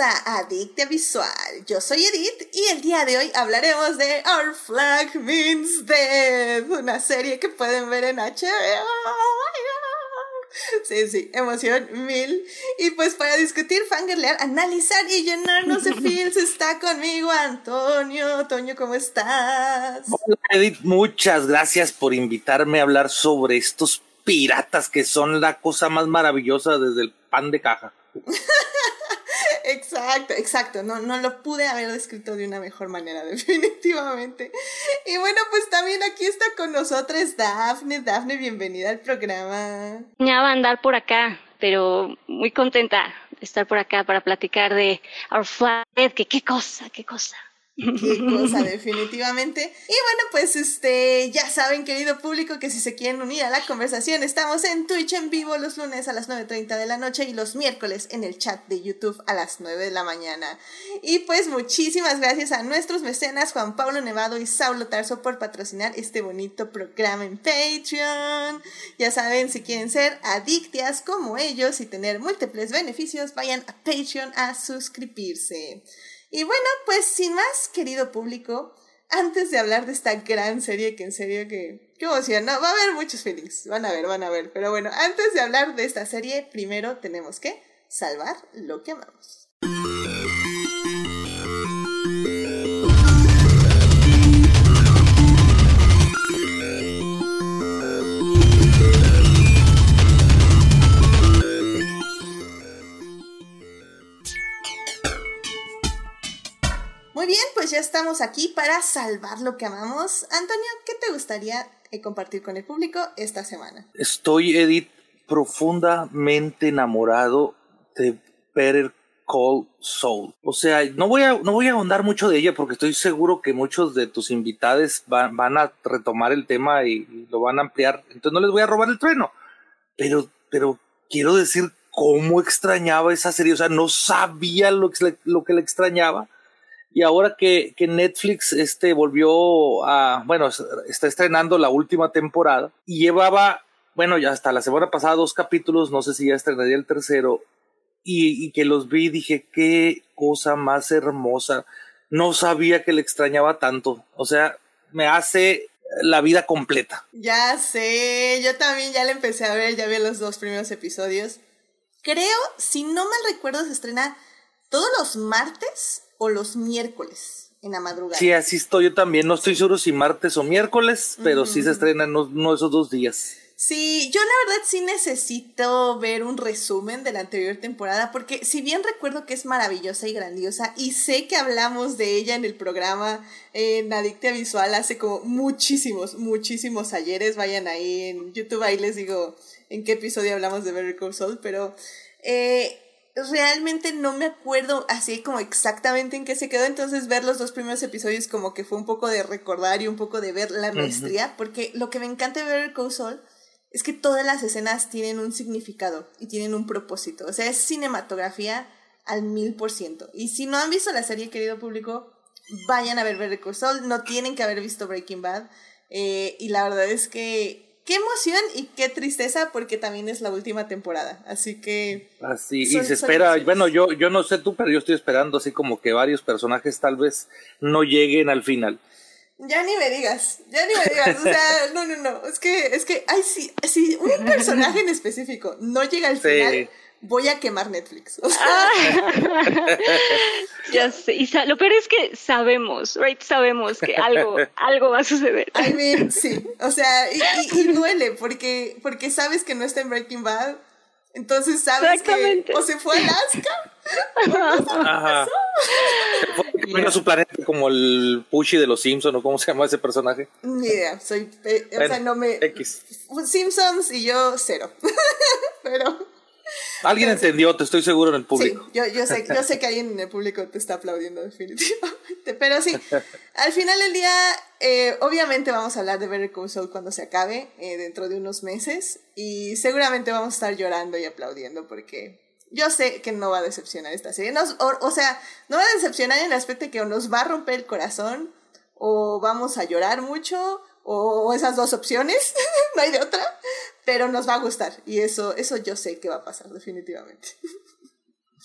a Adictia Visual. Yo soy Edith y el día de hoy hablaremos de Our Flag Means Death, una serie que pueden ver en HBO. Sí, sí, emoción mil. Y pues para discutir, fangirlear, analizar y llenarnos de feels está conmigo Antonio. Antonio, ¿cómo estás? Hola Edith, muchas gracias por invitarme a hablar sobre estos piratas que son la cosa más maravillosa desde el pan de caja. Exacto, exacto. No, no lo pude haber descrito de una mejor manera, definitivamente. Y bueno, pues también aquí está con nosotros Dafne. Dafne, bienvenida al programa. Ya va a andar por acá, pero muy contenta de estar por acá para platicar de Our Flag, que qué cosa, qué cosa. Qué cosa, definitivamente. Y bueno, pues este, ya saben, querido público, que si se quieren unir a la conversación, estamos en Twitch en vivo los lunes a las 9.30 de la noche y los miércoles en el chat de YouTube a las 9 de la mañana. Y pues muchísimas gracias a nuestros mecenas Juan Pablo Nevado y Saulo Tarso por patrocinar este bonito programa en Patreon. Ya saben, si quieren ser adictias como ellos y tener múltiples beneficios, vayan a Patreon a suscribirse. Y bueno, pues sin más, querido público, antes de hablar de esta gran serie que en serio que... ¡Qué emoción! No, va a haber muchos feelings. Van a ver, van a ver. Pero bueno, antes de hablar de esta serie, primero tenemos que salvar lo que amamos. Pues ya estamos aquí para salvar lo que amamos. Antonio, ¿qué te gustaría eh, compartir con el público esta semana? Estoy, Edith, profundamente enamorado de Better Call Soul. O sea, no voy a, no voy a ahondar mucho de ella porque estoy seguro que muchos de tus invitados van, van a retomar el tema y, lo van a ampliar. Entonces no les voy a robar el trueno. Pero, pero quiero decir cómo extrañaba esa serie. O sea, no sabía lo lo que le extrañaba. Y ahora que, que Netflix este, volvió a, bueno, está estrenando la última temporada y llevaba, bueno, ya hasta la semana pasada dos capítulos, no sé si ya estrenaría el tercero, y, que los vi dije, qué cosa más hermosa. No sabía que le extrañaba tanto. O sea, me hace la vida completa. Ya sé, yo también ya la empecé a ver, ya vi los dos primeros episodios. Creo, si no mal recuerdo, se estrena todos los martes o los miércoles en la madrugada. Sí, así estoy yo también. No estoy seguro si martes o miércoles, pero sí se Ujú. estrena en uno de esos dos días. Sí, yo la verdad sí necesito ver un resumen de la anterior temporada porque si bien recuerdo que es maravillosa y grandiosa y sé que hablamos de ella en el programa en Adictia Visual hace como muchísimos, muchísimos ayeres, vayan ahí en YouTube, ahí les digo en qué episodio hablamos de Better Call Saul, pero eh, realmente no me acuerdo así como exactamente en qué se quedó, entonces ver los dos primeros episodios como que fue un poco de recordar y un poco de ver la maestría, porque lo que me encanta de Better Call Saul es que todas las escenas tienen un significado y tienen un propósito, o sea, es cinematografía al mil por ciento. Y si no han visto la serie, querido público, vayan a ver Better Saul, no tienen que haber visto Breaking Bad, eh, y la verdad es que qué emoción y qué tristeza porque también es la última temporada, así que... Así, Son- y se espera, bueno, yo, yo no sé tú, pero yo estoy esperando así como que varios personajes tal vez no lleguen al final. Ya ni me digas, ya ni me digas, o sea, no, no, no, es que, es que, ay, si, si un personaje en específico no llega al Sí. final, voy a quemar Netflix. O sea, Ah. ya sé. Y lo peor es que sabemos, right? Sabemos que algo, algo va a suceder. I mean, sí, o sea, y, y- y duele porque, porque sabes que no está en Breaking Bad, entonces sabes que o se fue a Alaska, Ajá. A su planeta como el Pushy de los Simpsons o cómo se llama ese personaje. ni idea, soy, eh, o sea, Bueno, no me... X. Simpsons y yo cero, pero... Alguien entendió, te estoy seguro en el público. Sí, yo, yo, sé, yo sé que alguien en el público te está aplaudiendo definitivamente, pero sí, al final del día, eh, obviamente vamos a hablar de Better Call Saul cuando se acabe, eh, dentro de unos meses, y seguramente vamos a estar llorando y aplaudiendo porque yo sé que no va a decepcionar esta serie, Nos- o, o sea, no va a decepcionar en el aspecto de que nos va a romper el corazón, o vamos a llorar mucho, o esas dos opciones, no hay de otra, pero nos va a gustar, y eso, eso yo sé que va a pasar definitivamente.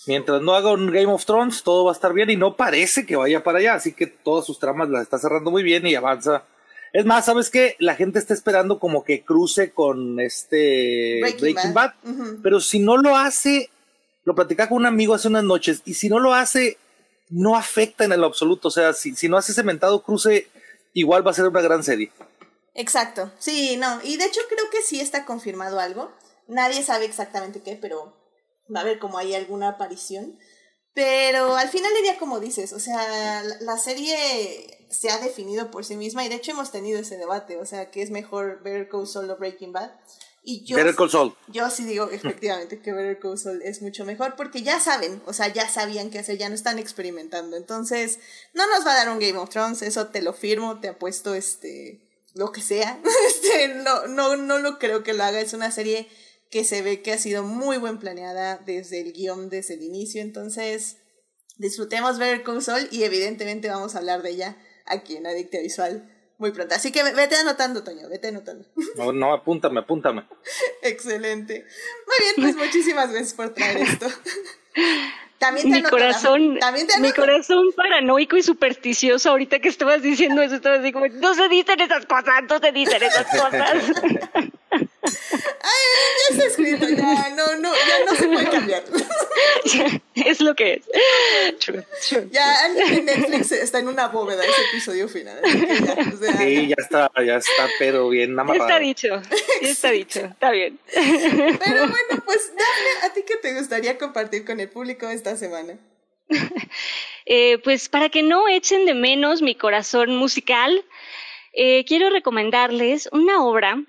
Mientras no haga un Game of Thrones, todo va a estar bien y no parece que vaya para allá, así que todas sus tramas las está cerrando muy bien y avanza. Es más, ¿sabes qué? La gente está esperando como que cruce con este Breaking, Bad, pero si no lo hace, lo platicaba con un amigo hace unas noches, y si no lo hace, no afecta en el absoluto, o sea, si, si no hace cementado cruce, igual va a ser una gran serie. Exacto, sí, no, y de hecho creo que sí está confirmado algo, nadie sabe exactamente qué, pero va a haber como hay alguna aparición. Pero al final del día, como dices, o sea, la serie se ha definido por sí misma y de hecho hemos tenido ese debate, o sea, que es mejor Better Call Saul o Breaking Bad. Y yo, Better Call Saul. Yo sí digo efectivamente que Better Call Saul es mucho mejor porque ya saben, o sea, ya sabían qué hacer, ya no están experimentando. Entonces, no nos va a dar un Game of Thrones, eso te lo firmo, te apuesto este lo que sea. Este, no, no, no lo creo que lo haga, es una serie que se ve que ha sido muy buen planeada desde el guion, desde el inicio. Entonces, disfrutemos ver Sol y evidentemente vamos a hablar de ella aquí en Adictia Visual muy pronto. Así que vete anotando, Toño, vete anotando. No, no, apúntame, apúntame. Excelente. Muy bien, pues muchísimas gracias por traer esto. También te mi corazón, ¿También te mi corazón paranoico y supersticioso ahorita que estabas diciendo eso, estaba así como, no se dicen esas cosas, no se dicen esas cosas. Ay, ya está escrito, ya no, no, ya no se puede cambiar. es lo que es. ya en Netflix está en una bóveda ese episodio final. sí, ya está, ya está, pero bien amarrado. Ya está dicho, ya está dicho, está bien. Pero bueno, pues dale, ¿a ti qué te gustaría compartir con el público esta semana? Eh, pues para que no echen de menos mi corazón musical, eh, quiero recomendarles una obra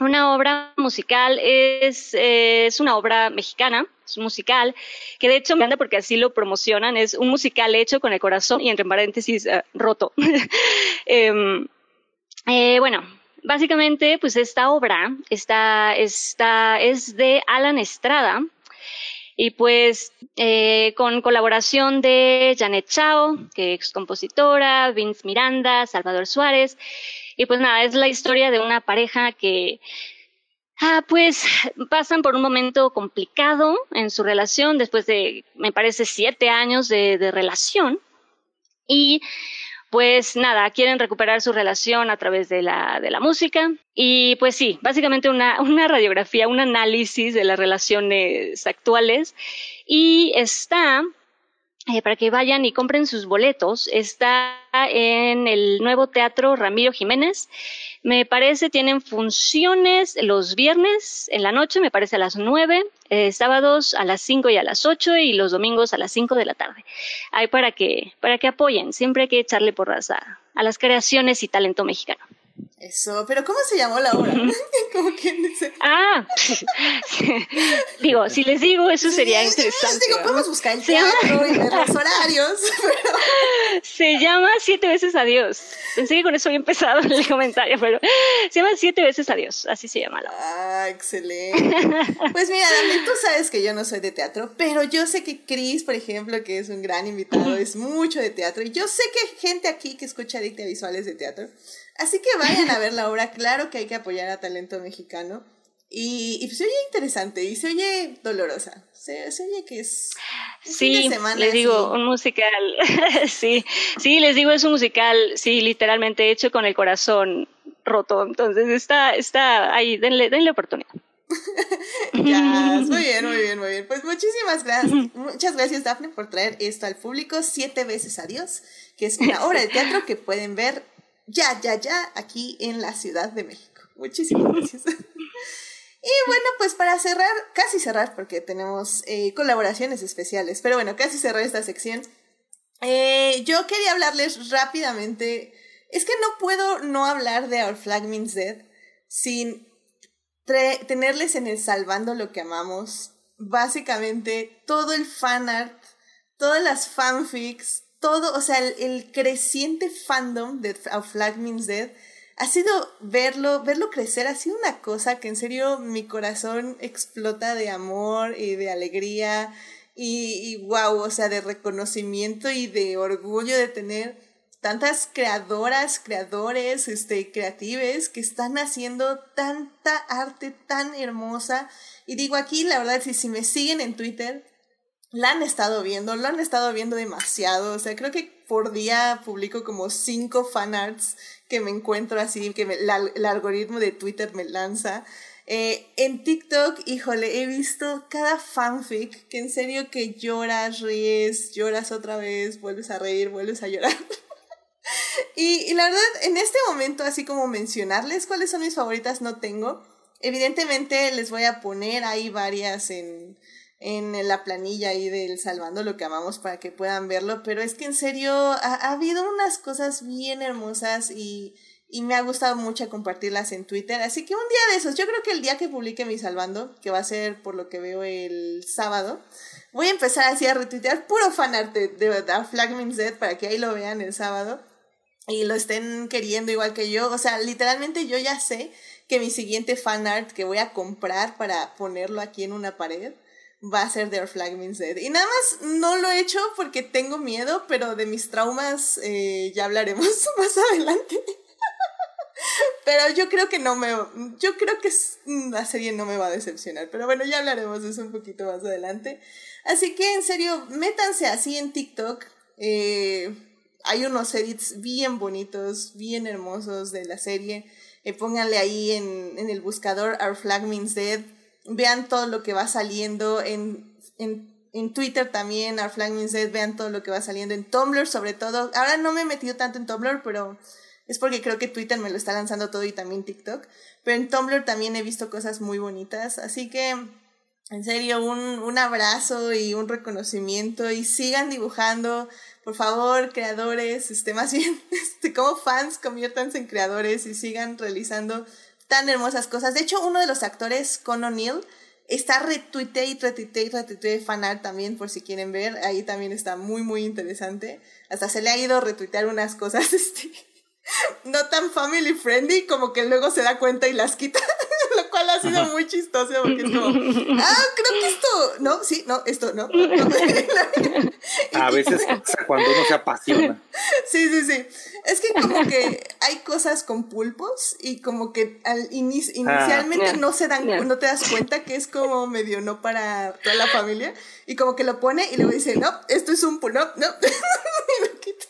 una obra musical es, es una obra mexicana, es un musical, que de hecho me encanta porque así lo promocionan, es un musical hecho con el corazón y entre paréntesis eh, roto. Em, eh, bueno, básicamente pues esta obra está, está, es de Alan Estrada, y pues eh, con colaboración de Janet Chao, que es compositora, Vince Miranda, Salvador Suárez, y pues nada, es la historia de una pareja que, ah, pues pasan por un momento complicado en su relación después de, me parece, siete años de, relación. Y pues nada, quieren recuperar su relación a través de la, de la música. Y pues sí, básicamente una, una radiografía, un análisis de las relaciones actuales. Y está eh, para que vayan y compren sus boletos. Está en el nuevo teatro Ramiro Jiménez. Me parece tienen funciones los viernes en la noche, me parece a las nueve, eh, sábados a las cinco y a las ocho y los domingos a las cinco de la tarde. Hay para que, para que apoyen. Siempre hay que echarle porras a, a las creaciones y talento mexicano. Eso, pero ¿cómo se llamó la obra? ¿Cómo dice? Ah, digo, si les digo, eso sería interesante. Digo, podemos buscar el teatro y ver los horarios. Se llama Siete veces Adiós. Pensé que con eso había empezado el comentario, pero se llama Siete veces Adiós. Así se llama la obra. Ah, excelente. Pues mira, Dani, tú sabes que yo no soy de teatro, pero yo sé que Chris, por ejemplo, que es un gran invitado, es mucho de teatro. Y yo sé que hay gente aquí que escucha Adicta Visuales de teatro. Así que vayan a ver la obra, claro que hay que apoyar a talento mexicano. Y, se oye interesante y se oye dolorosa. Se, oye que es. sí, les digo, un musical. sí, sí, les digo, es un musical, sí, literalmente hecho con el corazón roto. Entonces está, está ahí, denle, denle oportunidad. ya, muy bien, muy bien, muy bien. Pues muchísimas gracias. Muchas gracias, Daphne, por traer esto al público. Siete veces adiós, que es una obra de teatro que pueden ver ya, ya, ya, aquí en la Ciudad de México. Muchísimas gracias. y bueno, pues para cerrar, casi cerrar, porque tenemos eh, colaboraciones especiales, pero bueno, casi cerrar esta sección. Eh, yo quería hablarles rápidamente. Es que no puedo no hablar de Our Flag Means Dead sin tenerles en el Salvando lo que amamos. Básicamente, todo el fan art, todas las fanfics, todo, o sea, el, creciente fandom de Flag Means Dead ha sido verlo, verlo crecer, ha sido una cosa que en serio mi corazón explota de amor y de alegría y, y wow, o sea, de reconocimiento y de orgullo de tener tantas creadoras, creadores, este, creatives que están haciendo tanta arte tan hermosa. Y digo aquí, la verdad, si, si me siguen en Twitter, la han estado viendo, lo han estado viendo demasiado. O sea, creo que por día publico como cinco fanarts que me encuentro así, que el algoritmo de Twitter me lanza. Eh, en TikTok, híjole, he visto cada fanfic que en serio que lloras, ríes, lloras otra vez, vuelves a reír, vuelves a llorar. y, y la verdad, en este momento, así como mencionarles cuáles son mis favoritas, no tengo. Evidentemente les voy a poner ahí varias en, en la planilla ahí del Salvando lo que amamos para que puedan verlo, pero es que en serio ha, habido unas cosas bien hermosas y, y, me ha gustado mucho compartirlas en Twitter, así que un día de esos, yo creo que el día que publique mi Salvando, que va a ser por lo que veo el sábado, voy a empezar así a retuitear puro fanart de, de, de Flag Means Dead para que ahí lo vean el sábado y lo estén queriendo igual que yo, o sea, literalmente yo ya sé que mi siguiente fanart que voy a comprar para ponerlo aquí en una pared va a ser Their Flag Means Dead. Y nada más no lo he hecho porque tengo miedo, pero de mis traumas eh, ya hablaremos más adelante. pero yo creo que no me. Yo creo que la serie no me va a decepcionar. Pero bueno, ya hablaremos de eso un poquito más adelante. Así que en serio, métanse así en TikTok. Eh, hay unos edits bien bonitos, bien hermosos de la serie. Eh, pónganle ahí en, en el buscador Our Flag Means Dead vean todo lo que va saliendo en, en, en Twitter también, Our vean todo lo que va saliendo en Tumblr sobre todo. Ahora no me he metido tanto en Tumblr, pero es porque creo que Twitter me lo está lanzando todo y también TikTok. Pero en Tumblr también he visto cosas muy bonitas, así que en serio, un, un abrazo y un reconocimiento y sigan dibujando. Por favor, creadores, este, más bien, este, como fans, conviértanse en creadores y sigan realizando tan hermosas cosas. De hecho, uno de los actores, Con O'Neill, está retuite y retuite y retuite fanart también, por si quieren ver. Ahí también está muy, muy interesante. Hasta se le ha ido retuitear unas cosas, este, no tan family friendly, como que luego se da cuenta y las quita. Cual ha sido muy chistoso porque es como, ah, creo que esto, no, sí, no, esto, no. a veces cuando uno se apasiona. Sí, sí, sí. Es que como que hay cosas con pulpos y como que al ah, inicialmente no se dan, no te das cuenta que es como medio no para toda la familia y como que lo pone y luego dice, no, esto es un pulpo, no, no. y lo quita.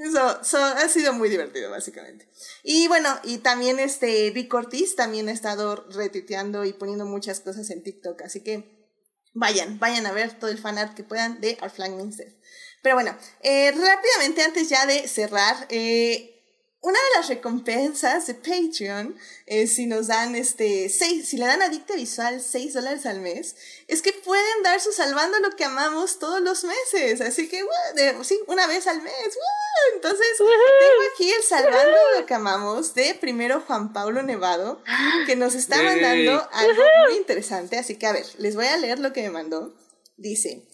Eso, ha sido muy divertido, básicamente. Y bueno, y también este Vic Ortiz también ha estado retuiteando y poniendo muchas cosas en TikTok, así que vayan, vayan a ver todo el fanart que puedan de Our Flag Pero bueno, eh, rápidamente antes ya de cerrar, eh, una de las recompensas de Patreon, eh, si nos dan este, seis, si le dan Adicta Visual 6 dólares al mes, es que pueden dar su salvando lo que amamos todos los meses. Así que, sí, una vez al mes. Entonces, tengo aquí el salvando lo que amamos de primero Juan Pablo Nevado, que nos está mandando algo muy interesante. Así que, a ver, les voy a leer lo que me mandó. Dice.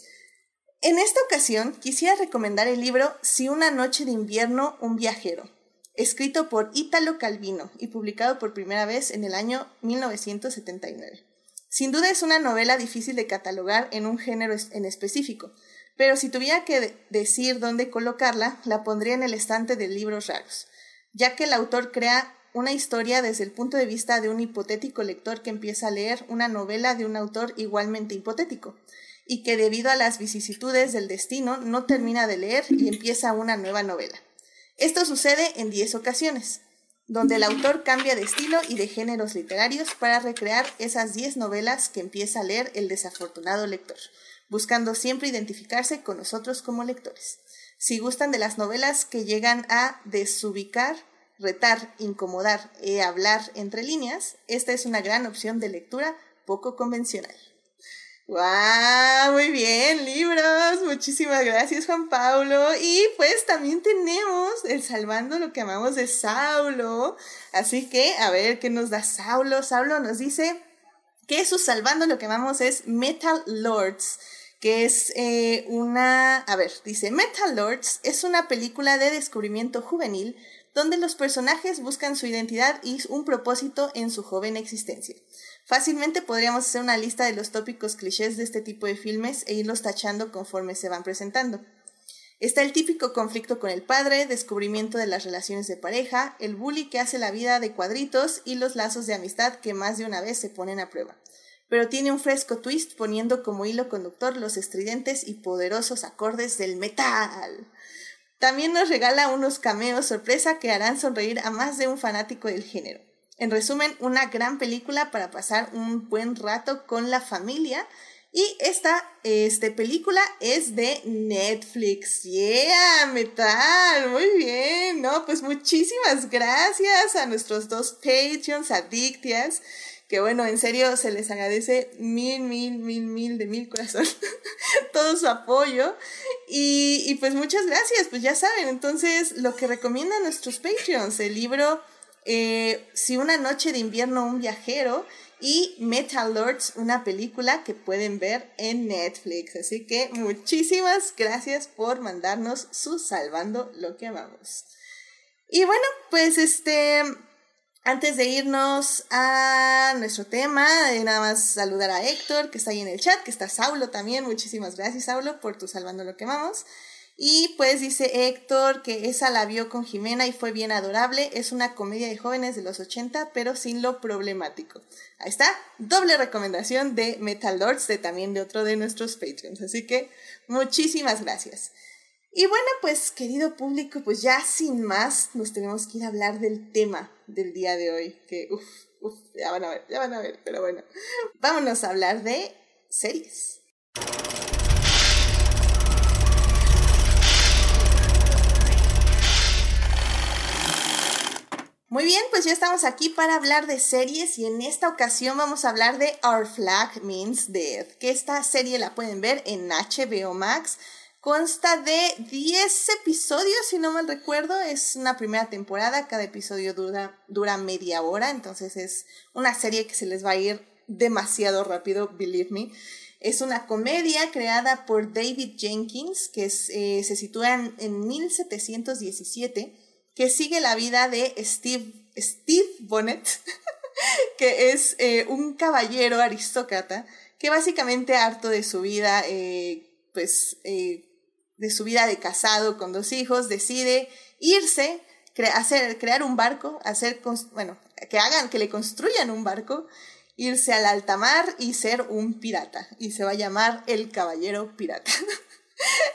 En esta ocasión quisiera recomendar el libro Si una noche de invierno, un viajero escrito por Ítalo Calvino y publicado por primera vez en el año 1979. Sin duda es una novela difícil de catalogar en un género en específico, pero si tuviera que decir dónde colocarla, la pondría en el estante de libros raros, ya que el autor crea una historia desde el punto de vista de un hipotético lector que empieza a leer una novela de un autor igualmente hipotético, y que debido a las vicisitudes del destino no termina de leer y empieza una nueva novela. Esto sucede en 10 ocasiones, donde el autor cambia de estilo y de géneros literarios para recrear esas 10 novelas que empieza a leer el desafortunado lector, buscando siempre identificarse con nosotros como lectores. Si gustan de las novelas que llegan a desubicar, retar, incomodar e hablar entre líneas, esta es una gran opción de lectura poco convencional. ¡Wow! Muy bien, libros. Muchísimas gracias, Juan Pablo. Y pues también tenemos el Salvando lo que amamos de Saulo. Así que, a ver qué nos da Saulo. Saulo nos dice que su Salvando lo que amamos es Metal Lords que es eh, una, a ver, dice, Metal Lords es una película de descubrimiento juvenil donde los personajes buscan su identidad y un propósito en su joven existencia. Fácilmente podríamos hacer una lista de los tópicos clichés de este tipo de filmes e irlos tachando conforme se van presentando. Está el típico conflicto con el padre, descubrimiento de las relaciones de pareja, el bully que hace la vida de cuadritos y los lazos de amistad que más de una vez se ponen a prueba. pero tiene un fresco twist poniendo como hilo conductor los estridentes y poderosos acordes del metal. También nos regala unos cameos sorpresa que harán sonreír a más de un fanático del género. En resumen, una gran película para pasar un buen rato con la familia. Y esta este, película es de Netflix. Yeah, metal. Muy bien. No, pues muchísimas gracias a nuestros dos Patreons, adictias. Que bueno, en serio se les agradece mil, mil, mil, mil de mil corazón todo su apoyo. Y, y pues muchas gracias. Pues ya saben, entonces lo que recomiendan nuestros Patreons, el libro eh, si una noche de invierno un viajero y Metal Lords, una película que pueden ver en Netflix. Así que muchísimas gracias por mandarnos su Salvando lo que amamos. Y bueno, pues este, antes de irnos a nuestro tema, nada más saludar a Héctor, que está ahí en el chat, que está Saulo también. Muchísimas gracias, Saulo, por tu Salvando lo que amamos. Y pues dice Héctor que esa la vio con Jimena y fue bien adorable. Es una comedia de jóvenes de los 80, pero sin lo problemático. Ahí está, doble recomendación de Metal Lords, de también de otro de nuestros Patreons. Así que muchísimas gracias. Y bueno, pues querido público, pues ya sin más nos tenemos que ir a hablar del tema del día de hoy. Que uff, uff, ya van a ver, ya van a ver, pero bueno. Vámonos a hablar de series. Muy bien, pues ya estamos aquí para hablar de series y en esta ocasión vamos a hablar de Our Flag Means Death, que esta serie la pueden ver en HBO Max. Consta de 10 episodios, si no mal recuerdo, es una primera temporada, cada episodio dura, media hora, entonces es una serie que se les va a ir demasiado rápido, believe me. Es una comedia creada por David Jenkins, que eh, se sitúa en, en 1717 que sigue la vida de Steve, Steve Bonnet, que es eh, un caballero aristócrata que básicamente harto de su vida, eh, pues, eh, de su vida de casado con dos hijos, decide irse, hacer, crear un barco, hacer, bueno, que hagan, que le construyan un barco, irse al alta mar y ser un pirata. Y se va a llamar el caballero pirata.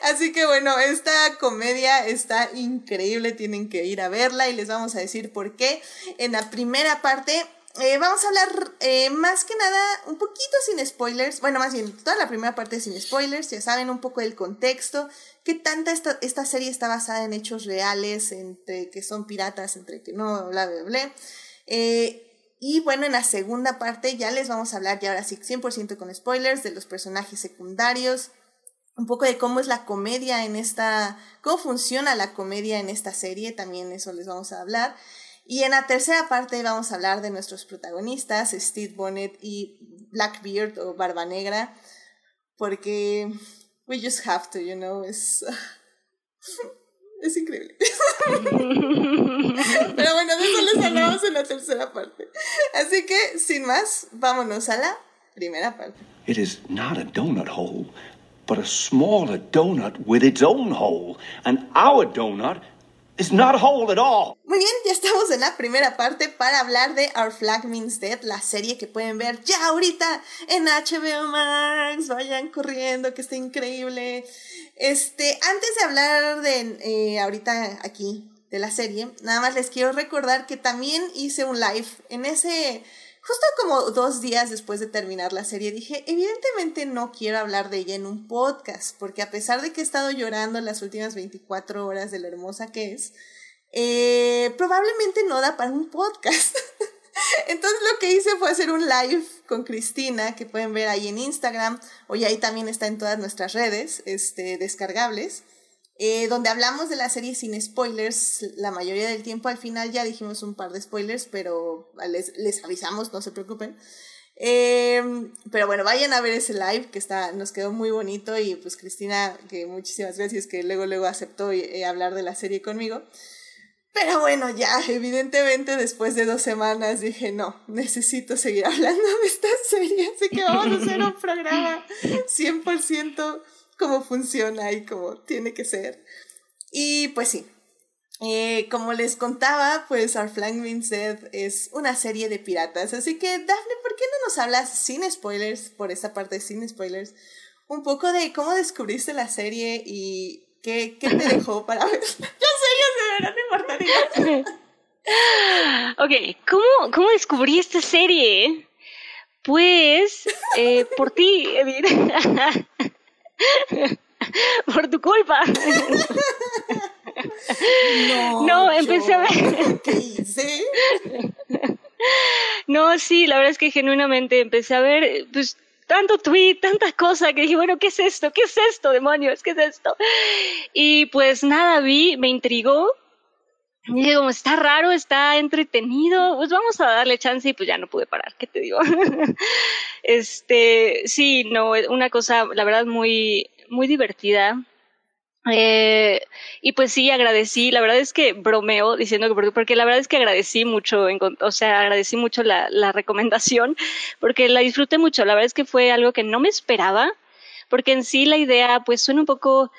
Así que bueno, esta comedia está increíble, tienen que ir a verla y les vamos a decir por qué. En la primera parte eh, vamos a hablar eh, más que nada un poquito sin spoilers, bueno, más bien toda la primera parte sin spoilers, ya saben un poco del contexto, que tanta esta, esta serie está basada en hechos reales, entre que son piratas, entre que no, bla, bla, bla. Eh, y bueno, en la segunda parte ya les vamos a hablar, ya ahora sí, 100% con spoilers, de los personajes secundarios, un poco de cómo es la comedia en esta, cómo funciona la comedia en esta serie, también eso les vamos a hablar. Y en la tercera parte vamos a hablar de nuestros protagonistas, Steve Bonnet y Blackbeard o Barba Negra, porque we just have to, you know, es, es increíble. Pero bueno, de eso les hablamos en la tercera parte. Así que, sin más, vámonos a la primera parte. It is not a donut hole. But a smaller donut with its own hole. And our donut is not whole at all. Muy bien, ya estamos en la primera parte para hablar de Our Flag Means Dead, la serie que pueden ver ya ahorita en HBO Max. Vayan corriendo, que está increíble. Este, antes de hablar de eh, ahorita aquí de la serie, nada más les quiero recordar que también hice un live en ese Justo como dos días después de terminar la serie dije, evidentemente no quiero hablar de ella en un podcast, porque a pesar de que he estado llorando las últimas 24 horas de lo hermosa que es, eh, probablemente no da para un podcast. Entonces lo que hice fue hacer un live con Cristina, que pueden ver ahí en Instagram, o ahí también está en todas nuestras redes este, descargables. Eh, donde hablamos de la serie sin spoilers la mayoría del tiempo. Al final ya dijimos un par de spoilers, pero les, les avisamos, no se preocupen. Em, pero bueno, vayan a ver ese live que está, nos quedó muy bonito y pues Cristina, que muchísimas gracias que luego luego aceptó eh, hablar de la serie conmigo. Pero bueno, ya, evidentemente después de dos semanas dije, no, necesito seguir hablando de esta serie, así que vamos a hacer un programa 100% cómo funciona y cómo tiene que ser. Y pues sí. Eh, como les contaba, pues Our Flag Means Dead es una serie de piratas. Así que, Daphne, ¿por qué no nos hablas sin spoilers, por esta parte sin spoilers, un poco de cómo descubriste la serie y qué, qué te dejó para ver? ya sé, ya sé, verdad, me ok, ¿cómo, ¿cómo descubrí esta serie? Pues, eh, por ti, Edith. por tu culpa. No, No, empecé a ver. ¿Qué hice? No, sí, la verdad es que genuinamente empecé a ver, pues, tanto tweet, tantas cosas que dije, bueno, ¿qué es esto? ¿Qué es esto, demonios? ¿Qué es esto? Y pues nada, vi, me intrigó. Y dije, como está raro, está entretenido, pues vamos a darle chance y pues ya no pude parar, ¿qué te digo? este, sí, no, una cosa, la verdad, muy, muy divertida. Eh, y pues sí, agradecí, la verdad es que bromeo diciendo que porque, porque la verdad es que agradecí mucho, o sea, agradecí mucho la, la recomendación, porque la disfruté mucho, la verdad es que fue algo que no me esperaba, porque en sí la idea pues suena un poco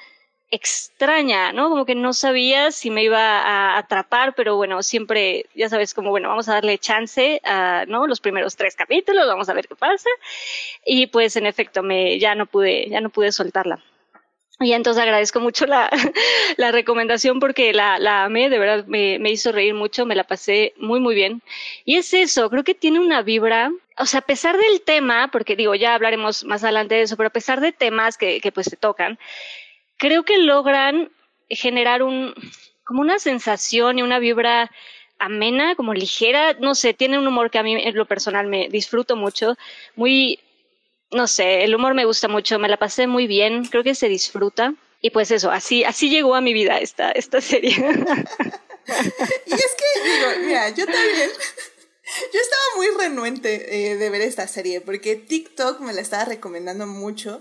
extraña, ¿no? Como que no sabía si me iba a atrapar, pero bueno, siempre, ya sabes, como bueno, vamos a darle chance a, ¿no? Los primeros tres capítulos, vamos a ver qué pasa. Y pues en efecto, me, ya no pude, ya no pude soltarla. Y entonces agradezco mucho la, la recomendación porque la, la amé, de verdad me, me hizo reír mucho, me la pasé muy, muy bien. Y es eso, creo que tiene una vibra, o sea, a pesar del tema, porque digo, ya hablaremos más adelante de eso, pero a pesar de temas que, que pues te tocan, creo que logran generar un, como una sensación y una vibra amena, como ligera, no sé, tiene un humor que a mí en lo personal me disfruto mucho, muy no sé, el humor me gusta mucho, me la pasé muy bien, creo que se disfruta. Y pues eso, así, así llegó a mi vida esta, esta serie. y es que, digo, mira, yo también, yo estaba muy renuente eh, de ver esta serie, porque TikTok me la estaba recomendando mucho.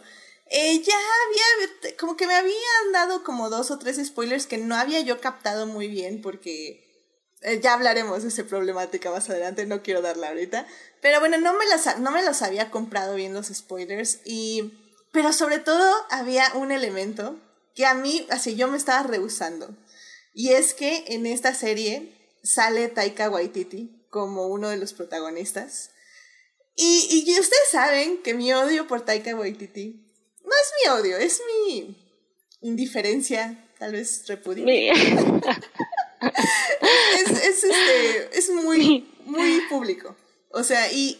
Eh, ya había, como que me habían dado como dos o tres spoilers que no había yo captado muy bien, porque eh, ya hablaremos de esa problemática más adelante, no quiero darla ahorita. Pero bueno, no me, las, no me los había comprado bien los spoilers. Y, pero sobre todo había un elemento que a mí, así yo me estaba rehusando. Y es que en esta serie sale Taika Waititi como uno de los protagonistas. Y, y ustedes saben que mi odio por Taika Waititi no es mi odio, es mi indiferencia, tal vez repudio. es, es, este, es muy, muy público. O sea, y.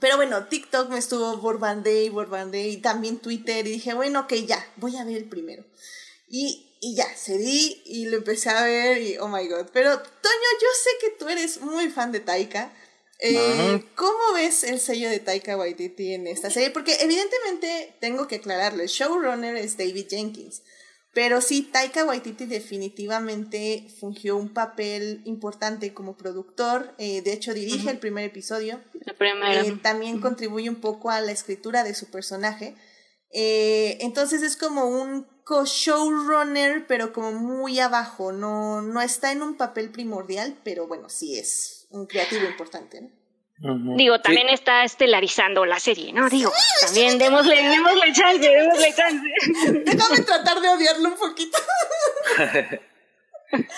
Pero bueno, TikTok me estuvo borbande y borbande y también Twitter. Y dije, bueno, ok, ya, voy a ver el primero. Y, y ya, cedí y lo empecé a ver y oh my god. Pero, Toño, yo sé que tú eres muy fan de Taika. Eh, ¿Cómo ves el sello de Taika Waititi en esta serie? Porque evidentemente tengo que aclararlo, el showrunner es David Jenkins. Pero sí, Taika Waititi definitivamente fungió un papel importante como productor. Eh, de hecho, dirige el primer episodio. Eh, también contribuye un poco a la escritura de su personaje. Eh, entonces es como un co-showrunner, pero como muy abajo. No, no está en un papel primordial, pero bueno, sí es un creativo importante. ¿no? Digo, también está estelarizando la serie, ¿no? Digo, también démosle, démosle chance, démosle chance. Déjame tratar de odiarlo un poquito.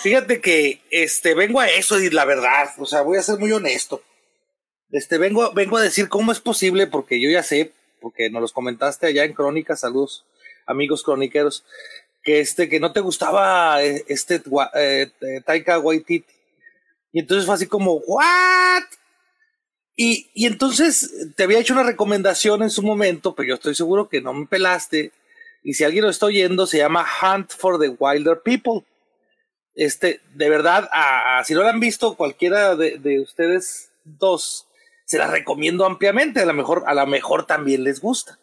Fíjate que este vengo a eso y la verdad, o sea, voy a ser muy honesto. Este vengo, vengo a decir cómo es posible, porque yo ya sé, porque nos los comentaste allá en Crónicas, saludos, amigos croniqueros, que este, que no te gustaba eh, este eh, Taika Waititi. Y entonces fue así como, ¿what? Y, y entonces te había hecho una recomendación en su momento, pero yo estoy seguro que no me pelaste. Y si alguien lo está oyendo, se llama Hunt for the Wilder People. Este, de verdad, a, si no lo han visto cualquiera de, de, ustedes dos, se la recomiendo ampliamente. A lo mejor, a lo mejor también les gusta.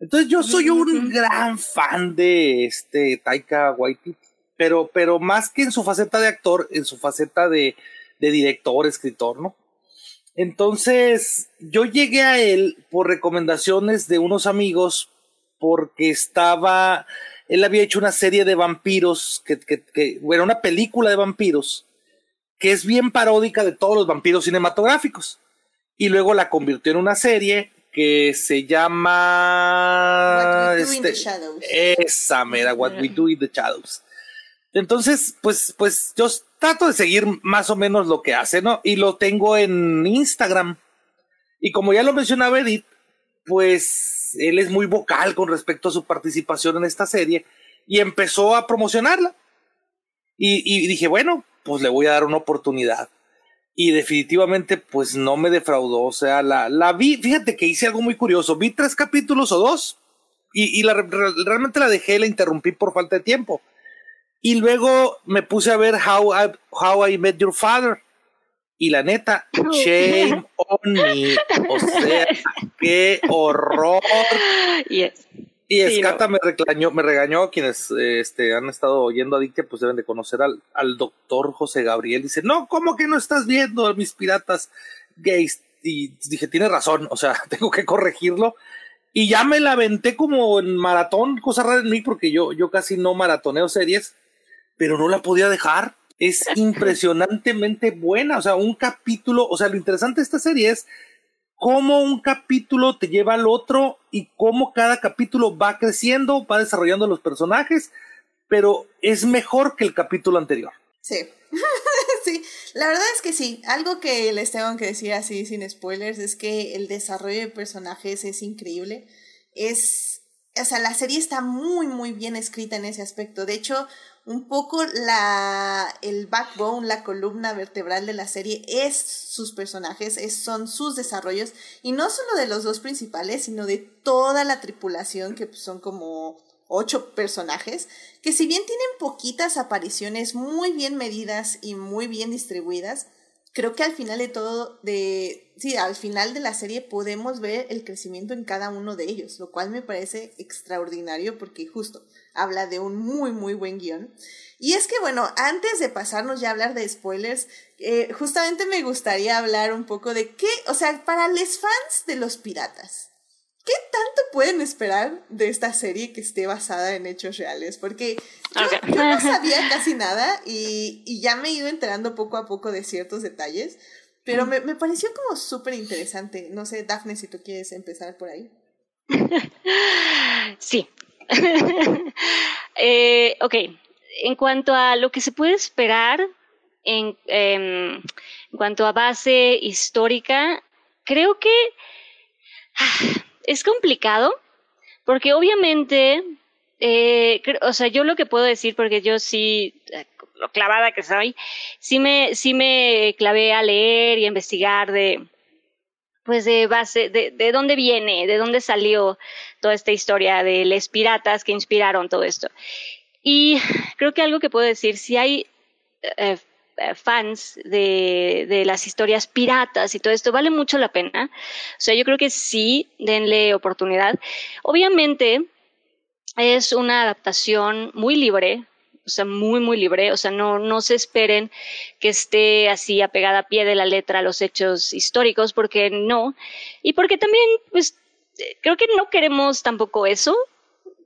Entonces yo soy un gran fan de este Taika Waititi, pero, pero más que en su faceta de actor, en su faceta de, de director, escritor, ¿no? Entonces, yo llegué a él por recomendaciones de unos amigos, porque estaba, él había hecho una serie de vampiros, que, que, que, bueno, una película de vampiros, que es bien paródica de todos los vampiros cinematográficos. Y luego la convirtió en una serie que se llama... What We Do in the este, Shadows. esa mera, What We Do in the Shadows. Entonces, pues, pues yo trato de seguir más o menos lo que hace, ¿no? Y lo tengo en Instagram. Y como ya lo mencionaba Edith, pues él es muy vocal con respecto a su participación en esta serie y empezó a promocionarla. Y, dije, bueno, pues le voy a dar una oportunidad. Y definitivamente, pues no me defraudó. O sea, la, vi, fíjate que hice algo muy curioso. Vi tres capítulos o dos y, y la, realmente la dejé, la interrumpí por falta de tiempo. Y luego me puse a ver How I, How I Met Your Father. Y la neta, shame on me. O sea, qué horror. Yes. Y Escata me regañó, me regañó quienes este, han estado oyendo a pues deben de conocer al, al doctor José Gabriel. Dice, no, ¿cómo que no estás viendo a mis piratas gays? Y dije, tiene razón, o sea, tengo que corregirlo. Y ya me la aventé como en maratón, cosa rara en mí, porque yo, yo casi no maratoneo series, pero no la podía dejar. Es impresionantemente buena, o sea, un capítulo, o sea, lo interesante de esta serie es cómo un capítulo te lleva al otro y cómo cada capítulo va creciendo, va desarrollando los personajes, pero es mejor que el capítulo anterior. Sí. sí, la verdad es que sí. Algo que les tengo que decir así sin spoilers es que el desarrollo de personajes es increíble. Es, o sea, la serie está muy, muy bien escrita en ese aspecto. De hecho, un poco la, el backbone, la columna vertebral de la serie es sus personajes, es, son sus desarrollos, y no solo de los dos principales, sino de toda la tripulación, que son como ocho personajes, que si bien tienen poquitas apariciones muy bien medidas y muy bien distribuidas, creo que al final de todo, de, sí, al final de la serie podemos ver el crecimiento en cada uno de ellos, lo cual me parece extraordinario porque justo habla de un muy, muy buen guion. Y es que, bueno, antes de pasarnos ya a hablar de spoilers, eh, justamente me gustaría hablar un poco de qué, o sea, para los fans de los piratas, ¿qué tanto pueden esperar de esta serie que esté basada en hechos reales? Porque yo, no sabía casi nada y, y, ya me he ido enterando poco a poco de ciertos detalles, pero me, me pareció como súper interesante. No sé, Dafne, si tú quieres empezar por ahí. Sí. eh, ok, en cuanto a lo que se puede esperar en, en cuanto a base histórica, creo que ah, es complicado porque obviamente, eh, o sea, yo lo que puedo decir, porque yo sí, eh, lo clavada que soy, sí me, sí me clavé a leer y a investigar de, pues de base, de, de dónde viene, de dónde salió toda esta historia de los piratas que inspiraron todo esto. Y creo que algo que puedo decir, si hay eh, eh, fans de, de, las historias piratas y todo esto, vale mucho la pena. O sea, yo creo que sí, denle oportunidad. Obviamente es una adaptación muy libre, o sea, muy, muy libre, o sea, no, no se esperen que esté así apegada a pie de la letra a los hechos históricos, porque no, y porque también, pues, creo que no queremos tampoco eso,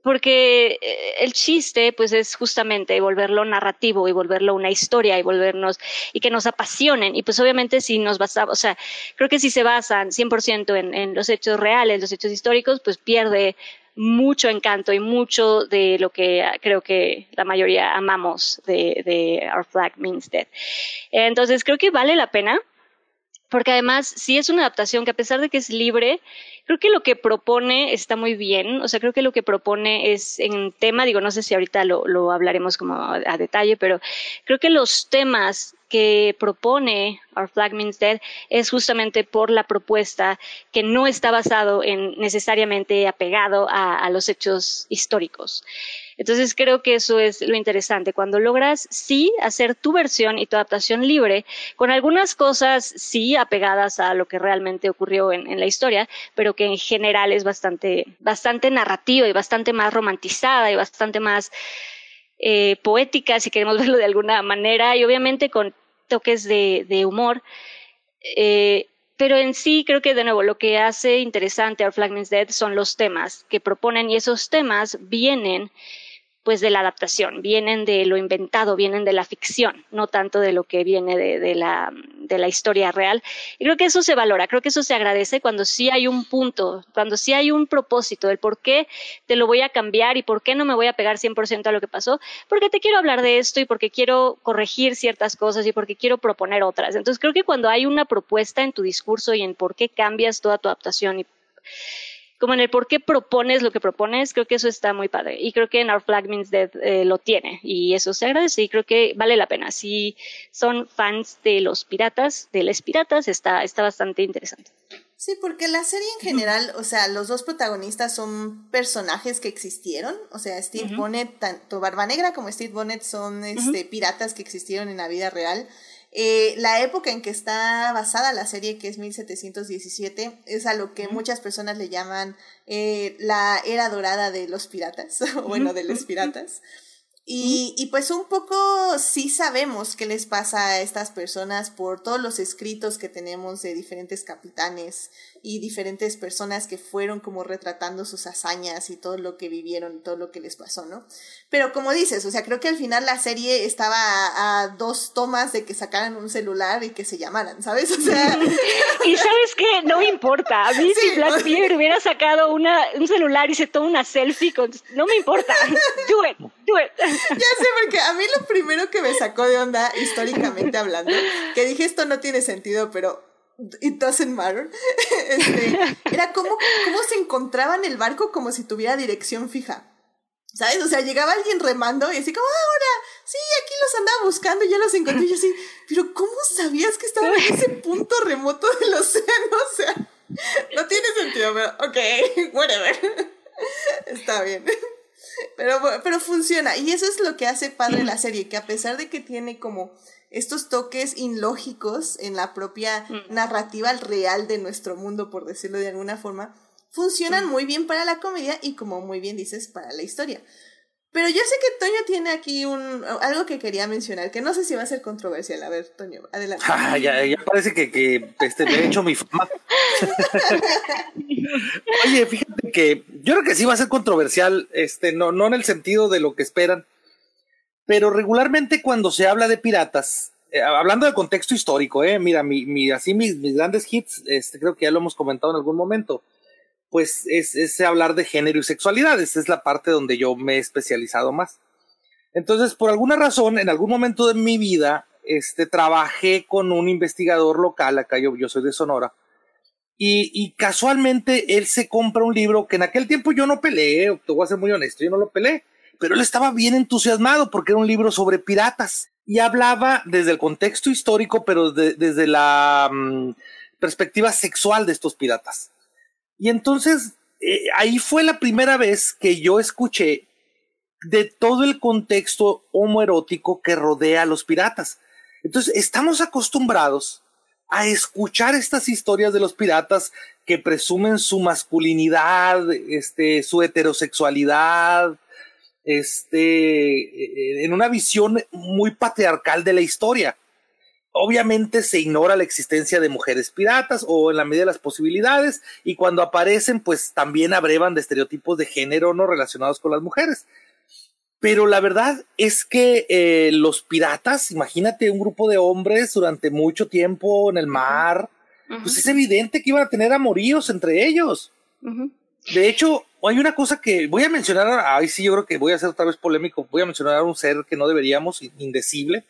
porque eh, el chiste pues es justamente volverlo narrativo y volverlo una historia y volvernos y que nos apasionen. Y pues obviamente si nos basamos, o sea, creo que si se basan 100% en, en los hechos reales, los hechos históricos, pues pierde mucho encanto y mucho de lo que creo que la mayoría amamos de, Our Flag Means Dead. Entonces creo que vale la pena porque además sí es una adaptación que a pesar de que es libre, creo que lo que propone está muy bien, o sea, creo que lo que propone es en tema, digo, no sé si ahorita lo, lo hablaremos como a, detalle, pero creo que los temas que propone Our Flag Means es justamente por la propuesta que no está basado en necesariamente apegado a, a los hechos históricos. Entonces creo que eso es lo interesante, cuando logras sí hacer tu versión y tu adaptación libre, con algunas cosas sí apegadas a lo que realmente ocurrió en, en la historia, pero que en general es bastante, bastante narrativa y bastante más romantizada y bastante más eh, poética, si queremos verlo de alguna manera, y obviamente con toques de, de humor. Eh, pero en sí creo que de nuevo lo que hace interesante a Flag Means Dead son los temas que proponen y esos temas vienen pues de la adaptación, vienen de lo inventado, vienen de la ficción, no tanto de lo que viene de, de, la, de la historia real. Y creo que eso se valora, creo que eso se agradece cuando sí hay un punto, cuando sí hay un propósito del por qué te lo voy a cambiar y por qué no me voy a pegar 100% a lo que pasó, porque te quiero hablar de esto y porque quiero corregir ciertas cosas y porque quiero proponer otras. Entonces creo que cuando hay una propuesta en tu discurso y en por qué cambias toda tu adaptación y como en el por qué propones lo que propones, creo que eso está muy padre. Y creo que en Our Flag Means Dead eh, lo tiene. Y eso se agradece y creo que vale la pena. Si son fans de los piratas, de los piratas, está, está bastante interesante. Sí, porque la serie en general, o sea, los dos protagonistas son personajes que existieron. O sea, Steve Bonnet, tanto Barba Negra como Steve Bonnet son este, piratas que existieron en la vida real. Eh, la época en que está basada la serie, que es 1717, es a lo que muchas personas le llaman eh, la era dorada de los piratas, o bueno, de los piratas. Y, y, pues un poco sí sabemos qué les pasa a estas personas por todos los escritos que tenemos de diferentes capitanes y diferentes personas que fueron como retratando sus hazañas y todo lo que vivieron, todo lo que les pasó, ¿no? Pero como dices, o sea, creo que al final la serie estaba a, dos tomas de que sacaran un celular y que se llamaran, ¿sabes? O sea... y sabes qué, no me importa. A mí si Black Beard hubiera sacado una, un celular y se toma una selfie, con... no me importa. Do it, do it. Ya sé, porque a mí lo primero que me sacó de onda, históricamente hablando, que dije esto no tiene sentido, pero it doesn't matter, este, era como cómo se encontraba en el barco como si tuviera dirección fija. ¿Sabes? O sea, llegaba alguien remando y así como, ah, ahora, sí, aquí los andaba buscando y ya los encontré. Y yo así, pero ¿cómo sabías que estaban en ese punto remoto del océano? O sea, no tiene sentido, pero ok, whatever. Está bien. Pero, pero funciona. Y eso es lo que hace padre la serie, que a pesar de que tiene como estos toques ilógicos en la propia narrativa real de nuestro mundo, por decirlo de alguna forma, funcionan muy bien para la comedia y como muy bien dices, para la historia. Pero yo sé que Toño tiene aquí un algo que quería mencionar, que no sé si va a ser controversial. A ver, Toño, adelante. Ah, ya, ya parece que, que este, me he hecho mi fama. Oye, fíjate que yo creo que sí va a ser controversial, este, no, no en el sentido de lo que esperan, pero regularmente cuando se habla de piratas, eh, hablando del contexto histórico, eh, mira, mi, mi, así mis, mis grandes hits, este, creo que ya lo hemos comentado en algún momento pues es, es hablar de género y sexualidad. Esa es la parte donde yo me he especializado más. Entonces, por alguna razón, en algún momento de mi vida, este, trabajé con un investigador local, acá yo, yo soy de Sonora, y, y, casualmente él se compra un libro que en aquel tiempo yo no peleé, te voy a ser muy honesto, yo no lo peleé, pero él estaba bien entusiasmado porque era un libro sobre piratas y hablaba desde el contexto histórico, pero desde la mm, perspectiva sexual de estos piratas. Y entonces eh, ahí fue la primera vez que yo escuché de todo el contexto homoerótico que rodea a los piratas. Entonces estamos acostumbrados a escuchar estas historias de los piratas que presumen su masculinidad, este, su heterosexualidad, este, eh, en una visión muy patriarcal de la historia. Obviamente se ignora la existencia de mujeres piratas o en la medida de las posibilidades y cuando aparecen pues también abrevan de estereotipos de género no relacionados con las mujeres. Pero la verdad es que eh, los piratas, imagínate un grupo de hombres durante mucho tiempo en el mar, pues es evidente que iban a tener amoríos entre ellos. De hecho, hay una cosa que voy a mencionar, ahí sí yo creo que voy a ser otra vez polémico, voy a mencionar a un ser que no deberíamos, indecible,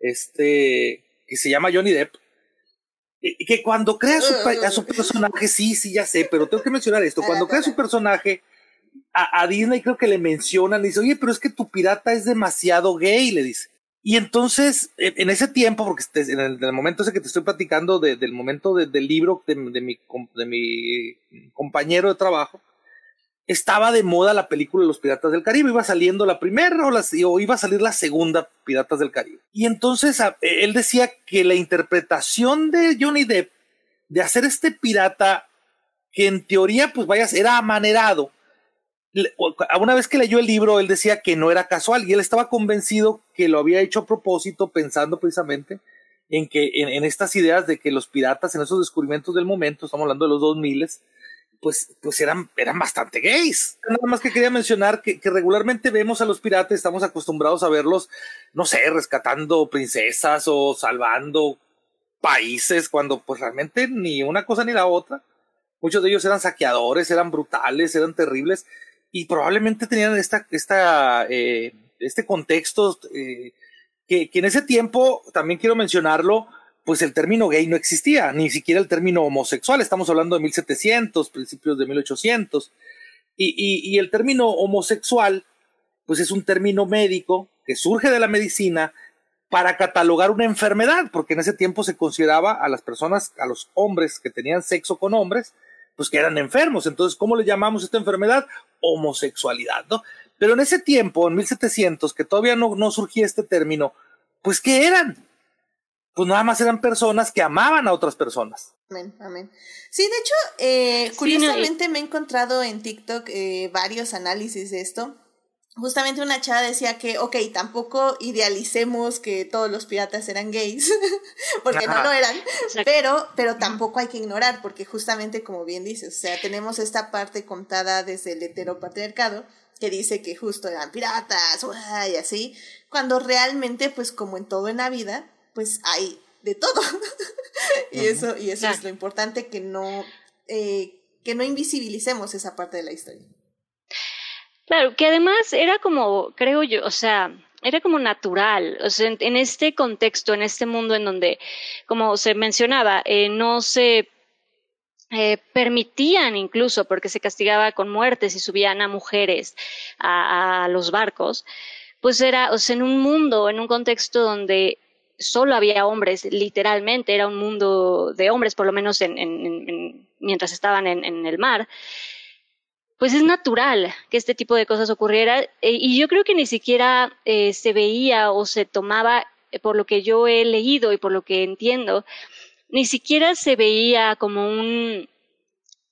este, que se llama Johnny Depp, que cuando crea su, a su personaje, sí, sí, ya sé, pero tengo que mencionar esto, cuando crea su personaje, a, Disney creo que le mencionan, dice, oye, pero es que tu pirata es demasiado gay, le dice. Y entonces, en, ese tiempo, porque en el, momento ese que te estoy platicando, del momento del libro de, mi, de mi compañero de trabajo, estaba de moda la película Los Piratas del Caribe, iba saliendo la primera o, iba a salir la segunda Piratas del Caribe. Y entonces él decía que la interpretación de Johnny Depp de hacer este pirata, que en teoría pues vayas, era amanerado, una vez que leyó el libro, él decía que no era casual y él estaba convencido que lo había hecho a propósito, pensando precisamente en que en, estas ideas de que los piratas, en esos descubrimientos del momento, estamos hablando de los 2000, pues, pues eran, eran bastante gays. Nada más que quería mencionar que, que, regularmente vemos a los piratas, estamos acostumbrados a verlos, no sé, rescatando princesas o salvando países cuando pues realmente ni una cosa ni la otra. Muchos de ellos eran saqueadores, eran brutales, eran terribles y probablemente tenían esta, esta, eh, este contexto eh, que, que en ese tiempo, también quiero mencionarlo, pues el término gay no existía, ni siquiera el término homosexual, estamos hablando de 1700, principios de 1800, y, y, el término homosexual, pues es un término médico que surge de la medicina para catalogar una enfermedad, porque en ese tiempo se consideraba a las personas, a los hombres que tenían sexo con hombres, pues que eran enfermos. Entonces, ¿cómo le llamamos esta enfermedad? Homosexualidad, ¿no? Pero en ese tiempo, en 1700, que todavía no, no surgía este término, pues ¿qué eran? Pues nada más eran personas que amaban a otras personas. Amén, amén. Sí, de hecho, eh, curiosamente me he encontrado en TikTok eh, varios análisis de esto justamente una chava decía que, ok, tampoco idealicemos que todos los piratas eran gays, porque no lo eran, pero, pero tampoco hay que ignorar, porque justamente como bien dices, o sea, tenemos esta parte contada desde el heteropatriarcado, que dice que justo eran piratas, y así, cuando realmente, pues como en todo en la vida, pues hay de todo. y eso, y eso es lo importante, que no, eh, que no invisibilicemos esa parte de la historia. Claro, que además era como, creo yo, o sea, era como natural, o sea, en, este contexto, en este mundo en donde, como se mencionaba, eh, no se eh, permitían incluso, porque se castigaba con muertes y subían a mujeres a, a los barcos, pues era, o sea, en un mundo, en un contexto donde solo había hombres, literalmente, era un mundo de hombres, por lo menos en, en, en, mientras estaban en, el mar, pues es natural que este tipo de cosas ocurriera eh, y yo creo que ni siquiera eh, se veía o se tomaba, eh, por lo que yo he leído y por lo que entiendo, ni siquiera se veía como un,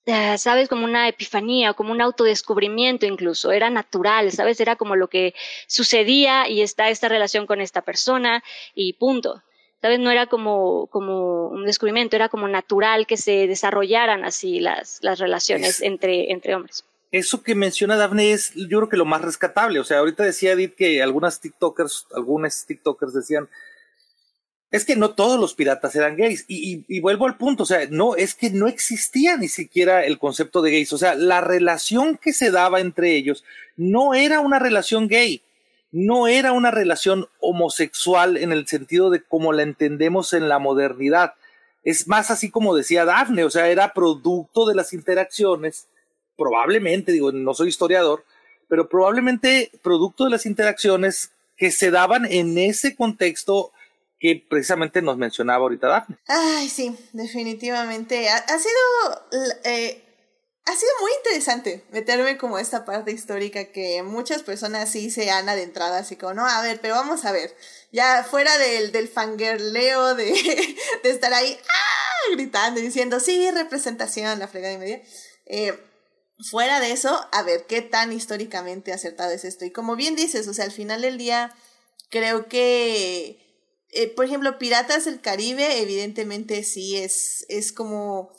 sabes, como una epifanía, como un autodescubrimiento incluso, era natural, sabes, era como lo que sucedía y está esta relación con esta persona y punto. ¿Sabes? No era como, como un descubrimiento, era como natural que se desarrollaran así las, las relaciones entre, entre hombres eso que menciona Daphne es, yo creo que lo más rescatable. O sea, ahorita decía Edith que algunas TikTokers, algunos TikTokers decían, es que no todos los piratas eran gays. Y, vuelvo al punto, o sea, no, es que no existía ni siquiera el concepto de gays. O sea, la relación que se daba entre ellos no era una relación gay, no era una relación homosexual en el sentido de como la entendemos en la modernidad. Es más así como decía Daphne, o sea, era producto de las interacciones probablemente, digo, no soy historiador, pero probablemente producto de las interacciones que se daban en ese contexto que precisamente nos mencionaba ahorita Daphne. Ay, sí, definitivamente. Ha, sido... Eh, ha sido muy interesante meterme como esta parte histórica que muchas personas sí se han adentrado así como, no, a ver, pero vamos a ver, ya fuera del, del fangirleo de, de estar ahí ¡ah! gritando y diciendo, sí, representación, la fregada y media. Eh, fuera de eso, a ver qué tan históricamente acertado es esto. Y como bien dices, o sea, al final del día, creo que, eh, por ejemplo, Piratas del Caribe, evidentemente sí es, es como,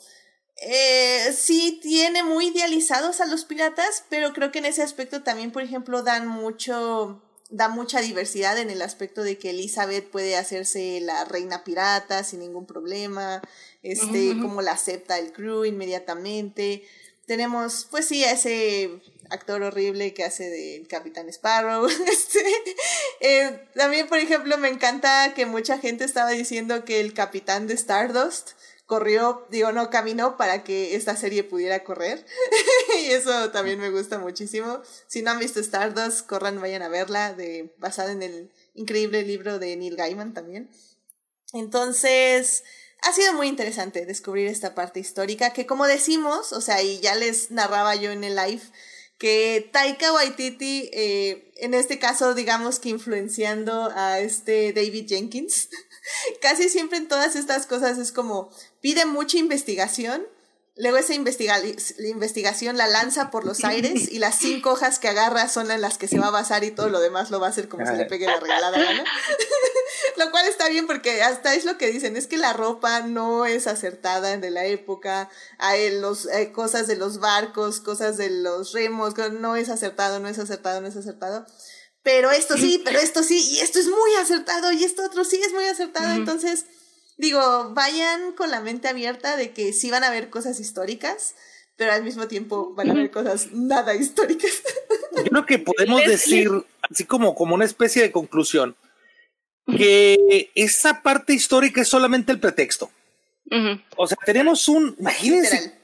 eh, sí tiene muy idealizados a los piratas, pero creo que en ese aspecto también, por ejemplo, dan mucho, da mucha diversidad en el aspecto de que Elizabeth puede hacerse la reina pirata sin ningún problema, este, como la acepta el crew inmediatamente. Tenemos, pues sí, a ese actor horrible que hace de Capitán Sparrow. Este, eh, también, por ejemplo, me encanta que mucha gente estaba diciendo que el capitán de Stardust corrió, digo, no, caminó para que esta serie pudiera correr. y eso también me gusta muchísimo. Si no han visto Stardust, corran, vayan a verla, de, basada en el increíble libro de Neil Gaiman también. Entonces, ha sido muy interesante descubrir esta parte histórica que como decimos, o sea, y ya les narraba yo en el live, que Taika Waititi, eh, en este caso, digamos que influenciando a este David Jenkins, casi siempre en todas estas cosas es como pide mucha investigación, Luego esa investigación la lanza por los aires y las cinco hojas que agarra son en las que se va a basar y todo lo demás lo va a hacer como se le pegue la regalada gana. lo cual está bien porque hasta es lo que dicen, es que la ropa no es acertada de la época, hay los, cosas de los barcos, cosas de los remos, no es acertado, no es acertado, no es acertado. Pero esto sí, pero esto sí, y esto es muy acertado, y esto otro sí es muy acertado, entonces digo, vayan con la mente abierta de que sí van a ver cosas históricas, pero al mismo tiempo van a ver cosas nada históricas. Yo creo que podemos decir, así como, como una especie de conclusión, que esa parte histórica es solamente el pretexto. O sea, tenemos un, imagínense,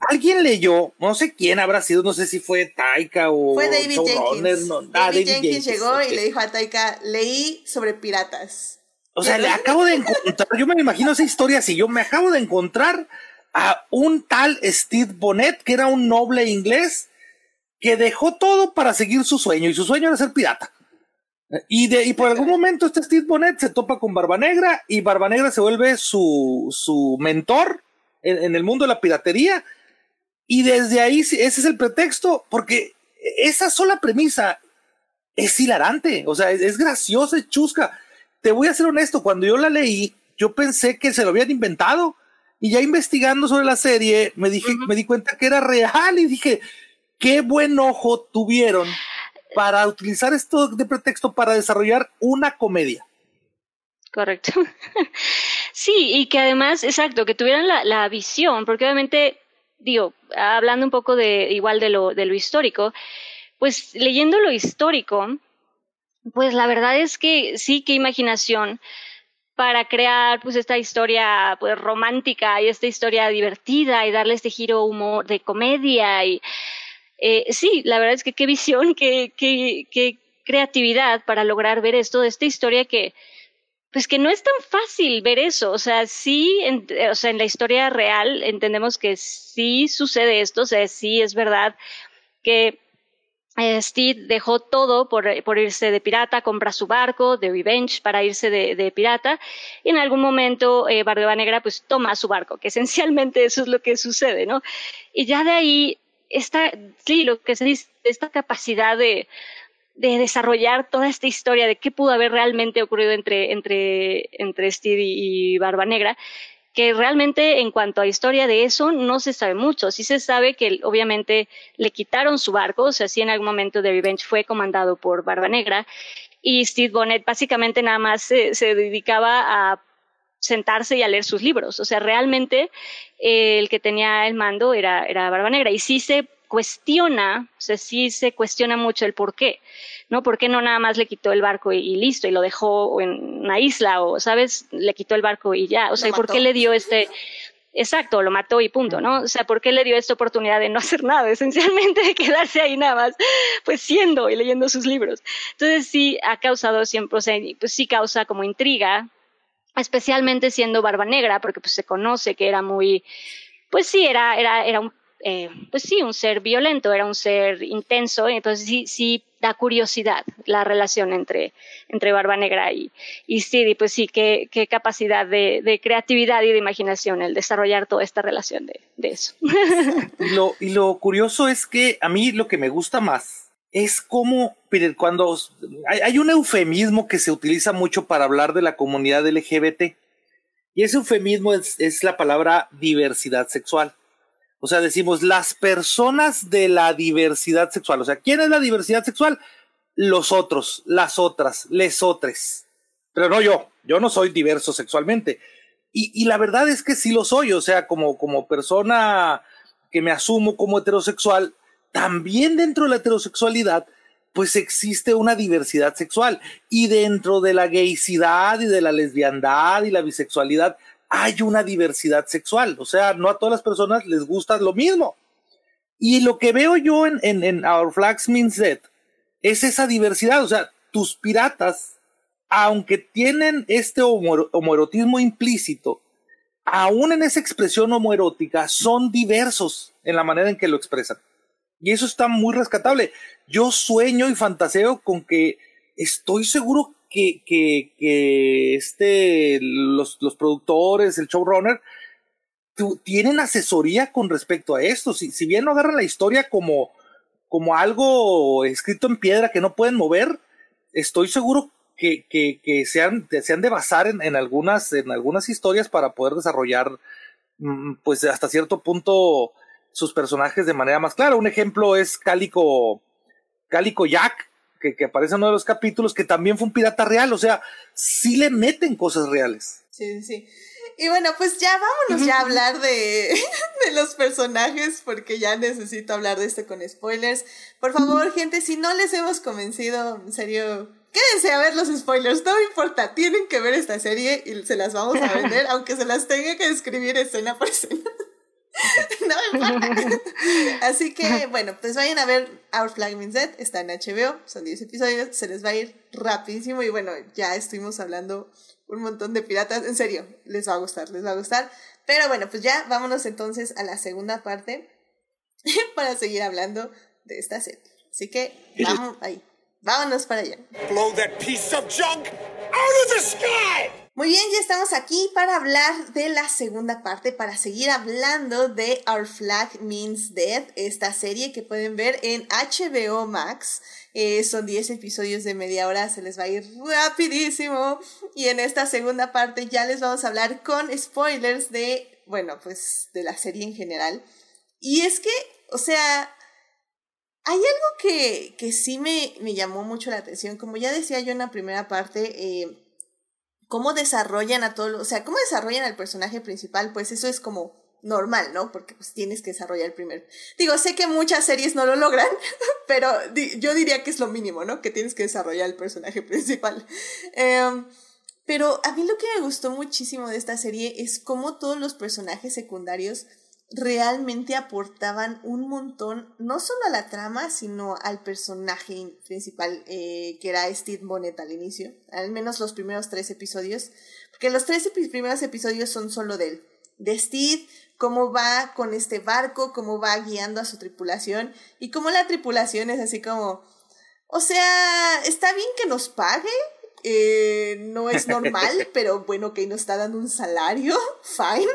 alguien leyó, no sé quién habrá sido, no sé si fue Taika o fue David Jenkins. Ah, David, Jenkins, llegó y le dijo a Taika, leí sobre piratas. O sea, le acabo de encontrar, yo me imagino esa historia así, yo me acabo de encontrar a un tal Steve Bonnet, que era un noble inglés, que dejó todo para seguir su sueño, y su sueño era ser pirata. Y, de, y por algún momento este Steve Bonnet se topa con Barba Negra y Barba Negra se vuelve su, su mentor en, el mundo de la piratería. Y desde ahí ese es el pretexto, porque esa sola premisa es hilarante, o sea, es, graciosa, es chusca. Te voy a ser honesto, cuando yo la leí, yo pensé que se lo habían inventado. Y ya investigando sobre la serie, me, dije, me di cuenta que era real y dije, qué buen ojo tuvieron para utilizar esto de pretexto para desarrollar una comedia. Correcto. sí, y que además, exacto, que tuvieran la, visión, porque obviamente, digo, hablando un poco de igual de lo, de lo histórico, pues leyendo lo histórico, pues la verdad es que sí, qué imaginación para crear pues esta historia pues romántica y esta historia divertida y darle este giro humor de comedia y eh, sí, la verdad es que qué visión, qué, qué, qué creatividad para lograr ver esto de esta historia que, pues que no es tan fácil ver eso. O sea, sí, en, o sea, en la historia real entendemos que sí sucede esto, o sea, sí es verdad que eh, Steve dejó todo por, por, irse de pirata, compra su barco de Revenge para irse de, de pirata y en algún momento eh, Barba Negra pues toma su barco, que esencialmente eso es lo que sucede, ¿no? Y ya de ahí esta, sí, lo que se esta capacidad de, de desarrollar toda esta historia de qué pudo haber realmente ocurrido entre, entre, entre Steve y Barba Negra, que realmente en cuanto a historia de eso no se sabe mucho. Sí se sabe que obviamente le quitaron su barco, o sea, sí en algún momento The Revenge fue comandado por Barba Negra y Steve Bonnet básicamente nada más se dedicaba a sentarse y a leer sus libros. O sea, realmente eh, el que tenía el mando era, era Barba Negra. Y sí se cuestiona, o sea, sí se cuestiona mucho el por qué, ¿no? ¿Por qué no nada más le quitó el barco y, listo y lo dejó en una isla o, ¿sabes? Le quitó el barco y ya. O sea, ¿por qué le dio este... Exacto, lo mató y punto, ¿no? O sea, ¿por qué le dio esta oportunidad de no hacer nada? Esencialmente de quedarse ahí nada más, pues siendo y leyendo sus libros. Entonces sí ha causado siempre, o sea, pues sí causa como intriga, especialmente siendo Barba Negra, porque pues se conoce que era muy, pues sí, era, era, era un, eh, pues sí, un ser violento, era un ser intenso, entonces sí, sí da curiosidad la relación entre, entre Barba Negra y, y Stevie, pues sí, qué, qué capacidad de, de, creatividad y de imaginación el desarrollar toda esta relación de, de eso. Y lo, y lo curioso es que a mí lo que me gusta más es como cuando hay, un eufemismo que se utiliza mucho para hablar de la comunidad LGBT y ese eufemismo es, la palabra diversidad sexual. O sea, decimos las personas de la diversidad sexual. O sea, ¿quién es la diversidad sexual? Los otros, las otras, les otros. Pero no yo, yo no soy diverso sexualmente. Y, y la verdad es que sí lo soy, o sea, como, como persona que me asumo como heterosexual, también dentro de la heterosexualidad, pues existe una diversidad sexual. Y dentro de la gaycidad y de la lesbiandad y la bisexualidad, hay una diversidad sexual. O sea, no a todas las personas les gusta lo mismo. Y lo que veo yo en, en, Our Flags Means Dead es esa diversidad. O sea, tus piratas, aunque tienen este homoerotismo implícito, aún en esa expresión homoerótica, son diversos en la manera en que lo expresan. Y eso está muy rescatable. Yo sueño y fantaseo con que estoy seguro que, que, este, los, los productores, el showrunner, tienen asesoría con respecto a esto. Si, si bien no agarran la historia como, como algo escrito en piedra que no pueden mover, estoy seguro que, que, que se, han, se han de basar en, en, algunas, en algunas historias para poder desarrollar, mm, pues hasta cierto punto, sus personajes de manera más clara. Un ejemplo es Cálico, Cálico Jack, que, que, aparece en uno de los capítulos, que también fue un pirata real, o sea, sí le meten cosas reales. Sí, sí. Y bueno, pues ya vámonos ya a hablar de, de, los personajes porque ya necesito hablar de esto con spoilers. Por favor, gente, si no les hemos convencido, en serio, quédense a ver los spoilers, no importa, tienen que ver esta serie y se las vamos a vender, aunque se las tenga que escribir escena por escena. no importa. Así que, bueno, pues vayan a ver Our Flag Means Dead, está en HBO, son 10 episodios, se les va a ir rapidísimo y bueno, ya estuvimos hablando un montón de piratas, en serio, les va a gustar, les va a gustar. Pero bueno, pues ya vámonos entonces a la segunda parte para seguir hablando de esta serie. Así que vamos ahí. Vámonos para allá. Blow that piece of junk out of the sky. Muy bien, ya estamos aquí para hablar de la segunda parte, para seguir hablando de Our Flag Means Dead, esta serie que pueden ver en HBO Max. Eh, son 10 episodios de media hora, se les va a ir rapidísimo. Y en esta segunda parte ya les vamos a hablar con spoilers de, bueno, pues de la serie en general. Y es que, o sea, hay algo que, que sí me, me, llamó mucho la atención. Como ya decía yo en la primera parte, eh, cómo desarrollan a todo, o sea, cómo desarrollan al personaje principal, pues eso es como normal, ¿no? Porque pues tienes que desarrollar el primer. Digo, sé que muchas series no lo logran, pero yo diría que es lo mínimo, ¿no? Que tienes que desarrollar el personaje principal. Eh, pero a mí lo que me gustó muchísimo de esta serie es cómo todos los personajes secundarios realmente aportaban un montón, no solo a la trama, sino al personaje principal, eh, que era Steve Bonnet al inicio, al menos los primeros tres episodios, porque los tres primeros episodios son solo de él, de Steve, cómo va con este barco, cómo va guiando a su tripulación, y cómo la tripulación es así como, o sea, está bien que nos pague, eh, no es normal, pero bueno, que nos está dando un salario, fine.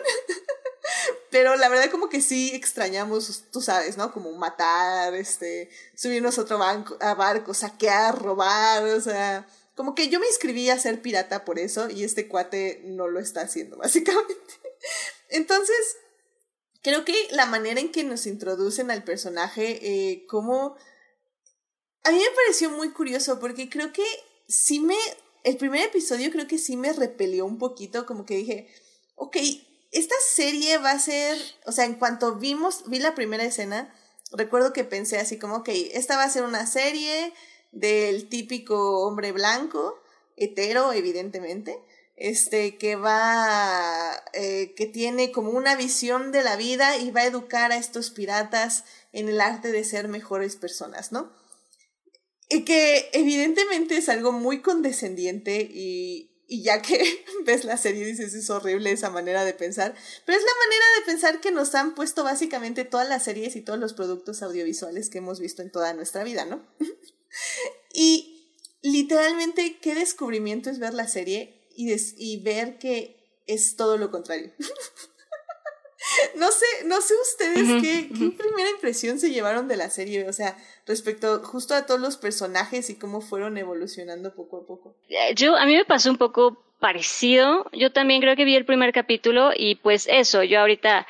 Pero la verdad como que sí extrañamos, tú sabes, ¿no? Como matar, este, subirnos a otro banco, a barco, saquear, robar, o sea, como que yo me inscribí a ser pirata por eso y este cuate no lo está haciendo, básicamente. Entonces, creo que la manera en que nos introducen al personaje, eh, como... A mí me pareció muy curioso porque creo que sí me... El primer episodio creo que sí me repelió un poquito, como que dije, ok, esta serie va a ser, o sea, en cuanto vimos, vi la primera escena, recuerdo que pensé así como, ok, esta va a ser una serie del típico hombre blanco, hetero, evidentemente, este, que va, eh, que tiene como una visión de la vida y va a educar a estos piratas en el arte de ser mejores personas, ¿no? Y que evidentemente es algo muy condescendiente y, y ya que ves la serie dices es horrible esa manera de pensar, pero es la manera de pensar que nos han puesto básicamente todas las series y todos los productos audiovisuales que hemos visto en toda nuestra vida, ¿no? y literalmente qué descubrimiento es ver la serie y, y ver que es todo lo contrario. no sé, no sé ustedes qué, qué primera impresión se llevaron de la serie, o sea, respecto justo a todos los personajes y cómo fueron evolucionando poco a poco. Eh, yo, a mí me pasó un poco parecido. Yo también creo que vi el primer capítulo y pues eso, yo ahorita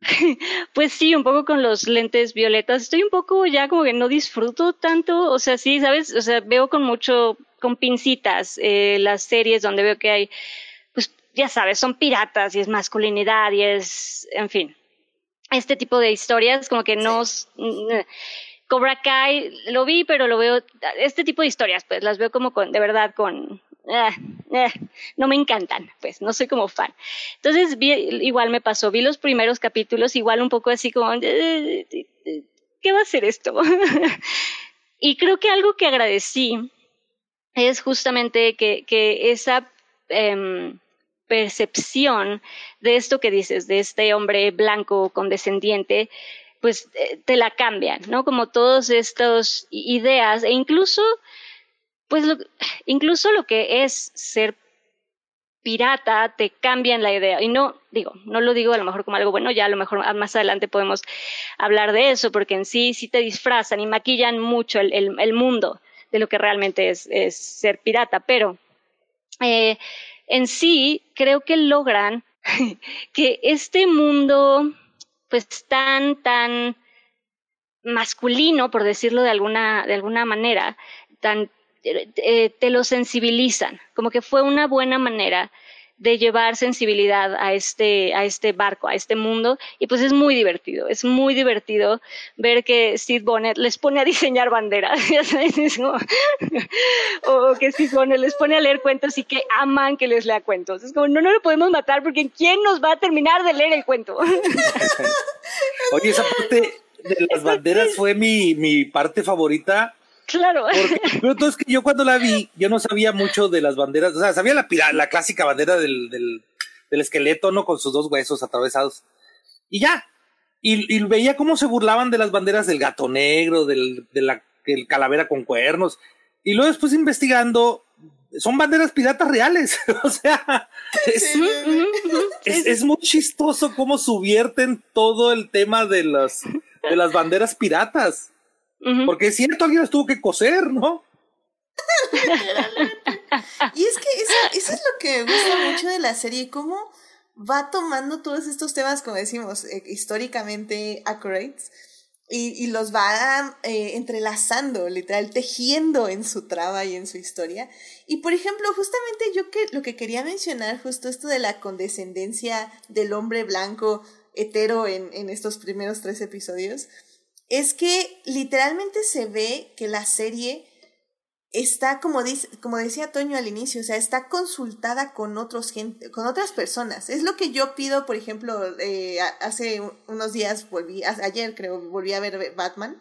pues sí, un poco con los lentes violetas. Estoy un poco ya como que no disfruto tanto. O sea, sí, ¿sabes? O sea, veo con mucho, con pincitas eh, las series donde veo que hay ya sabes, son piratas y es masculinidad y es, en fin, este tipo de historias como que no... Cobra Kai lo vi, pero lo veo, este tipo de historias, pues las veo como con, de verdad, con, eh, eh, no me encantan, pues no soy como fan. Entonces, igual me pasó, vi los primeros capítulos, igual un poco así como, eh, ¿qué va a ser esto? y creo que algo que agradecí es justamente que, que esa em, percepción de esto que dices, de este hombre blanco condescendiente, pues eh, te la cambian, ¿no? Como todas estas ideas e incluso, pues lo, incluso lo que es ser pirata te cambian la idea. Y no, digo, no lo digo a lo mejor como algo bueno, ya a lo mejor más adelante podemos hablar de eso, porque en sí sí te disfrazan y maquillan mucho el, mundo de lo que realmente es, es ser pirata, pero eh, en sí creo que logran que este mundo pues tan tan masculino por decirlo de alguna de alguna manera tan eh, te lo sensibilizan como que fue una buena manera de llevar sensibilidad a este, a este barco, a este mundo, y pues es muy divertido, es muy divertido ver que Steve Bonnet les pone a diseñar banderas, o que Steve Bonnet les pone a leer cuentos y que aman que les lea cuentos. Es como, no, no lo podemos matar porque ¿quién nos va a terminar de leer el cuento? Oye, esa parte de las banderas fue mi, mi parte favorita Claro. pero todo es que yo cuando la vi, yo no sabía mucho de las banderas, o sea, sabía la, la clásica bandera del, del, del, esqueleto, ¿no? Con sus dos huesos atravesados. Y ya. Y, y, veía cómo se burlaban de las banderas del gato negro, del, de la el calavera con cuernos. Y luego después investigando, son banderas piratas reales. o sea, es, es, es, muy chistoso cómo subvierten todo el tema de las, de las banderas piratas. Porque es cierto, alguien las tuvo que coser, ¿no? y es que eso, es lo que me gusta mucho de la serie, cómo va tomando todos estos temas, como decimos, eh, históricamente accurate, y, y los va eh, entrelazando, literal, tejiendo en su trama y en su historia. Y por ejemplo, justamente yo que lo que quería mencionar, justo esto de la condescendencia del hombre blanco hetero en, en estos primeros tres episodios, es que literalmente se ve que la serie está, como, dice, como decía Toño al inicio, o sea, está consultada con, otros gente, con otras personas. Es lo que yo pido, por ejemplo, eh, hace unos días, volví, ayer creo, volví a ver Batman.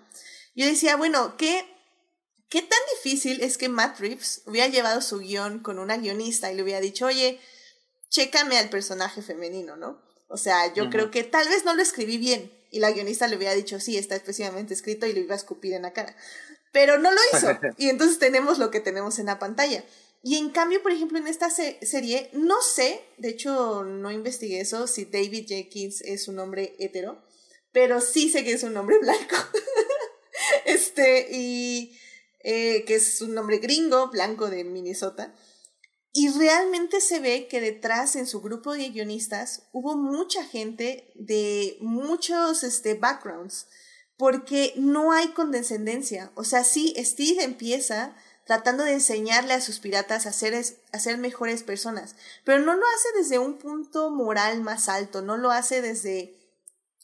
Yo decía, bueno, ¿qué, ¿qué tan difícil es que Matt Reeves hubiera llevado su guion con una guionista y le hubiera dicho, oye, chécame al personaje femenino, ¿no? O sea, yo creo que tal vez no lo escribí bien, y la guionista le hubiera dicho, sí, está especialmente escrito y lo iba a escupir en la cara. Pero no lo hizo. y entonces tenemos lo que tenemos en la pantalla. Y en cambio, por ejemplo, en esta serie, no sé, de hecho no investigué eso, si David Jenkins es un hombre hetero, pero sí sé que es un hombre blanco. este, y eh, que es un hombre gringo, blanco de Minnesota. Y realmente se ve que detrás en su grupo de guionistas hubo mucha gente de muchos este, backgrounds, porque no hay condescendencia. O sea, sí, Steve empieza tratando de enseñarle a sus piratas a ser, a ser mejores personas, pero no lo hace desde un punto moral más alto, no lo hace desde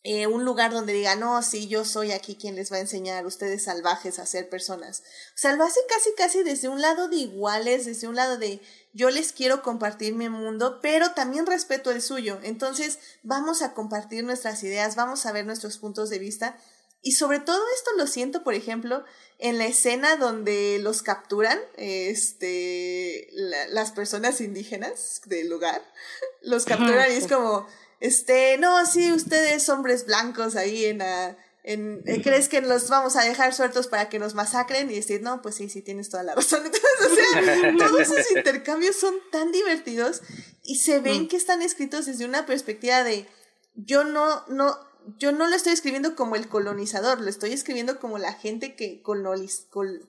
eh, un lugar donde diga, no, sí, yo soy aquí quien les va a enseñar a ustedes salvajes a ser personas. O sea, lo hace casi, casi desde un lado de iguales, desde un lado de yo les quiero compartir mi mundo, pero también respeto el suyo. Entonces, vamos a compartir nuestras ideas, vamos a ver nuestros puntos de vista. Y sobre todo esto lo siento, por ejemplo, en la escena donde los capturan, este, las personas indígenas del lugar, los capturan y es como, este, no, sí, ustedes hombres blancos ahí en la en, eh, ¿crees que los vamos a dejar sueltos para que nos masacren? Y decir, no, pues sí, sí, tienes toda la razón. Entonces, o sea, todos esos intercambios son tan divertidos y se ven que están escritos desde una perspectiva de, yo no, no, yo no lo estoy escribiendo como el colonizador, lo estoy escribiendo como la gente que coloniz, col,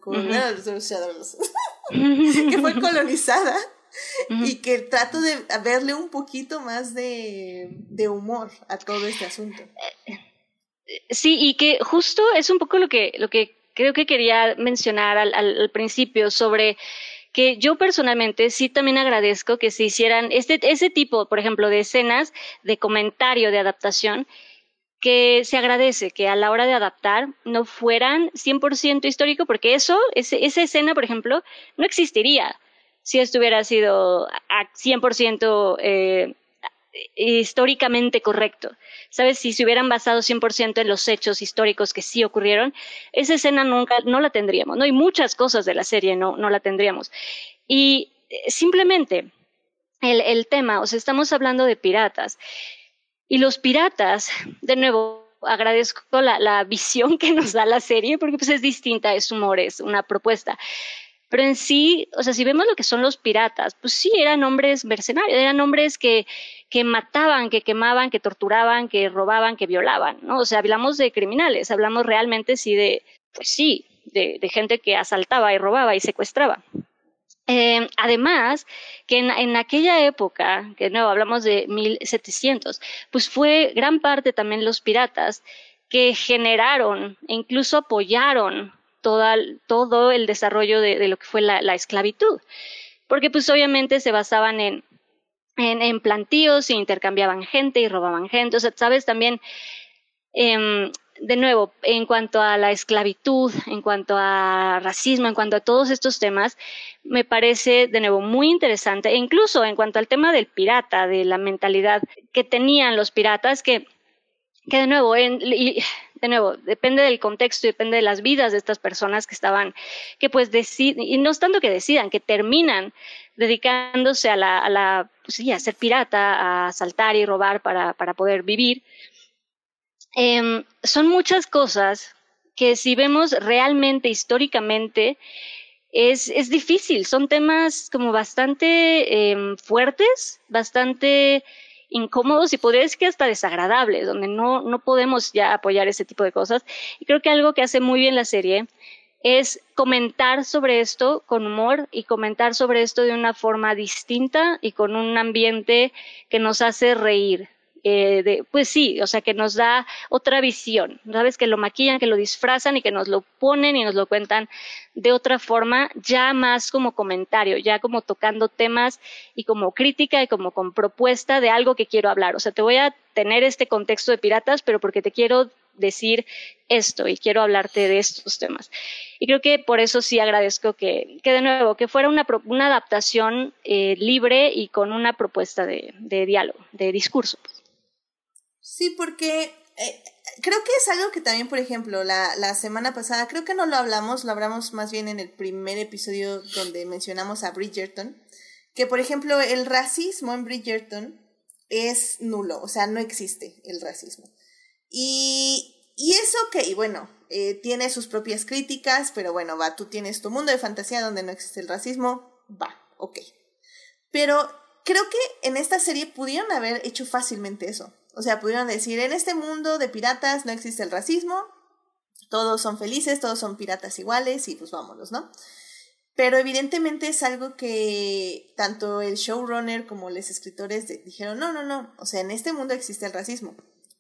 que fue colonizada y que trato de verle un poquito más de, de humor a todo este asunto. Eh, Sí, y que justo es un poco lo que, lo que creo que quería mencionar al, al, principio sobre que yo personalmente sí también agradezco que se hicieran este, ese tipo, por ejemplo, de escenas de comentario, de adaptación, que se agradece que a la hora de adaptar no fueran 100% histórico, porque eso, ese, esa escena, por ejemplo, no existiría si esto hubiera sido a 100% eh, históricamente correcto. ¿Sabes? Si se hubieran basado 100% en los hechos históricos que sí ocurrieron, esa escena nunca, no la tendríamos, ¿no? Y muchas cosas de la serie no, no la tendríamos. Y eh, simplemente el, el tema, o sea, estamos hablando de piratas. Y los piratas, de nuevo, agradezco la, la, visión que nos da la serie, porque pues es distinta, es humor, es una propuesta. Pero en sí, o sea, si vemos lo que son los piratas, pues sí, eran hombres mercenarios, eran hombres que, que mataban, que quemaban, que torturaban, que robaban, que violaban, ¿no? O sea, hablamos de criminales, hablamos realmente sí de, pues sí, de, gente que asaltaba y robaba y secuestraba. Eh, además, que en, en, aquella época, que no hablamos de 1700, pues fue gran parte también los piratas que generaron e incluso apoyaron todo el desarrollo de, lo que fue la, la, esclavitud. Porque pues obviamente se basaban en en, en plantíos y intercambiaban gente y robaban gente. O sea, sabes también, em, de nuevo, en cuanto a la esclavitud, en cuanto a racismo, en cuanto a todos estos temas, me parece de nuevo muy interesante. E incluso en cuanto al tema del pirata, de la mentalidad que tenían los piratas, que, que de nuevo, en, de nuevo, depende del contexto, depende de las vidas de estas personas que estaban, que pues deciden, y no es tanto que decidan, que terminan dedicándose a la, a la pues sí, a ser pirata, a saltar y robar para, para poder vivir. Eh, son muchas cosas que si vemos realmente, históricamente, es, es difícil. Son temas como bastante eh, fuertes, bastante incómodos y podría decir que hasta desagradables, donde no, no podemos ya apoyar ese tipo de cosas. Y creo que algo que hace muy bien la serie es comentar sobre esto con humor y comentar sobre esto de una forma distinta y con un ambiente que nos hace reír. Eh, de, pues sí, o sea, que nos da otra visión, ¿sabes? Que lo maquillan, que lo disfrazan y que nos lo ponen y nos lo cuentan de otra forma, ya más como comentario, ya como tocando temas y como crítica y como con propuesta de algo que quiero hablar. O sea, te voy a tener este contexto de piratas, pero porque te quiero decir esto y quiero hablarte de estos temas. Y creo que por eso sí agradezco que, que de nuevo, que fuera una, una adaptación eh, libre y con una propuesta de, de diálogo, de discurso. Sí, porque eh, creo que es algo que también, por ejemplo, la, la semana pasada, creo que no lo hablamos, lo hablamos más bien en el primer episodio donde mencionamos a Bridgerton, que por ejemplo el racismo en Bridgerton es nulo, o sea, no existe el racismo. Y, y es ok, bueno, eh, tiene sus propias críticas, pero bueno, va, tú tienes tu mundo de fantasía donde no existe el racismo, va, ok. Pero creo que en esta serie pudieron haber hecho fácilmente eso. O sea, pudieron decir, en este mundo de piratas no existe el racismo, todos son felices, todos son piratas iguales y pues vámonos, ¿no? Pero evidentemente es algo que tanto el showrunner como los escritores dijeron, no, no, no, o sea, en este mundo existe el racismo.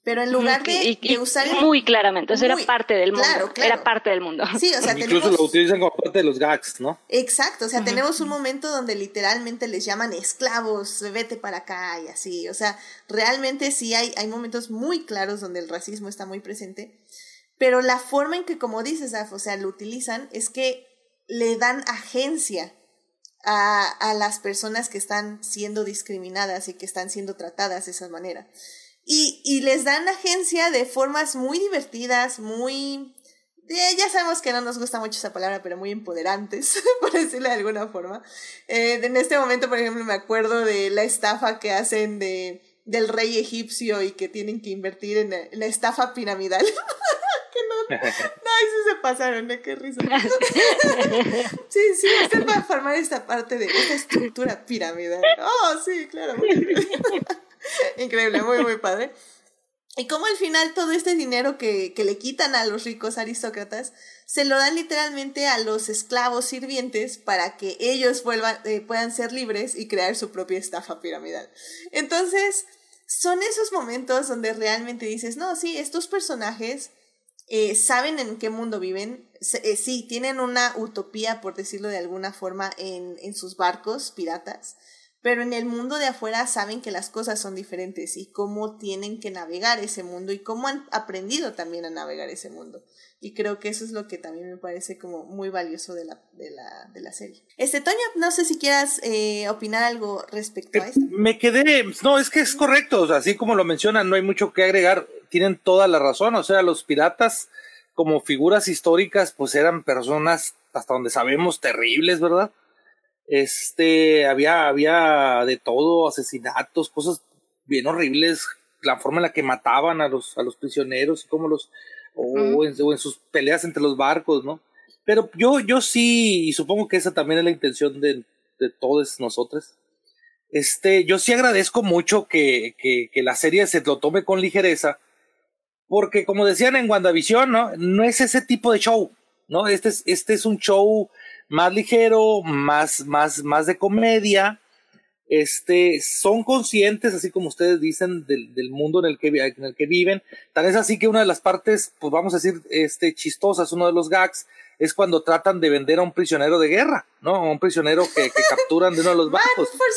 Pero en lugar de, usar muy claramente, eso era parte del mundo, claro, era parte del mundo. Sí, o sea, incluso lo utilizan como parte de los gags, ¿no? Exacto, o sea, tenemos un momento donde literalmente les llaman esclavos, vete para acá y así, o sea, realmente sí hay hay momentos muy claros donde el racismo está muy presente, pero la forma en que como dices, Af, o sea, lo utilizan es que le dan agencia a, a las personas que están siendo discriminadas y que están siendo tratadas de esa manera. Y, y les dan agencia de formas muy divertidas, muy... ya sabemos que no nos gusta mucho esa palabra, pero muy empoderantes, por decirlo de alguna forma. Eh, en este momento, por ejemplo, me acuerdo de la estafa que hacen de, del rey egipcio y que tienen que invertir en, la estafa piramidal. que no, no, sí se pasaron, ¿eh? Qué risa. sí, sí, usted va a formar esta parte de esta estructura piramidal. Oh, sí, claro. Increíble, muy, muy padre. Y como al final todo este dinero que, que, le quitan a los ricos aristócratas se lo dan literalmente a los esclavos sirvientes para que ellos vuelvan, eh, puedan ser libres y crear su propia estafa piramidal. Entonces, son esos momentos donde realmente dices, no, sí, estos personajes eh, saben en qué mundo viven, eh, sí, tienen una utopía, por decirlo de alguna forma, en, en sus barcos piratas pero en el mundo de afuera saben que las cosas son diferentes y cómo tienen que navegar ese mundo y cómo han aprendido también a navegar ese mundo. Y creo que eso es lo que también me parece como muy valioso de la, de la, de la serie. Este, Toño, no sé si quieras eh, opinar algo respecto a esto. Me quedé, no, es que es correcto, o sea, así como lo mencionan, no hay mucho que agregar, tienen toda la razón, o sea, los piratas como figuras históricas, pues eran personas, hasta donde sabemos, terribles, ¿verdad? Este, había, había de todo, asesinatos, cosas bien horribles, la forma en la que mataban a los, a los prisioneros y cómo los, o, en, sus peleas entre los barcos, ¿no? Pero yo, yo sí, y supongo que esa también es la intención de, de todos nosotros. Este, yo sí agradezco mucho que, que, que la serie se lo tome con ligereza, porque como decían en WandaVision, ¿no? No es ese tipo de show, ¿no? Este es, este es un show más ligero, más, más, más de comedia. Este, son conscientes, así como ustedes dicen, del, del mundo en el, que, en el que viven. Tal es así que una de las partes, pues vamos a decir, este, chistosas, uno de los gags, es cuando tratan de vender a un prisionero de guerra, ¿no? A un prisionero que, que capturan de uno de los barcos. Man for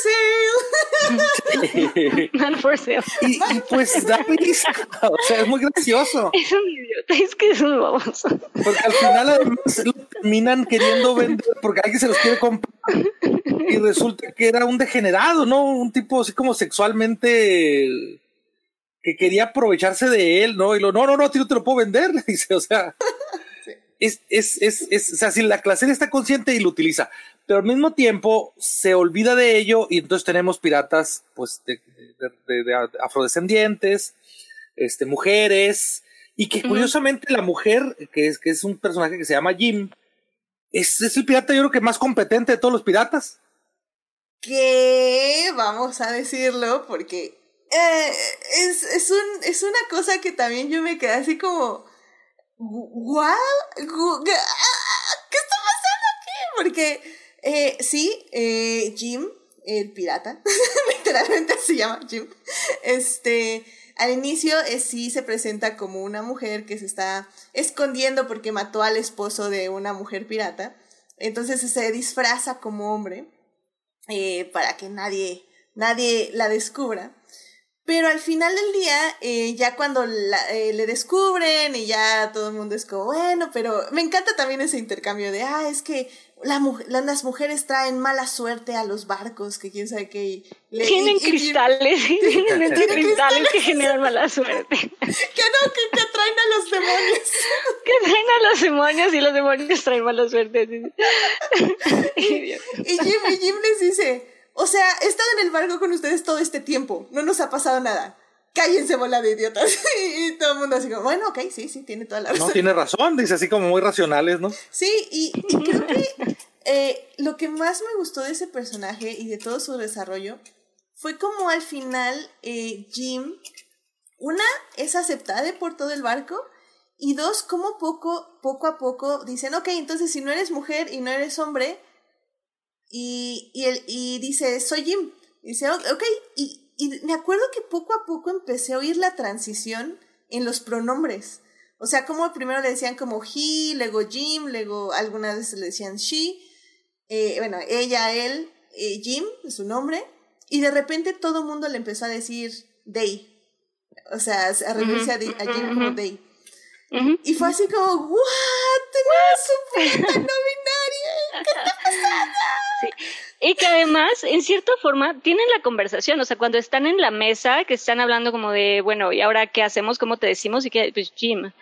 sale. Man for sale. Y, y pues da risa, o sea, es muy gracioso. Es un idiota, es que es un baboso. Porque al final además lo terminan queriendo vender porque alguien se los quiere comprar. Y resulta que era un degenerado, ¿no? Un tipo así como sexualmente que quería aprovecharse de él, ¿no? Y lo, no, no, no, a ti no te lo puedo vender, le dice, o sea. Es, es, es, es, o sea, si la clase está consciente y lo utiliza, pero al mismo tiempo se olvida de ello y entonces tenemos piratas, pues, de, de, de, de afrodescendientes, este, mujeres, y que curiosamente la mujer, que es, que es un personaje que se llama Jim, es, es el pirata yo creo que más competente de todos los piratas. que vamos a decirlo porque eh, es, es, un, es una cosa que también yo me quedé así como, ah, ¿Qué está pasando aquí? Porque eh, sí, eh, Jim, el pirata, literalmente se llama Jim, este, al inicio eh, sí se presenta como una mujer que se está escondiendo porque mató al esposo de una mujer pirata, entonces se disfraza como hombre eh, para que nadie, nadie la descubra. Pero al final del día, eh, ya cuando la- eh, le descubren y ya todo el mundo es como, bueno, pero me encanta también ese intercambio de, ah, es que la las mujeres traen mala suerte a los barcos, que quién sabe qué. y le- Tienen y- y- cristales, tienen Tienen cristales cristales. que generan mala suerte. Que no, que, que traen a los demonios. Que traen a los demonios y los demonios traen mala suerte. Idiota. Y Jim, y Jim les dice, o sea, he estado en el barco con ustedes todo este tiempo, no nos ha pasado nada. Cállense, bola de idiotas. Y todo el mundo así como, bueno, ok, sí, sí, tiene toda la razón. No tiene razón, dice así como muy racionales, ¿no? Sí, y, y creo que eh, lo que más me gustó de ese personaje y de todo su desarrollo fue como al final eh, Jim, una, es aceptada por todo el barco y dos, como poco, poco a poco dicen, ok, entonces si no eres mujer y no eres hombre, y, y, él, y dice, soy Jim. Y dice, "Ok, y, y me acuerdo que poco a poco empecé a oír la transición en los pronombres. O sea, como primero le decían como he, luego Jim, luego algunas veces le decían she, eh, bueno, ella, él, eh, Jim, su nombre, y de repente todo el mundo le empezó a decir they. O sea, a referirse a, a Jim como they. Y fue así como, ¿what? Tenemos pirata no binario. ¿Qué está pasando? Y que además, en cierta forma, tienen la conversación, o sea, cuando están en la mesa, que están hablando como de, bueno, ¿y ahora qué hacemos? ¿Cómo te decimos? Y que, pues, Jim,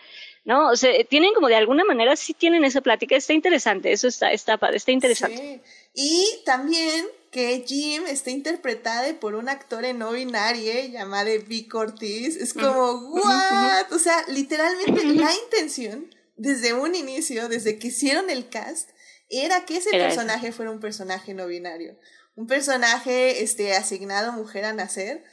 ¿no? O sea, tienen como de alguna manera, sí tienen esa plática, está interesante, eso está, está está interesante. Sí. Y también que Jim está interpretada por un actor no binario llamado Vic Ortiz. Es como, ¿what? O sea, literalmente la intención, desde un inicio, desde que hicieron el cast, era que ese Era eso. personaje fuera un personaje no binario. Un personaje este, asignado mujer a nacer,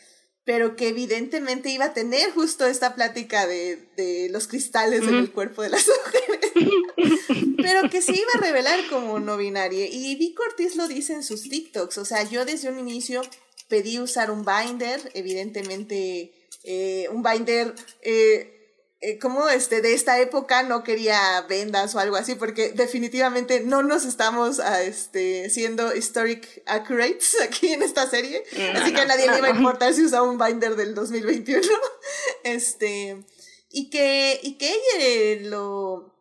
pero que evidentemente iba a tener justo esta plática de, de los cristales en el cuerpo de las mujeres. pero que se iba a revelar como no binaria. Y Vic Ortiz lo dice en sus TikToks. O sea, yo desde un inicio pedí usar un binder, evidentemente eh, un binder eh, eh, como este de esta época no quería vendas o algo así porque definitivamente no nos estamos ah, este siendo historic accurates aquí en esta serie. Así que a nadie le iba a importar si usaba un binder del 2021 este y que y que ella eh, lo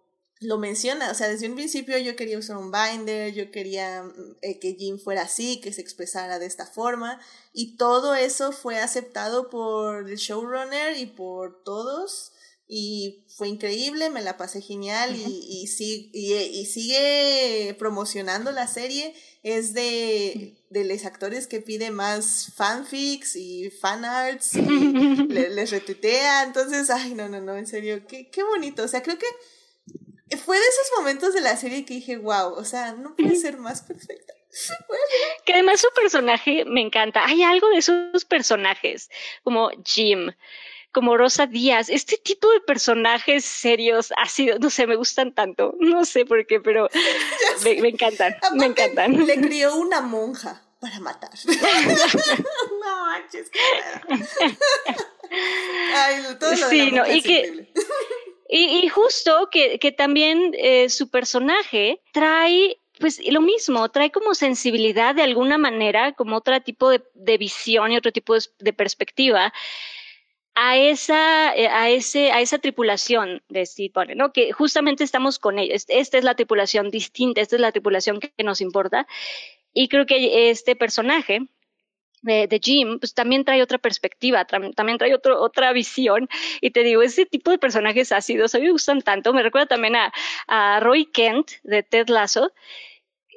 lo menciona, o sea, desde un principio yo quería usar un binder, yo quería mm, eh, que Jim fuera así, que se expresara de esta forma, y todo eso fue aceptado por el showrunner y por todos, y fue increíble, me la pasé genial, y, y, y, y sigue promocionando la serie, es de, de los actores que pide más fanfics y fanarts, y le- les retuitea, entonces, ay, no, no, no, en serio, qué, qué bonito, o sea, creo que fue de esos momentos de la serie que dije, wow, o sea, no puede ser más perfecta. Que además su personaje me encanta. Hay algo de esos personajes, como Jim, como Rosa Díaz, este tipo de personajes serios, ácidos, no sé, me gustan tanto. No sé por qué, pero me, me encantan, me encantan. Le crió una monja para matar. no manches. Ay, todo lo de Sí, la no, y es que-. Y, justo que, que también eh, su personaje trae pues lo mismo, trae como sensibilidad de alguna manera, como otro tipo de, de visión y otro tipo de, perspectiva a esa, eh, a ese, a esa tripulación de Steve ¿no? Que justamente estamos con ellos. Esta es la tripulación distinta, esta es la tripulación que nos importa. Y creo que este personaje, de, Jim, pues también trae otra perspectiva, también trae otro, otra visión. Y te digo, ese tipo de personajes ácidos a mí me gustan tanto. Me recuerda también a, a Roy Kent de Ted Lasso.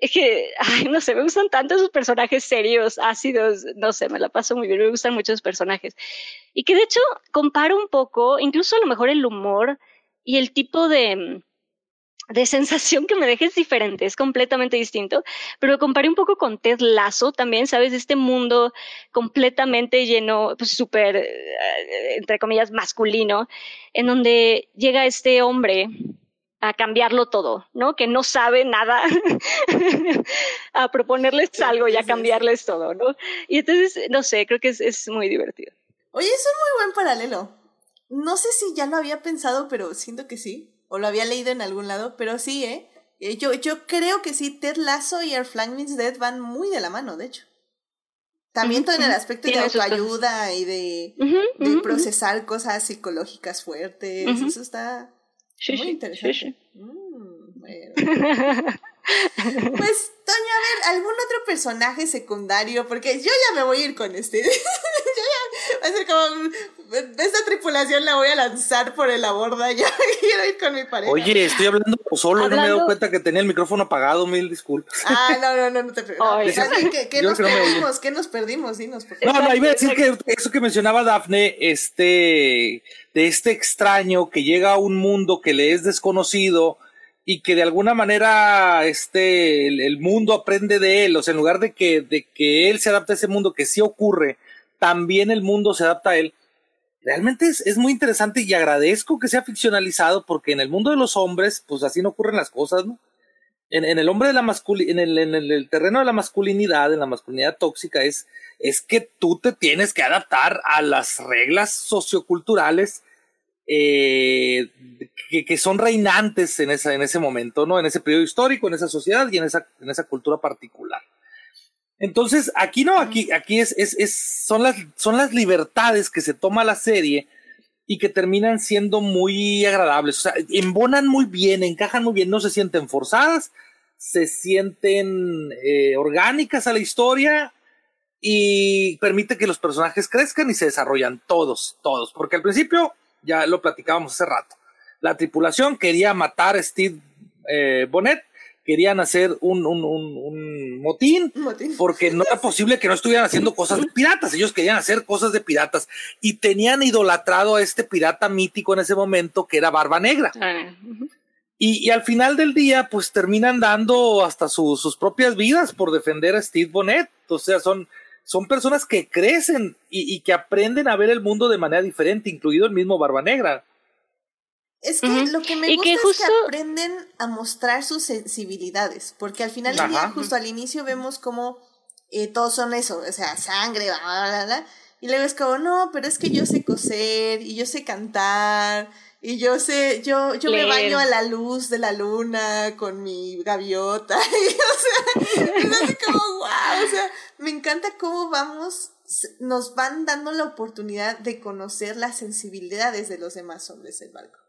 Es que, no sé, me gustan tanto esos personajes serios, ácidos, no sé, me la paso muy bien, me gustan muchos personajes. Y que de hecho comparo un poco, incluso a lo mejor el humor y el tipo de, de sensación que me deja es diferente, es completamente distinto, pero comparé un poco con Ted Lasso también, ¿sabes? Este mundo completamente lleno, pues súper, eh, entre comillas, masculino, en donde llega este hombre a cambiarlo todo, ¿no? Que no sabe nada, a proponerles algo y a cambiarles todo, ¿no? Y entonces, no sé, creo que es, es muy divertido. Oye, es un muy buen paralelo. No sé si ya lo había pensado, pero siento que sí o lo había leído en algún lado, pero sí, ¿eh? eh yo, yo creo que sí, Ted Lasso y Our Flag Means Dead van muy de la mano, de hecho. También todo en el aspecto de autoayuda y de, de procesar cosas psicológicas fuertes. Eso está muy interesante. Mm, pues, Toño, a ver, ¿algún otro personaje secundario? Porque yo ya me voy a ir con este. yo ya, va a ser como esta tripulación la voy a lanzar por la borda, ya quiero ir con mi pareja. Oye, estoy hablando solo, no me he dado cuenta que tenía el micrófono apagado, mil disculpas. Ah, no, no, no, no te preocupes. ¿Qué, qué nos perdimos? ¿Qué nos perdimos? Dinos, No, no, iba a decir que eso que mencionaba Dafne, este, de este extraño que llega a un mundo que le es desconocido y que de alguna manera este, el, mundo aprende de él, o sea, en lugar de que, de que él se adapte a ese mundo que sí ocurre, también el mundo se adapta a él realmente es, es, muy interesante y agradezco que sea ficcionalizado porque en el mundo de los hombres, pues así no ocurren las cosas, ¿no? En, en el hombre de la masculin en, en terreno de la masculinidad, en la masculinidad tóxica, es, es que tú te tienes que adaptar a las reglas socioculturales eh, que, que, son reinantes en, esa, en ese momento, ¿no? En ese periodo histórico, en esa sociedad y en esa, en esa cultura particular. Entonces, aquí no, aquí, aquí es, es, es, son, las, son las libertades que se toma la serie y que terminan siendo muy agradables. O sea, embonan muy bien, encajan muy bien, no se sienten forzadas, se sienten eh, orgánicas a la historia y permite que los personajes crezcan y se desarrollan todos, todos. Porque al principio, ya lo platicábamos hace rato, la tripulación quería matar a Steve eh, Bonnet querían hacer un, un, un, motín, porque no era posible que no estuvieran haciendo cosas de piratas, ellos querían hacer cosas de piratas y tenían idolatrado a este pirata mítico en ese momento que era Barba Negra. Ah, y, y, al final del día, pues terminan dando hasta sus propias vidas por defender a Steve Bonnet. O sea, son, son personas que crecen y, y que aprenden a ver el mundo de manera diferente, incluido el mismo Barba Negra. Es que lo que me gusta es que aprenden a mostrar sus sensibilidades, porque al final del día, justo al inicio vemos como eh, todos son eso, o sea, sangre, bla, bla, bla, y luego es como, no, pero es que yo sé coser, y yo sé cantar, y yo sé, yo, yo me baño a la luz de la luna con mi gaviota, y o sea, es como, wow, o sea, me encanta cómo vamos nos van dando la oportunidad de conocer las sensibilidades de los demás hombres del barco.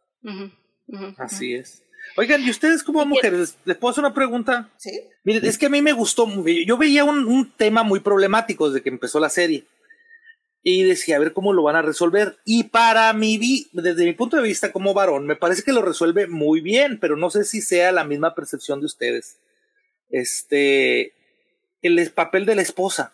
Así es. Oigan, ¿y ustedes como mujeres, les puedo hacer una pregunta? Sí. Miren, es que a mí me gustó, yo veía un, un, tema muy problemático desde que empezó la serie. Y decía, a ver cómo lo van a resolver. Y para mí, desde mi punto de vista como varón, me parece que lo resuelve muy bien, pero no sé si sea la misma percepción de ustedes. Este, el papel de la esposa.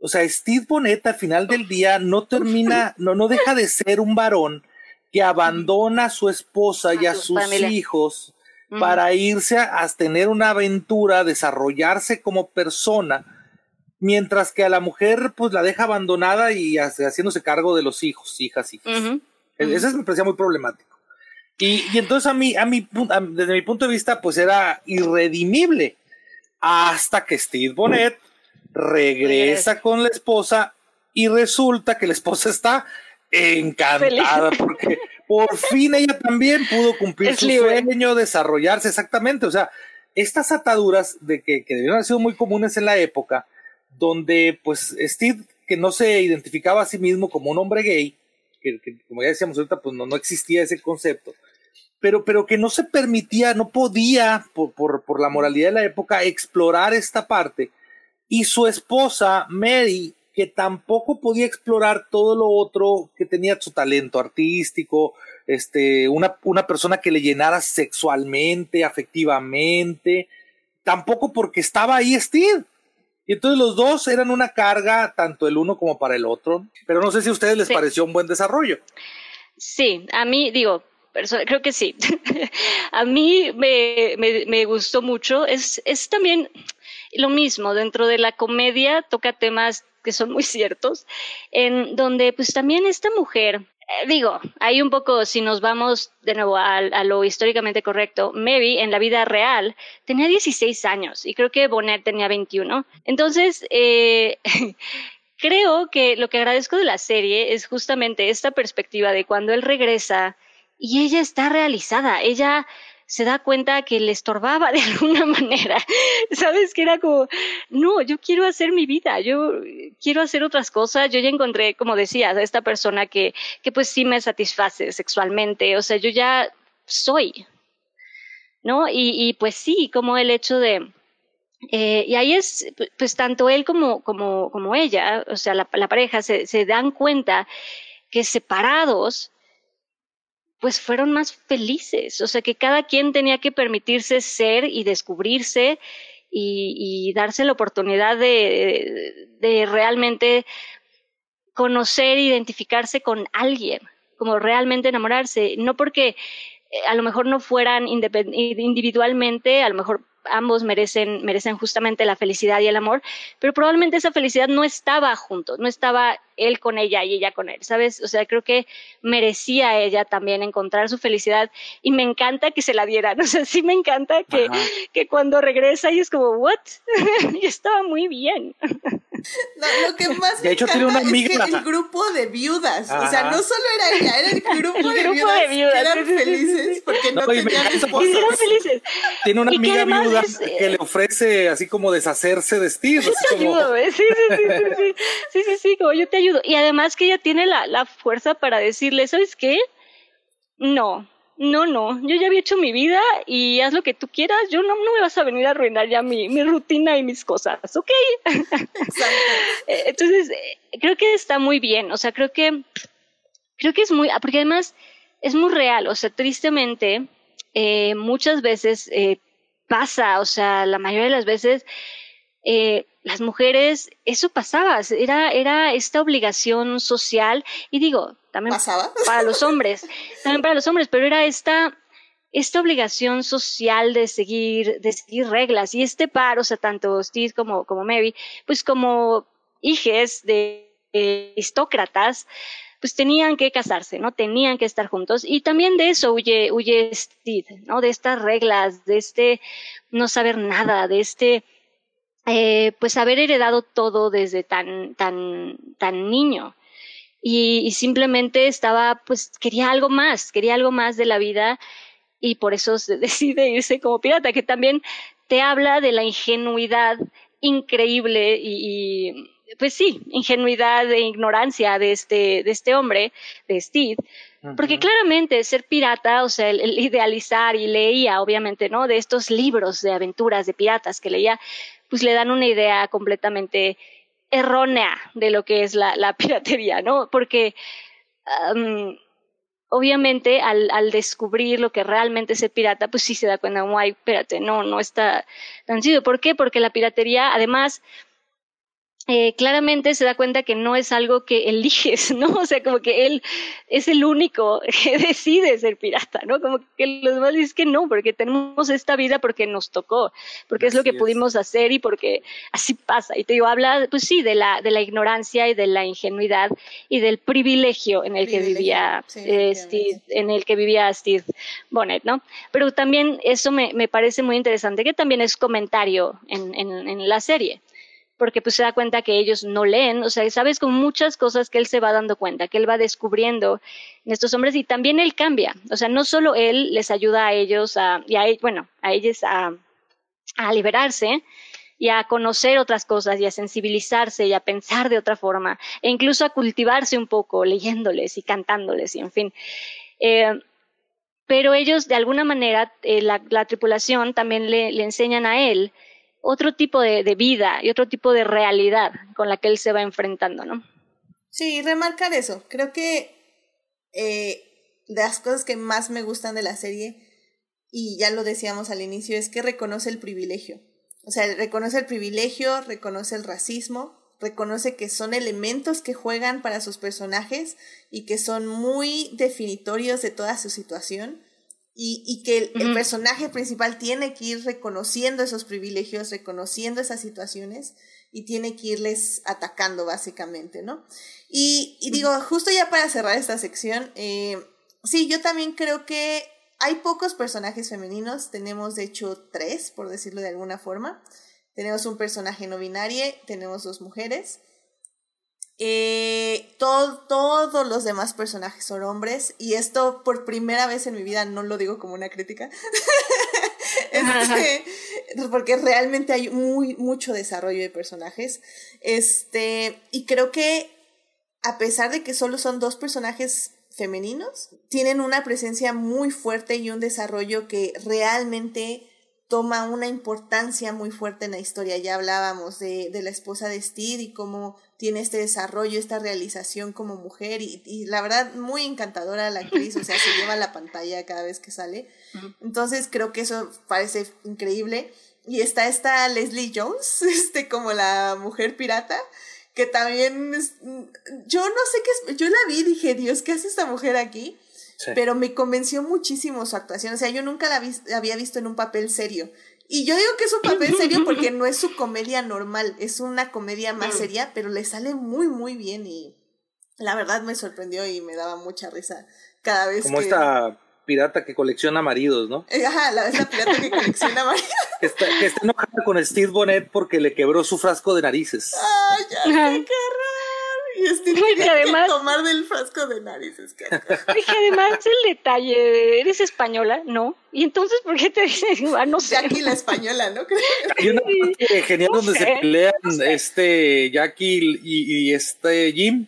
O sea, Steve Bonnet al final del día no termina, no, no deja de ser un varón que abandona a su esposa y a sus hijos para irse a, tener una aventura, desarrollarse como persona, mientras que a la mujer pues la deja abandonada y haciéndose cargo de los hijos, hijas, hijas. Eso me parecía muy problemático. Y, y, entonces a mí, a mí, desde mi punto de vista, pues era irredimible. Hasta que Steve Bonnet regresa. con la esposa y resulta que la esposa está encantada porque, por fin ella también pudo cumplir su sueño, desarrollarse exactamente. O sea, estas ataduras de que, que debieron haber sido muy comunes en la época, donde pues Steve, que no se identificaba a sí mismo como un hombre gay, que, como ya decíamos ahorita, pues no, no existía ese concepto, pero, pero que no se permitía, no podía, por, por, por la moralidad de la época, explorar esta parte. Y su esposa, Mary, que tampoco podía explorar todo lo otro que tenía su talento artístico, este, una, una persona que le llenara sexualmente, afectivamente, tampoco porque estaba ahí Steve. Y entonces los dos eran una carga, tanto el uno como para el otro. Pero no sé si a ustedes les pareció un buen desarrollo. Sí, a mí, digo, creo que sí. a mí me, me, me, gustó mucho. Es, es también lo mismo, dentro de la comedia toca temas que son muy ciertos, en donde pues también esta mujer, eh, digo, hay un poco, si nos vamos de nuevo a, lo históricamente correcto, Mary en la vida real tenía 16 años y creo que Bonnet tenía 21. Entonces, eh, creo que lo que agradezco de la serie es justamente esta perspectiva de cuando él regresa y ella está realizada, ella se da cuenta que le estorbaba de alguna manera. Sabes que era como, no, yo quiero hacer mi vida, yo quiero hacer otras cosas. Yo ya encontré, como decías, a esta persona que, que pues sí me satisface sexualmente. O sea, yo ya soy, ¿no? Y, y pues sí, como el hecho de, eh, y ahí es, pues tanto él como, como, como ella, o sea, la, la pareja, se, se, dan cuenta que separados pues fueron más felices. O sea, que cada quien tenía que permitirse ser y descubrirse y, darse la oportunidad de, realmente conocer, identificarse con alguien, como realmente enamorarse. No porque eh, a lo mejor no fueran individualmente, a lo mejor ambos merecen, merecen justamente la felicidad y el amor, pero probablemente esa felicidad no estaba juntos, no estaba él con ella y ella con él, ¿sabes? O sea, creo que merecía ella también encontrar su felicidad y me encanta que se la dieran, o sea, sí me encanta que, que cuando regresa y es como, ¿what? y estaba muy bien. No, lo que más me encanta es que el grupo de viudas, o sea, no solo era ella, era el grupo, de, viudas que eran felices porque no, tenían esposos. felices. Tiene una amiga viuda que le ofrece así como deshacerse de Steve. Yo te ayudo, ¿eh? sí, sí, sí, sí, sí, sí, sí, como yo te ayudo. Y además que ella tiene la, la fuerza para decirle, ¿sabes qué? No, no, no, yo ya había hecho mi vida y haz lo que tú quieras, yo no, no me vas a venir a arruinar ya mi, mi rutina y mis cosas, ¿ok? Entonces, eh, creo que está muy bien, o sea, creo que, creo que es muy, porque además es muy real, o sea, tristemente, eh, muchas veces eh, pasa, o sea, la mayoría de las veces, eh, las mujeres, eso pasaba, era, era esta obligación social, y digo, también para los hombres, también para los hombres, pero era esta, esta obligación social de seguir, de seguir reglas, y este par, o sea, tanto Steve como, como Mary, pues como hijes de aristócratas, pues tenían que casarse, ¿no? Tenían que estar juntos. Y también de eso huye, huye Steve, ¿no? De estas reglas, de este no saber nada, de este eh, pues haber heredado todo desde tan, tan, tan niño. Y, y, simplemente estaba, pues quería algo más, quería algo más de la vida y por eso se decide irse como pirata, que también te habla de la ingenuidad increíble y, y pues sí, ingenuidad e ignorancia de este, de este hombre, de Steve, porque claramente ser pirata, o sea, el, idealizar y leía, obviamente, ¿no? De estos libros de aventuras de piratas que leía, pues le dan una idea completamente errónea de lo que es la, piratería, ¿no? Porque obviamente al, descubrir lo que realmente es el pirata, pues sí se da cuenta, ay, espérate, no, no está tan chido. ¿Por qué? Porque la piratería, además, eh, claramente se da cuenta que no es algo que eliges, ¿no? O sea, como que él es el único que decide ser pirata, ¿no? Como que los demás dicen que no, porque tenemos esta vida porque nos tocó, porque es lo que pudimos hacer y porque así pasa. Y te digo, habla, pues sí, de la, de la ignorancia y de la ingenuidad y del privilegio en el que vivía eh, Steve, en el que vivía Steve Bonnet, ¿no? Pero también eso me, me parece muy interesante, que también es comentario en, en, en la serie porque pues se da cuenta que ellos no leen, o sea, sabes con muchas cosas que él se va dando cuenta, que él va descubriendo en estos hombres y también él cambia, o sea, no solo él les ayuda a ellos a, e, bueno, a ellos a liberarse, y a conocer otras cosas y a sensibilizarse y a pensar de otra forma e incluso a cultivarse un poco leyéndoles y cantándoles y en fin. Eh, pero ellos de alguna manera, eh, la, tripulación también le, enseñan a él otro tipo de, vida y otro tipo de realidad con la que él se va enfrentando, ¿no? Sí, remarcar eso. Creo que eh, de las cosas que más me gustan de la serie, y ya lo decíamos al inicio, es que reconoce el privilegio. O sea, reconoce el privilegio, reconoce el racismo, reconoce que son elementos que juegan para sus personajes y que son muy definitorios de toda su situación y, y que el, personaje principal tiene que ir reconociendo esos privilegios, reconociendo esas situaciones y tiene que irles atacando básicamente, ¿no? Y, y digo, justo ya para cerrar esta sección, eh, sí, yo también creo que hay pocos personajes femeninos, tenemos de hecho tres, por decirlo de alguna forma. Tenemos un personaje no binario, tenemos dos mujeres. Eh, todos los demás personajes son hombres y esto por primera vez en mi vida no lo digo como una crítica. Este, porque realmente hay muy, mucho desarrollo de personajes. Este, y creo que a pesar de que solo son dos personajes femeninos, tienen una presencia muy fuerte y un desarrollo que realmente toma una importancia muy fuerte en la historia. Ya hablábamos de, de la esposa de Steve y cómo tiene este desarrollo, esta realización como mujer y, y, la verdad muy encantadora la actriz, o sea, se lleva la pantalla cada vez que sale. Entonces creo que eso parece increíble. Y está esta Leslie Jones, este como la mujer pirata, que también yo no sé qué es, yo la vi y dije, Dios, ¿qué hace esta mujer aquí? Pero me convenció muchísimo su actuación, o sea, yo nunca la, había visto en un papel serio. Y yo digo que es un papel serio porque no es su comedia normal, es una comedia más seria, pero le sale muy, muy bien y la verdad me sorprendió y me daba mucha risa cada vez Como esta pirata que colecciona maridos, ¿no? Eh, ajá, la, esta pirata que colecciona maridos. que, está, que está enojada con Steve Bonnet porque le quebró su frasco de narices. ¡Ay, ya qué y Steve que además, que tomar del frasco de narices. Dije, además el detalle, ¿eres española? No. ¿Y entonces por qué te dicen, ah, no sé? Jackie la española, ¿no? Hay una parte genial donde se pelean este Jackie y, y este Jim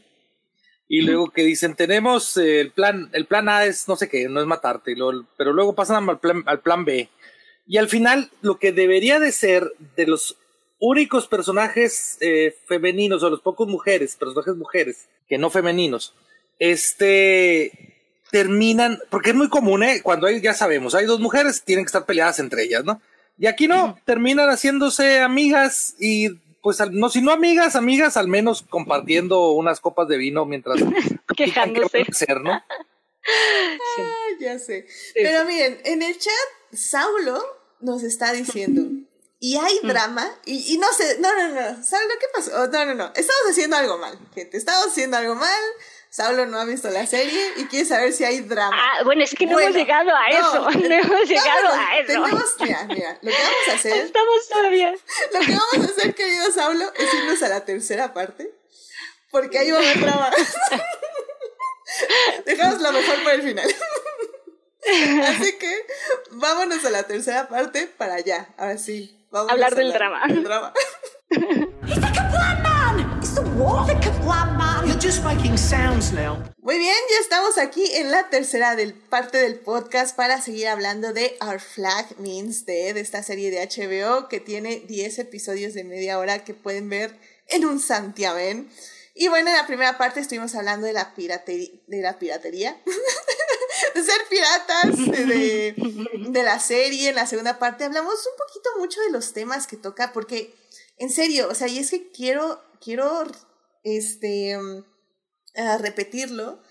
y luego que dicen tenemos eh, el plan el plan A es no sé qué no es matarte pero luego pasan al plan, al plan B y al final lo que debería de ser de los únicos personajes eh, femeninos o los pocos mujeres personajes mujeres que no femeninos este terminan porque es muy común eh cuando hay ya sabemos hay dos mujeres tienen que estar peleadas entre ellas no y aquí no terminan haciéndose amigas y pues no, si no amigas, amigas, al menos compartiendo unas copas de vino mientras quejándose. Ser, ¿no? ah, ya sé. Pero miren, en el chat, Saulo nos está diciendo, y hay mm. drama, y, y no sé, no, no, no, ¿saben lo que pasó? Oh, no, no, no, estamos haciendo algo mal, gente, estamos haciendo algo mal, Saulo no ha visto la serie y quiere saber si hay drama. Ah, bueno, es que no hemos llegado a eso. No, hemos llegado a eso. Tenemos, mira, mira, lo que vamos a hacer. Estamos todavía. Lo que vamos a hacer, querido Saulo, es irnos a la tercera parte. Porque ahí va a haber drama. Dejamos lo mejor para el final. Así que vámonos a la tercera parte para allá. Ahora sí. Vamos hablar del drama. Del drama. Muy bien, ya estamos aquí en la tercera del, parte del podcast para seguir hablando de Our Flag Means Dead, esta serie de HBO que tiene 10 episodios de media hora que pueden ver en un santiamén. Y bueno, en la primera parte estuvimos hablando de la piratería, de la piratería, de ser piratas, de, de la serie. En la segunda parte hablamos un poquito mucho de los temas que toca, porque en serio, o sea, y es que quiero, quiero, este, a repetirlo.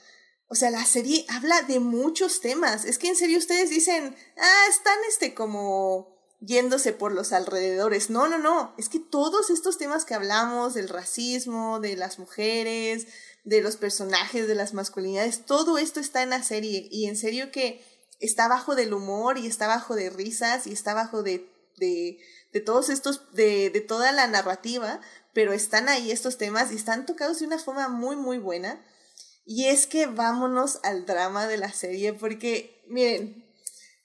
O sea, la serie habla de muchos temas. Es que en serio ustedes dicen, ah, están este como yéndose por los alrededores. No, no, no. Es que todos estos temas que hablamos del racismo, de las mujeres, de los personajes, de las masculinidades, todo esto está en la serie. Y en serio que está bajo del humor y está bajo de risas y está bajo de de, de todos estos, de, de toda la narrativa, pero están ahí estos temas y están tocados de una forma muy, muy buena. Y es que vámonos al drama de la serie, porque, miren,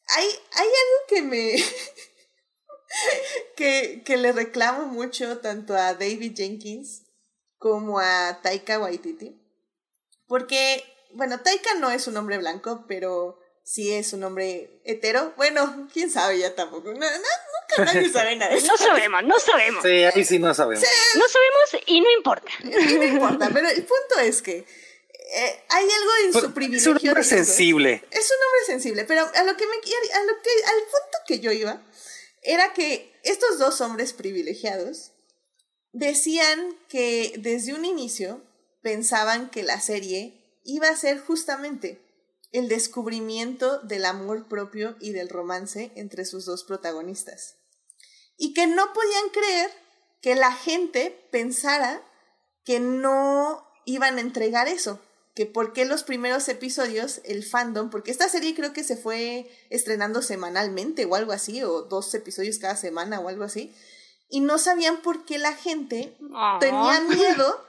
hay, hay algo que me... que, que le reclamo mucho tanto a David Jenkins como a Taika Waititi. Porque, bueno, Taika no es un hombre blanco, pero sí es un hombre hetero. Bueno, quién sabe ya tampoco. No, no, nunca nadie sabe nada de eso. No sabemos, no sabemos. Sí, ahí sí no sabemos. No sabemos y no importa. No importa, pero el punto es que eh, hay algo en Pero su privilegio. es un hombre sensible. Es un hombre sensible, pero a lo que me a lo que al punto que yo iba era que estos dos hombres privilegiados decían que desde un inicio pensaban que la serie iba a ser justamente el descubrimiento del amor propio y del romance entre sus dos protagonistas. Y que no podían creer que la gente pensara que no iban a entregar eso. Que por qué los primeros episodios, el fandom, porque esta serie creo que se fue estrenando semanalmente o algo así, o dos episodios cada semana o algo así, y no sabían por qué la gente Ah. tenía miedo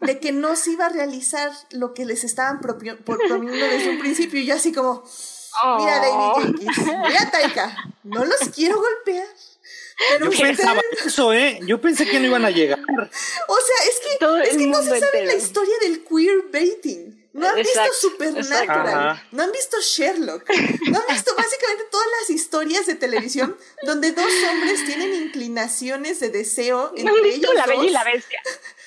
de que no se iba a realizar lo que les estaban propio- por- proponiendo desde un principio. Y yo así como, mira Oh. David Jenkins, mira Taika, no los quiero golpear. Pero Yo pensaba eso, ¿eh? Yo pensé que no iban a llegar. o sea, es que, Todo es que no se sabe la historia del queer baiting. No han visto Supernatural, no han visto Sherlock, no han visto básicamente todas las historias de televisión donde dos hombres tienen inclinaciones de deseo entre ¿No han visto ellos La Bella y la Bestia?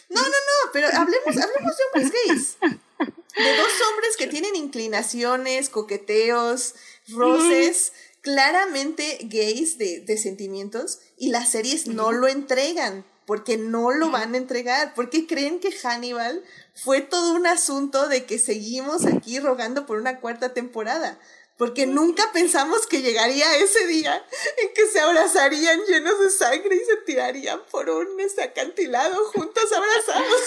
No, no, no, pero hablemos, hablemos de hombres gays. De dos hombres que tienen inclinaciones, coqueteos, roces, claramente gays de, de sentimientos, y las series no lo entregan, porque no lo van a entregar, porque creen que Hannibal fue todo un asunto de que seguimos aquí rogando por una cuarta temporada. Porque nunca pensamos que llegaría ese día en que se abrazarían llenos de sangre y se tirarían por un este, acantilado juntos abrazados.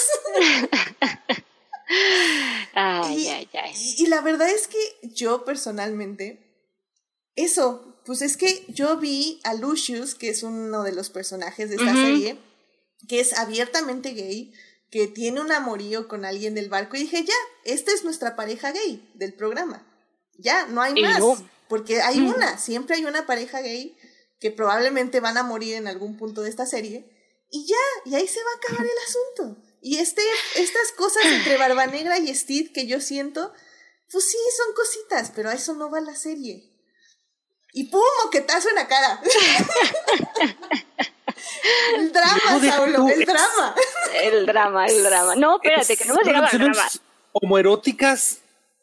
Ay, y, ay, ay. y- y la verdad es que yo personalmente, eso, pues es que yo vi a Lucius, que es uno de los personajes de esta serie, que es abiertamente gay, que tiene un amorío con alguien del barco, y dije, ya, esta es nuestra pareja gay del programa. Ya, no hay más. no. Porque hay Mm. una, siempre hay una pareja gay que probablemente van a morir en algún punto de esta serie. Y ya, y ahí se va a acabar el asunto. Y este, estas cosas entre Barba Negra y Steve que yo siento, pues sí, son cositas, pero a eso no va la serie. Y ¡pum! moquetazo en la cara. el drama, Saulo, el drama. El drama, el drama. No, espérate, que no hemos llegado al drama. Relaciones Homoeróticas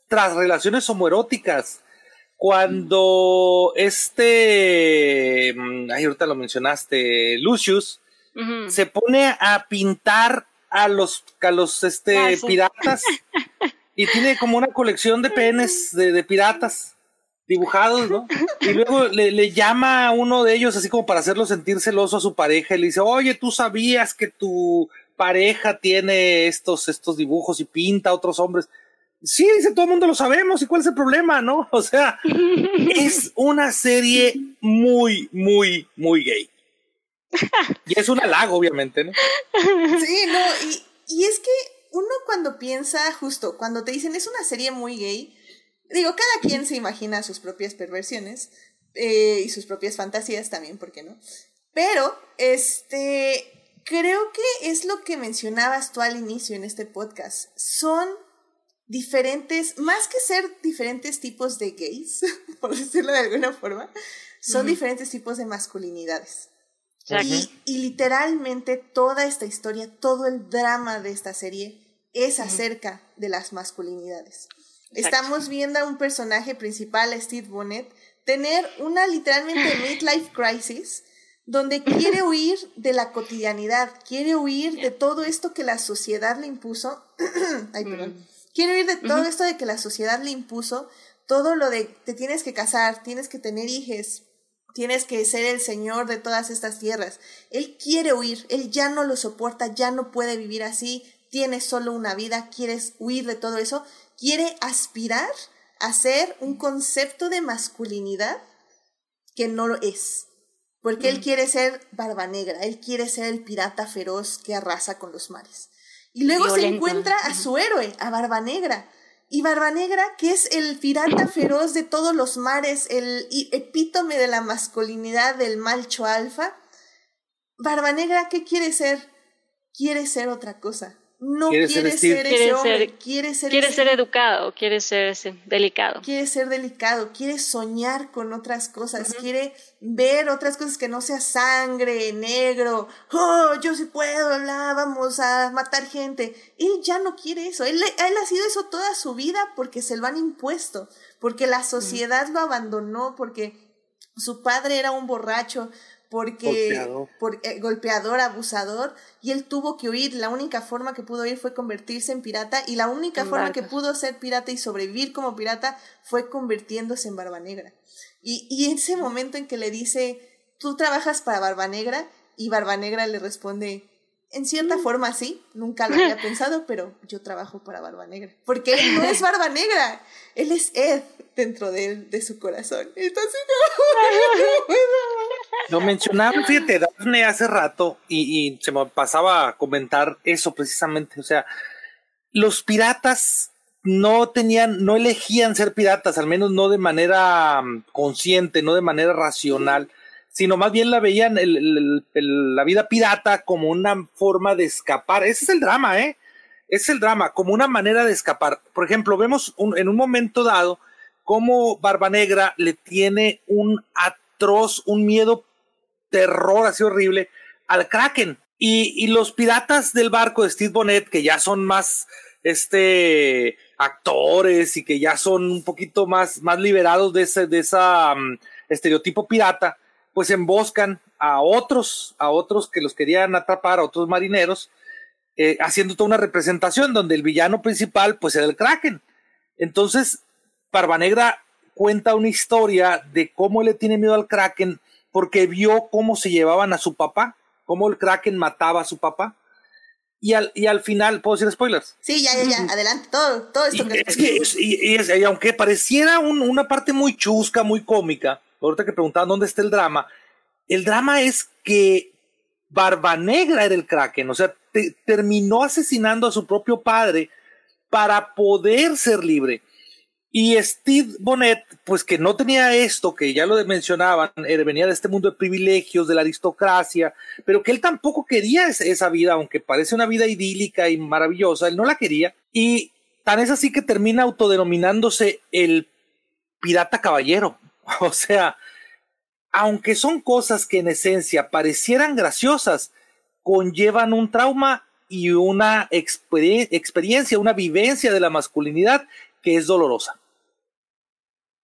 tras relaciones homoeróticas. Cuando este, mm, ay, ahorita lo mencionaste, Lucius, se pone a pintar a los, a los este, Ah, sí. piratas y tiene como una colección de penes de, de piratas dibujados, ¿no? Y luego le, le llama a uno de ellos así como para hacerlo sentir celoso a su pareja y le dice, oye, tú sabías que tu pareja tiene estos, estos dibujos y pinta a otros hombres. Sí, dice, todo el mundo lo sabemos, ¿y cuál es el problema, no? O sea, es una serie muy, muy, muy gay. Y es un halago, obviamente, ¿no? Sí, no, y, y es que uno cuando piensa, justo, cuando te dicen es una serie muy gay, digo, cada quien se imagina sus propias perversiones eh, y sus propias fantasías también, ¿por qué no? Pero, este, creo que es lo que mencionabas tú al inicio en este podcast. Son diferentes, más que ser diferentes tipos de gays, por decirlo de alguna forma, son diferentes tipos de masculinidades. Y literalmente toda esta historia, todo el drama de esta serie es acerca de las masculinidades. Exacto. Estamos viendo a un personaje principal, Steve Bonnet, tener una literalmente midlife crisis donde quiere huir de la cotidianidad, quiere huir de todo esto que la sociedad le impuso. Ay, perdón. Quiere huir de todo esto de que la sociedad le impuso, todo lo de te tienes que casar, tienes que tener hijos, tienes que ser el señor de todas estas tierras. Él quiere huir, él ya no lo soporta, ya no puede vivir así, tiene solo una vida, quieres huir de todo eso, quiere aspirar a ser un concepto de masculinidad que no lo es. porque él quiere ser Barba Negra, él quiere ser el pirata feroz que arrasa con los mares. Y luego se encuentra a su héroe, a Barba Negra. Y Barba Negra, que es el pirata feroz de todos los mares, el epítome de la masculinidad del malcho alfa. Barba Negra, ¿qué quiere ser? Quiere ser otra cosa no quiere, ser, ese hombre, quiere ser quiere ser educado, quiere ser ese, delicado. Quiere ser delicado, quiere soñar con otras cosas, quiere ver otras cosas que no sea sangre, negro, oh, yo sí puedo, hablar, vamos a matar gente. Él ya no quiere eso, él, él ha sido eso toda su vida porque se lo han impuesto, porque la sociedad lo abandonó, porque su padre era un borracho, porque golpeador. Por, eh, golpeador, abusador, y él tuvo que huir. La única forma que pudo ir fue convertirse en pirata, y la única forma que pudo ser pirata y sobrevivir como pirata fue convirtiéndose en Barba Negra. Y, y ese momento en que le dice, tú trabajas para Barba Negra, y Barba Negra le responde, en cierta mm. forma sí, nunca lo había pensado, pero yo trabajo para Barba Negra. Porque él no es Barba Negra, él es Ed dentro de, de su corazón. Entonces, no, Lo mencionaba, fíjate, Daphne hace rato y, se me pasaba a comentar eso precisamente. O sea, los piratas no tenían, no elegían ser piratas, al menos no de manera mm, consciente, no de manera racional sino más bien la veían la vida pirata como una forma de escapar. Ese es el drama, ¿eh? Ese es el drama, como una manera de escapar. Por ejemplo, vemos en un momento dado cómo Barba Negra le tiene un atroz, un miedo, terror así horrible al Kraken. Y, los piratas del barco de Steve Bonnet, que ya son más este actores y que ya son un poquito más, más liberados de ese de esa mm, estereotipo pirata, pues emboscan a otros, a otros que los querían atrapar, a otros marineros, eh, haciendo toda una representación donde el villano principal pues era el Kraken. Entonces, Barba Negra cuenta una historia de cómo le tiene miedo al Kraken porque vio cómo se llevaban a su papá, cómo el Kraken mataba a su papá. Y al, y al final, ¿puedo decir spoilers? Sí, ya, ya, ya, adelante, todo, todo esto. Y, es que, y, aunque pareciera una parte muy chusca, muy cómica, ahorita que preguntaban dónde está el drama, el drama es que Barba Negra era el Kraken, o sea, terminó asesinando a su propio padre para poder ser libre. Y Steve Bonnet, pues que no tenía esto, que ya lo mencionaban, venía de este mundo de privilegios, de la aristocracia, pero que él tampoco quería esa vida, aunque parece una vida idílica y maravillosa, él no la quería. Y tan es así que termina autodenominándose el pirata caballero. O sea, aunque son cosas que en esencia parecieran graciosas, conllevan un trauma y una experiencia, una vivencia de la masculinidad que es dolorosa.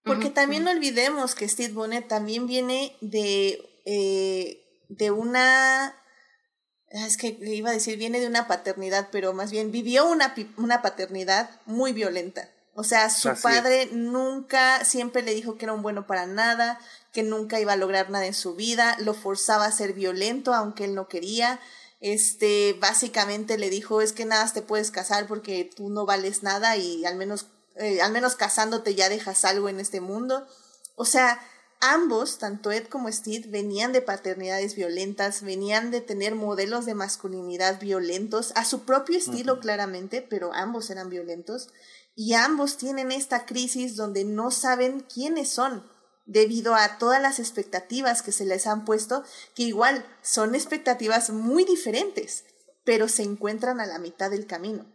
Porque también no olvidemos que Steve Bonnet también viene de, eh, de una ah, es que iba a decir, viene de una paternidad, pero más bien vivió una, una paternidad muy violenta. O sea, su padre nunca, siempre le dijo que era un bueno para nada, que nunca iba a lograr nada en su vida, lo forzaba a ser violento aunque él no quería. Este, básicamente le dijo, es que nada te puedes casar porque tú no vales nada y al menos, eh, al menos casándote ya dejas algo en este mundo. O sea, ambos, tanto Ed como Steve, venían de paternidades violentas, venían de tener modelos de masculinidad violentos, a su propio estilo claramente, pero ambos eran violentos y ambos tienen esta crisis donde no saben quiénes son debido a todas las expectativas que se les han puesto, que igual son expectativas muy diferentes, pero se encuentran a la mitad del camino.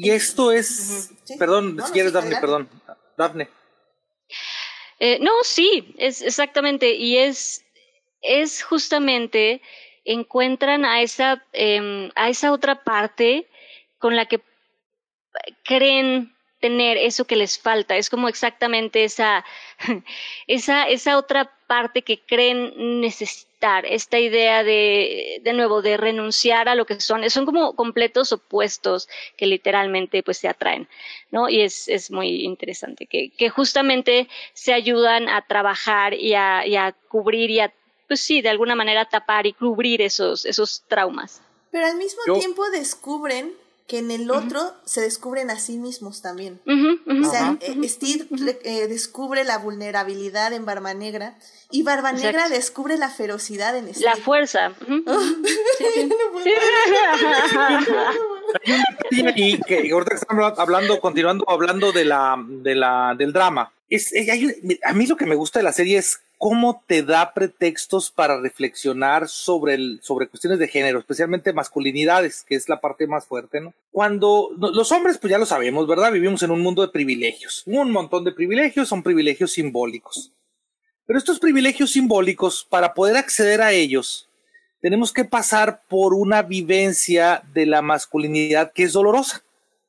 Y esto es, perdón, si quieres, Dafne, perdón, Dafne. Eh, no, sí, es exactamente, y es, es justamente encuentran a esa, em, a esa otra parte con la que creen tener eso que les falta, es como exactamente esa, esa, esa otra parte que creen esta idea de, de nuevo, de renunciar a lo que son, son como completos opuestos que literalmente pues se atraen, ¿no? Y es, es muy interesante, que, que justamente se ayudan a trabajar y a, y a cubrir y a, pues sí, de alguna manera tapar y cubrir esos, esos traumas. Pero al mismo tiempo descubren que en el otro se descubren a sí mismos también. O sea, eh, Steve eh, descubre la vulnerabilidad en Barba Negra y Barba Exacto. Negra descubre la ferocidad en Steve. La fuerza. ujú. Sí, sí. y que ahorita que estamos hablando, continuando hablando de la, de la, del drama, es, eh, hay a mí lo que me gusta de la serie es cómo te da pretextos para reflexionar sobre, el, sobre cuestiones de género, especialmente masculinidades, que es la parte más fuerte, ¿no? Cuando los hombres, pues ya lo sabemos, ¿verdad? Vivimos en un mundo de privilegios, un montón de privilegios, son privilegios simbólicos. Pero estos privilegios simbólicos, para poder acceder a ellos, tenemos que pasar por una vivencia de la masculinidad que es dolorosa.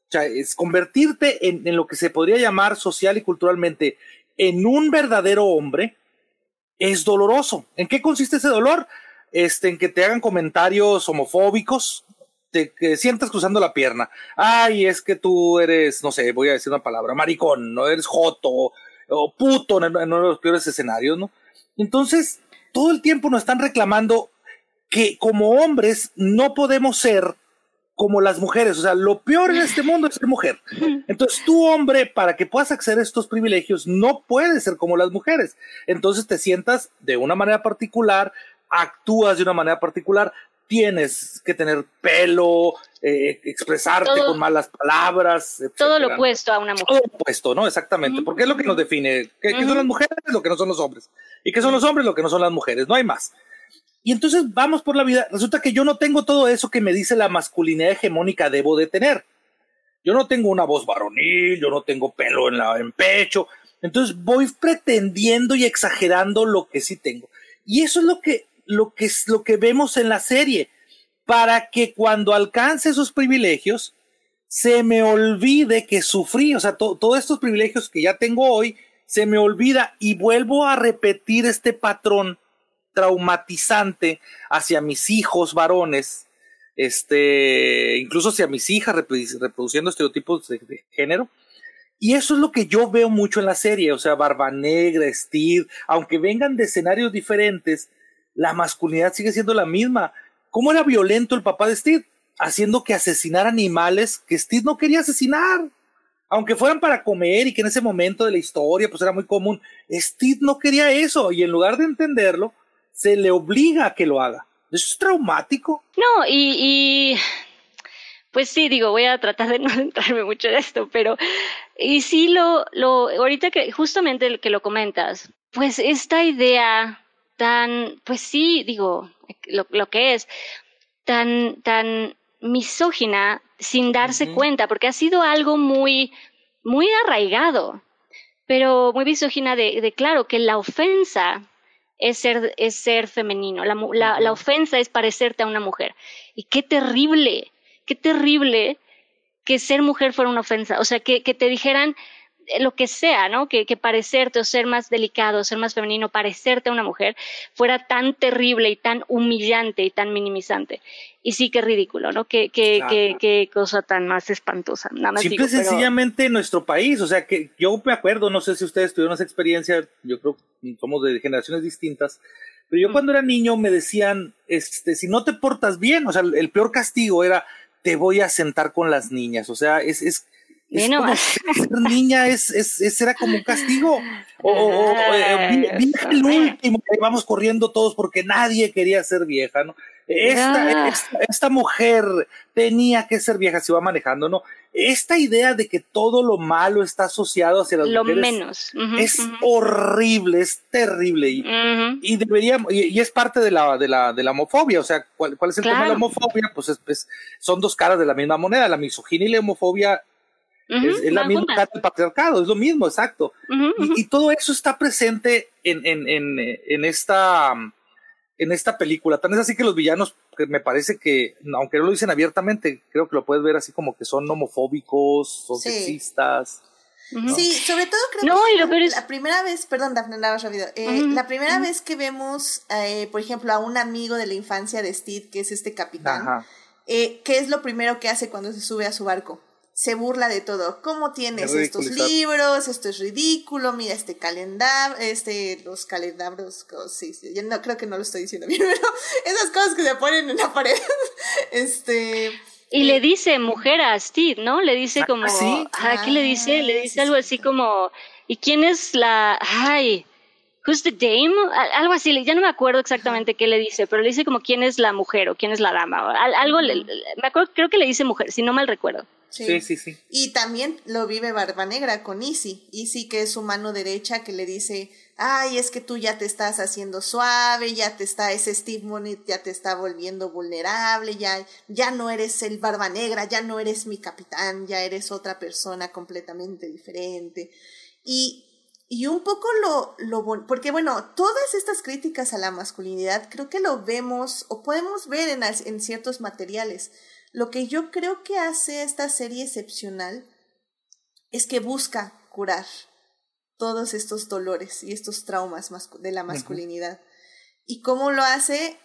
O sea, es convertirte en, en lo que se podría llamar social y culturalmente en un verdadero hombre es doloroso. ¿En qué consiste ese dolor? Este, en que te hagan comentarios homofóbicos, te que sientas cruzando la pierna. Ay, es que tú eres, no sé, voy a decir una palabra, maricón, no eres joto o puto en, en uno de los peores escenarios, ¿no? Entonces, todo el tiempo nos están reclamando que como hombres no podemos ser como las mujeres. O sea, lo peor en este mundo es ser mujer. Entonces, tú, hombre, para que puedas acceder a estos privilegios, no puedes ser como las mujeres. Entonces, te sientas de una manera particular, actúas de una manera particular, tienes que tener pelo, eh, expresarte Todo- con malas palabras. Todo lo opuesto a una mujer. todo opuesto, ¿no? Exactamente, porque es lo que nos define. ¿Qué, qué son las mujeres? Lo que no son los hombres. ¿Y qué son los hombres? Lo que no son las mujeres. No hay más. Y entonces vamos por la vida. Resulta que yo no tengo todo eso que me dice la masculinidad hegemónica debo de tener. Yo no tengo una voz varonil, yo no tengo pelo en la en pecho. Entonces voy pretendiendo y exagerando lo que sí tengo. Y eso es lo que lo que es lo que vemos en la serie para que cuando alcance esos privilegios se me olvide que sufrí, o sea, to- todos estos privilegios que ya tengo hoy, se me olvida y vuelvo a repetir este patrón traumatizante hacia mis hijos varones, este, incluso hacia mis hijas reprodu- reproduciendo estereotipos de, de género. Y eso es lo que yo veo mucho en la serie, o sea, Barba Negra, Steve, aunque vengan de escenarios diferentes, la masculinidad sigue siendo la misma. ¿Cómo era violento el papá de Steve? Haciendo que asesinara animales que Steve no quería asesinar. Aunque fueran para comer y que en ese momento de la historia pues era muy común. Steve no quería eso y en lugar de entenderlo, se le obliga a que lo haga. Eso es traumático. No, y, y pues sí, digo, voy a tratar de no centrarme mucho en esto, pero y sí lo, lo, ahorita que justamente el que lo comentas, pues esta idea tan, pues sí, digo, lo, lo que es, tan, tan misógina sin darse cuenta, porque ha sido algo muy, muy arraigado, pero muy misógina de, de claro, que la ofensa es ser, es ser femenino, la, la, ofensa es parecerte a una mujer. Y qué terrible, qué terrible que ser mujer fuera una ofensa, o sea, que, que te dijeran lo que sea, ¿no? Que, que parecerte o ser más delicado, ser más femenino, parecerte a una mujer, fuera tan terrible y tan humillante y tan minimizante. Y sí, qué ridículo, ¿no? Qué, qué, Claro. qué, qué cosa tan más espantosa. Nada más Simple y digo, pero- sencillamente en nuestro país, o sea que yo me acuerdo, no sé si ustedes tuvieron esa experiencia, yo creo que somos de generaciones distintas, pero yo Mm. cuando era niño me decían, este, si no te portas bien, o sea, el, el peor castigo era, te voy a sentar con las niñas, o sea, es, es, es como nomás. ser niña, es, es, es- era como un castigo. O, o- o, eh, Ay, vieja el último, que vamos corriendo todos porque nadie quería ser vieja, ¿no? Esta, Ah. esta, esta mujer tenía que ser vieja, se va manejando, ¿no? Esta idea de que todo lo malo está asociado hacia las lo mujeres menos. Es horrible, es terrible. Y, ujú. y deberíamos, y, y es parte de la, de la, de la homofobia, o sea, ¿cuál, cuál es el tema de la homofobia? Pues es- es- son dos caras de la misma moneda, la misoginia y la homofobia Es, es la misma cara del patriarcado, es lo mismo, exacto. Y, y todo eso está presente en, en, en, en esta en esta película. Tan es así que los villanos, que me parece que, aunque no lo dicen abiertamente, creo que lo puedes ver así como que son homofóbicos, son Sí. sexistas. Sí, sobre todo creo No, que y lo peor es- la primera vez, perdón, Dafne, nada más rápido. Eh, La primera vez que vemos, eh, por ejemplo, a un amigo de la infancia de Steve, que es este capitán, Ajá. eh, ¿qué es lo primero que hace cuando se sube a su barco? Se burla de todo. ¿Cómo tienes estos libros? Esto es ridículo. Mira este calendario, este, los calendabros. co- Sí, sí, yo no creo que no lo estoy diciendo bien, pero esas cosas que se ponen en la pared. Este, Y le dice mujer a Steve, ¿no? Le dice como, ¿Ah, sí? ah, ¿qué le dice? Le Ah, dice algo sí, así sí. como, ¿y quién es la, ay, who's the dame? Al- Algo así, ya no me acuerdo exactamente qué le dice, pero le dice como quién es la mujer o quién es la dama. o algo, le- me acuerdo, creo que le dice mujer, si no mal recuerdo. Sí, sí, sí. Y también lo vive Barba Negra con Easy. Easy que es su mano derecha que le dice, ay, es que tú ya te estás haciendo suave, ya te está, ese Steve Monit ya te está volviendo vulnerable, ya, ya no eres el Barba Negra, ya no eres mi capitán, ya eres otra persona completamente diferente. Y, y un poco lo, lo, porque bueno, todas estas críticas a la masculinidad creo que lo vemos o podemos ver en, en ciertos materiales. Lo que yo creo que hace esta serie excepcional es que busca curar todos estos dolores y estos traumas de la masculinidad. ¿Y cómo lo hace?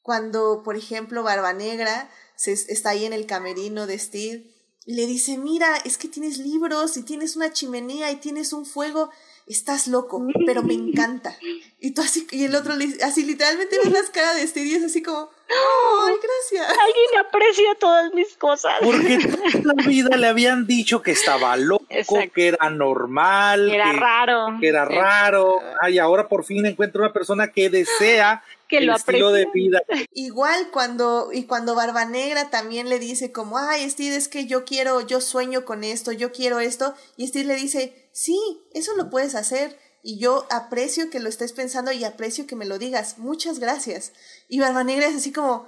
Cuando, por ejemplo, Barba Negra se, está ahí en el camerino de Steve le dice, mira, es que tienes libros y tienes una chimenea y tienes un fuego, estás loco, pero me encanta. Y tú así, y el otro, le- así literalmente ves las caras de Steve y es así como, ¡ay, gracias! Alguien aprecia todas mis cosas. Porque toda la vida le habían dicho que estaba loco, Exacto. que era normal, Era que, raro. que era raro. Ay, ahora por fin encuentra una persona que desea Que el lo estilo de vida. Igual cuando, y cuando Barba Negra también le dice como, ay, Steve, es que yo quiero, yo sueño con esto, yo quiero esto, y Steve le dice, sí, eso lo puedes hacer, y yo aprecio que lo estés pensando y aprecio que me lo digas, muchas gracias. Y Barba Negra es así como,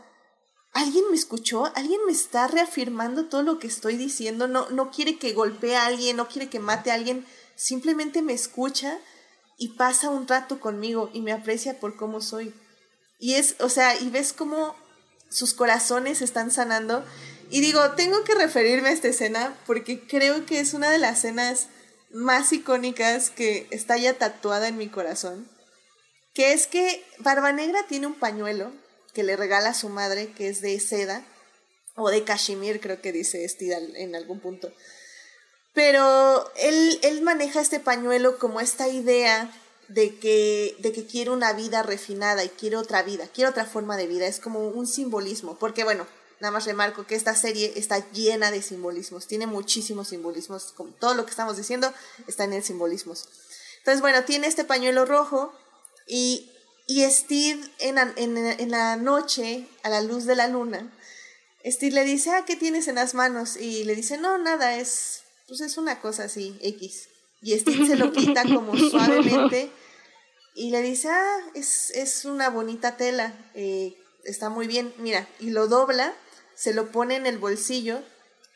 ¿alguien me escuchó? ¿Alguien me está reafirmando todo lo que estoy diciendo? No, no quiere que golpee a alguien, no quiere que mate a alguien, simplemente me escucha y pasa un rato conmigo y me aprecia por cómo soy. Y es, o sea, y ves cómo sus corazones están sanando. Y digo, tengo que referirme a esta escena porque creo que es una de las escenas más icónicas que está ya tatuada en mi corazón. Que es que Barba Negra tiene un pañuelo que le regala a su madre, que es de seda, o de cashmere, creo que dice Steve en algún punto. Pero él, él maneja este pañuelo como esta idea de que, de que quiere una vida refinada y quiere otra vida, quiere otra forma de vida. Es como un simbolismo, porque bueno, nada más remarco que esta serie está llena de simbolismos, tiene muchísimos simbolismos, como todo lo que estamos diciendo está en el simbolismos. Entonces, bueno, tiene este pañuelo rojo y, y Steve en en, en la noche, a la luz de la luna, Steve le dice, ah, ¿qué tienes en las manos? Y le dice, no, nada, es, pues es una cosa así, X. Y Steve se lo quita como suavemente y le dice, ah, es, es una bonita tela, eh, está muy bien, mira, y lo dobla, se lo pone en el bolsillo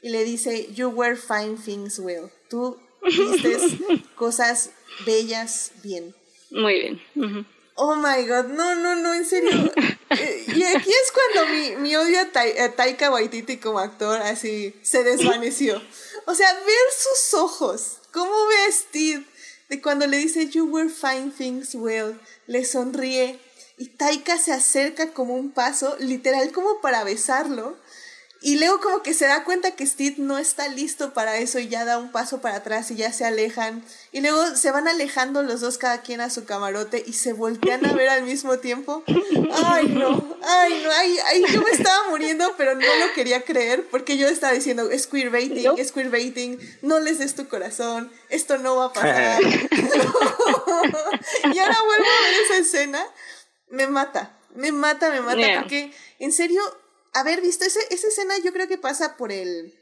y le dice, you wear fine things well, tú vistes cosas bellas bien. Muy bien. Oh my god, no, no, no, en serio. Eh, y aquí es cuando mi, mi odio a Taika Waititi como actor así se desvaneció. O sea, ver sus ojos, cómo ve de cuando le dice You wear fine things well, le sonríe y Taika se acerca como un paso, literal como para besarlo. Y luego como que se da cuenta que Steve no está listo para eso y ya da un paso para atrás y ya se alejan. Y luego se van alejando los dos cada quien a su camarote y se voltean a ver al mismo tiempo. Ay, no, ay, no, ay, ay, yo me estaba muriendo, pero no lo quería creer porque yo estaba diciendo, es queerbaiting, ¿No? es queerbaiting, no les des tu corazón, esto no va a pasar. y ahora vuelvo a ver esa escena, me mata, me mata, me mata, Yeah. porque en serio, haber visto ese, esa escena yo creo que pasa por el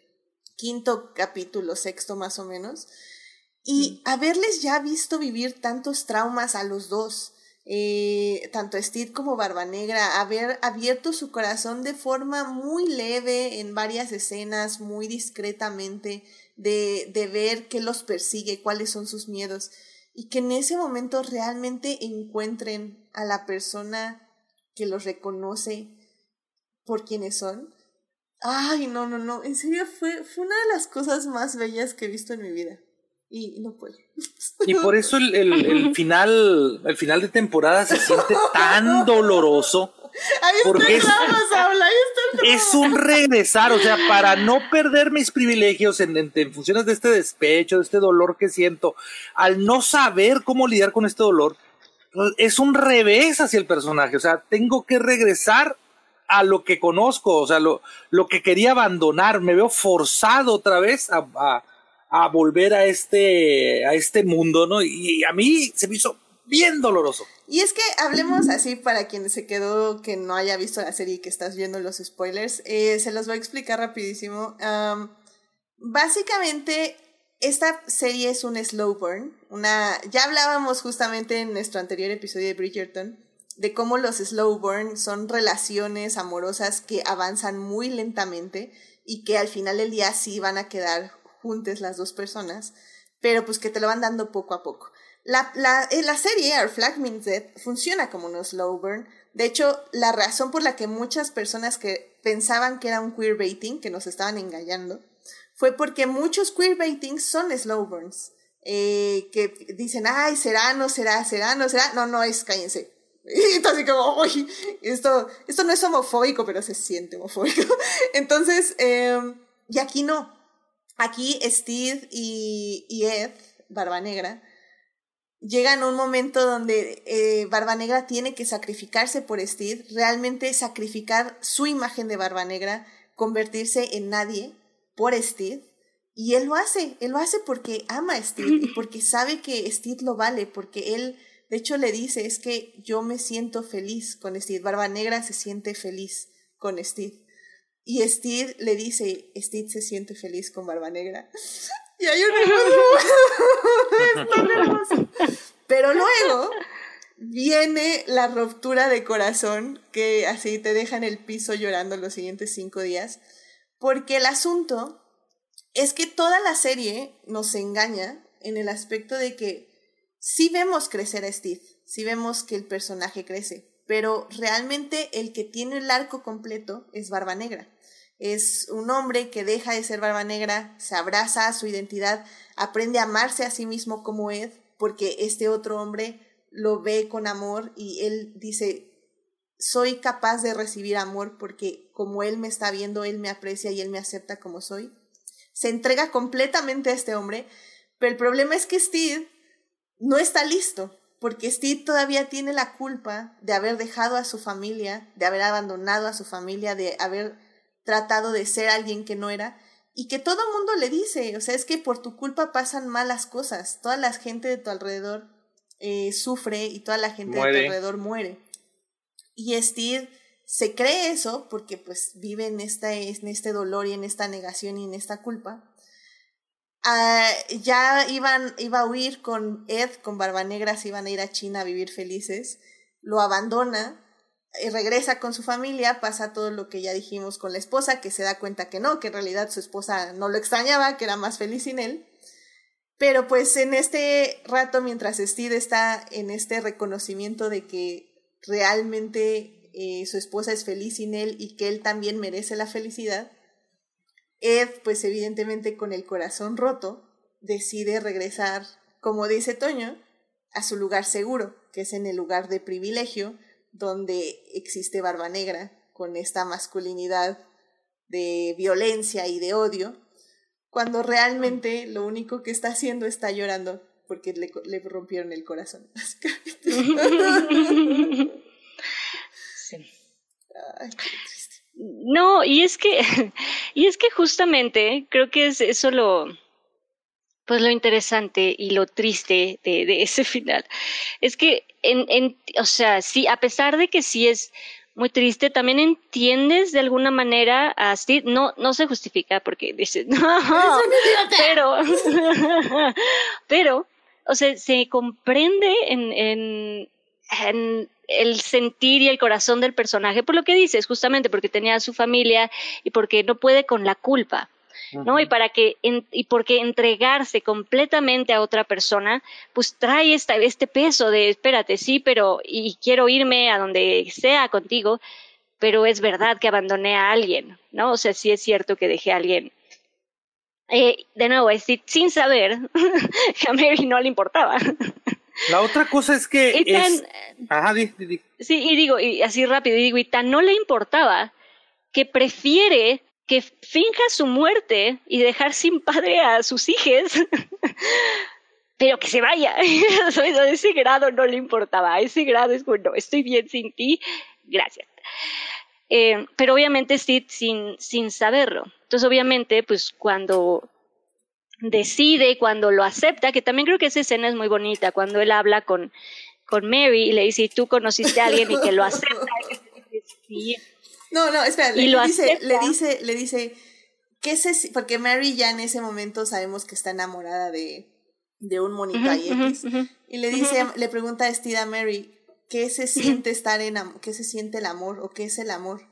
quinto capítulo, sexto más o menos, y haberles ya visto vivir tantos traumas a los dos, eh, tanto Steve como Barba Negra, haber abierto su corazón de forma muy leve en varias escenas, muy discretamente, de, de ver qué los persigue, cuáles son sus miedos, y que en ese momento realmente encuentren a la persona que los reconoce por quienes son. Ay, no, no, no. En serio, fue, fue una de las cosas más bellas que he visto en mi vida. Y no puedo. Y por eso el, el- el final, el final de temporada se siente tan doloroso. Ahí está Porque el es- Saúl, ahí está el Es un regresar, o sea, para no perder mis privilegios en, en- en funciones de este despecho, de este dolor que siento, al no saber cómo lidiar con este dolor, es un revés hacia el personaje. O sea, tengo que regresar a lo que conozco, o sea, lo, que quería abandonar, me veo forzado otra vez a, volver a este, a este mundo, ¿no? Y a mí se me hizo bien doloroso. Y es que hablemos así para quien se quedó que no haya visto la serie y que estás viendo los spoilers, eh, se los voy a explicar rapidísimo. básicamente, esta serie es un slow burn, ya hablábamos justamente en nuestro anterior episodio de Bridgerton de cómo los slow burn son relaciones amorosas que avanzan muy lentamente y que al final del día sí van a quedar juntas las dos personas, pero pues que te lo van dando poco a poco. La, la, eh, la serie Our Flag Means Dead funciona como un slow burn. De hecho, la razón por la que muchas personas que pensaban que era un queerbaiting, que nos estaban engañando, fue porque muchos queerbaitings son slow burns. Eh, que dicen, ay, será, no será, será, no será. No, no es, cállense. Y entonces como, uy, esto, esto no es homofóbico, pero se siente homofóbico. Entonces, em, y aquí no. Aquí Steve y, y Ed, Barba Negra, llegan a un momento donde eh, Barba Negra tiene que sacrificarse por Steve, realmente sacrificar su imagen de Barba Negra, convertirse en nadie por Steve. Y él lo hace, él lo hace porque ama a Steve y porque sabe que Steve lo vale, porque él, de hecho, le dice, es que yo me siento feliz con Steve. Barba Negra se siente feliz con Steve. Y Steve le dice, Steve se siente feliz con Barba Negra. Y hay un Pero luego viene la ruptura de corazón que así te deja en el piso llorando los siguientes cinco días. Porque el asunto es que toda la serie nos engaña en el aspecto de que sí vemos crecer a Steve, sí vemos que el personaje crece, pero realmente el que tiene el arco completo es Barba Negra. Es un hombre que deja de ser barba negra, se abraza a su identidad, aprende a amarse a sí mismo como Ed, porque este otro hombre lo ve con amor y él dice, soy capaz de recibir amor porque como él me está viendo, él me aprecia y él me acepta como soy. Se entrega completamente a este hombre, pero el problema es que Steve no está listo, porque Steve todavía tiene la culpa de haber dejado a su familia, de haber abandonado a su familia, de haber tratado de ser alguien que no era y que todo el mundo le dice, o sea, es que por tu culpa pasan malas cosas, toda la gente de tu alrededor eh, sufre y toda la gente de tu alrededor muere. Y Steve se cree eso porque pues vive en, esta, en este dolor y en esta negación y en esta culpa. Ah, ya iban, iba a huir con Ed, con Barba Negra, se iban a ir a China a vivir felices, lo abandona eh, regresa con su familia, pasa todo lo que ya dijimos con la esposa, que se da cuenta que no, que en realidad su esposa no lo extrañaba, que era más feliz sin él. Pero pues en este rato, mientras Steve está en este reconocimiento de que realmente eh, su esposa es feliz sin él y que él también merece la felicidad, Ed, pues evidentemente con el corazón roto, decide regresar, como dice Toño, a su lugar seguro, que es en el lugar de privilegio, donde existe Barba Negra con esta masculinidad de violencia y de odio, cuando realmente lo único que está haciendo está llorando porque le, le rompieron el corazón. No, y es que, y es que justamente creo que es eso lo, pues lo interesante y lo triste de, de ese final. Es que, en, en, o sea, sí, a pesar de que sí es muy triste, también entiendes de alguna manera a Steve, no, no se justifica porque dices, no, pero, pero, o sea, se comprende en, en, en el sentir y el corazón del personaje por lo que dices, justamente porque tenía a su familia y porque no puede con la culpa. ¿no? Y para que, y porque entregarse completamente a otra persona, pues trae esta, este peso de, espérate, sí, pero, y quiero irme a donde sea contigo, pero es verdad que abandoné a alguien, ¿no? O sea, sí es cierto que dejé a alguien. Eh, de nuevo, es sin saber que a Mary no le importaba. La otra cosa es que es... Ajá, di, di, Sí, y digo, y así rápido, y digo, y tan no le importaba que prefiere que finja su muerte y dejar sin padre a sus hijos, pero que se vaya. a ese grado no le importaba, a ese grado es bueno, estoy bien sin ti, gracias. Eh, pero obviamente Sid sin, sin saberlo. Entonces, obviamente, pues cuando decide, cuando lo acepta, que también creo que esa escena es muy bonita, cuando él habla con, con Mary y le dice, ¿y tú conociste a alguien y que lo acepta? No, no, espera, le, dice, le dice, le dice, ¿qué se, porque Mary ya en ese momento sabemos que está enamorada de, de un monito X, y le dice, le pregunta a Steve a Mary, ¿qué se siente estar en, qué se siente el amor o qué es el amor?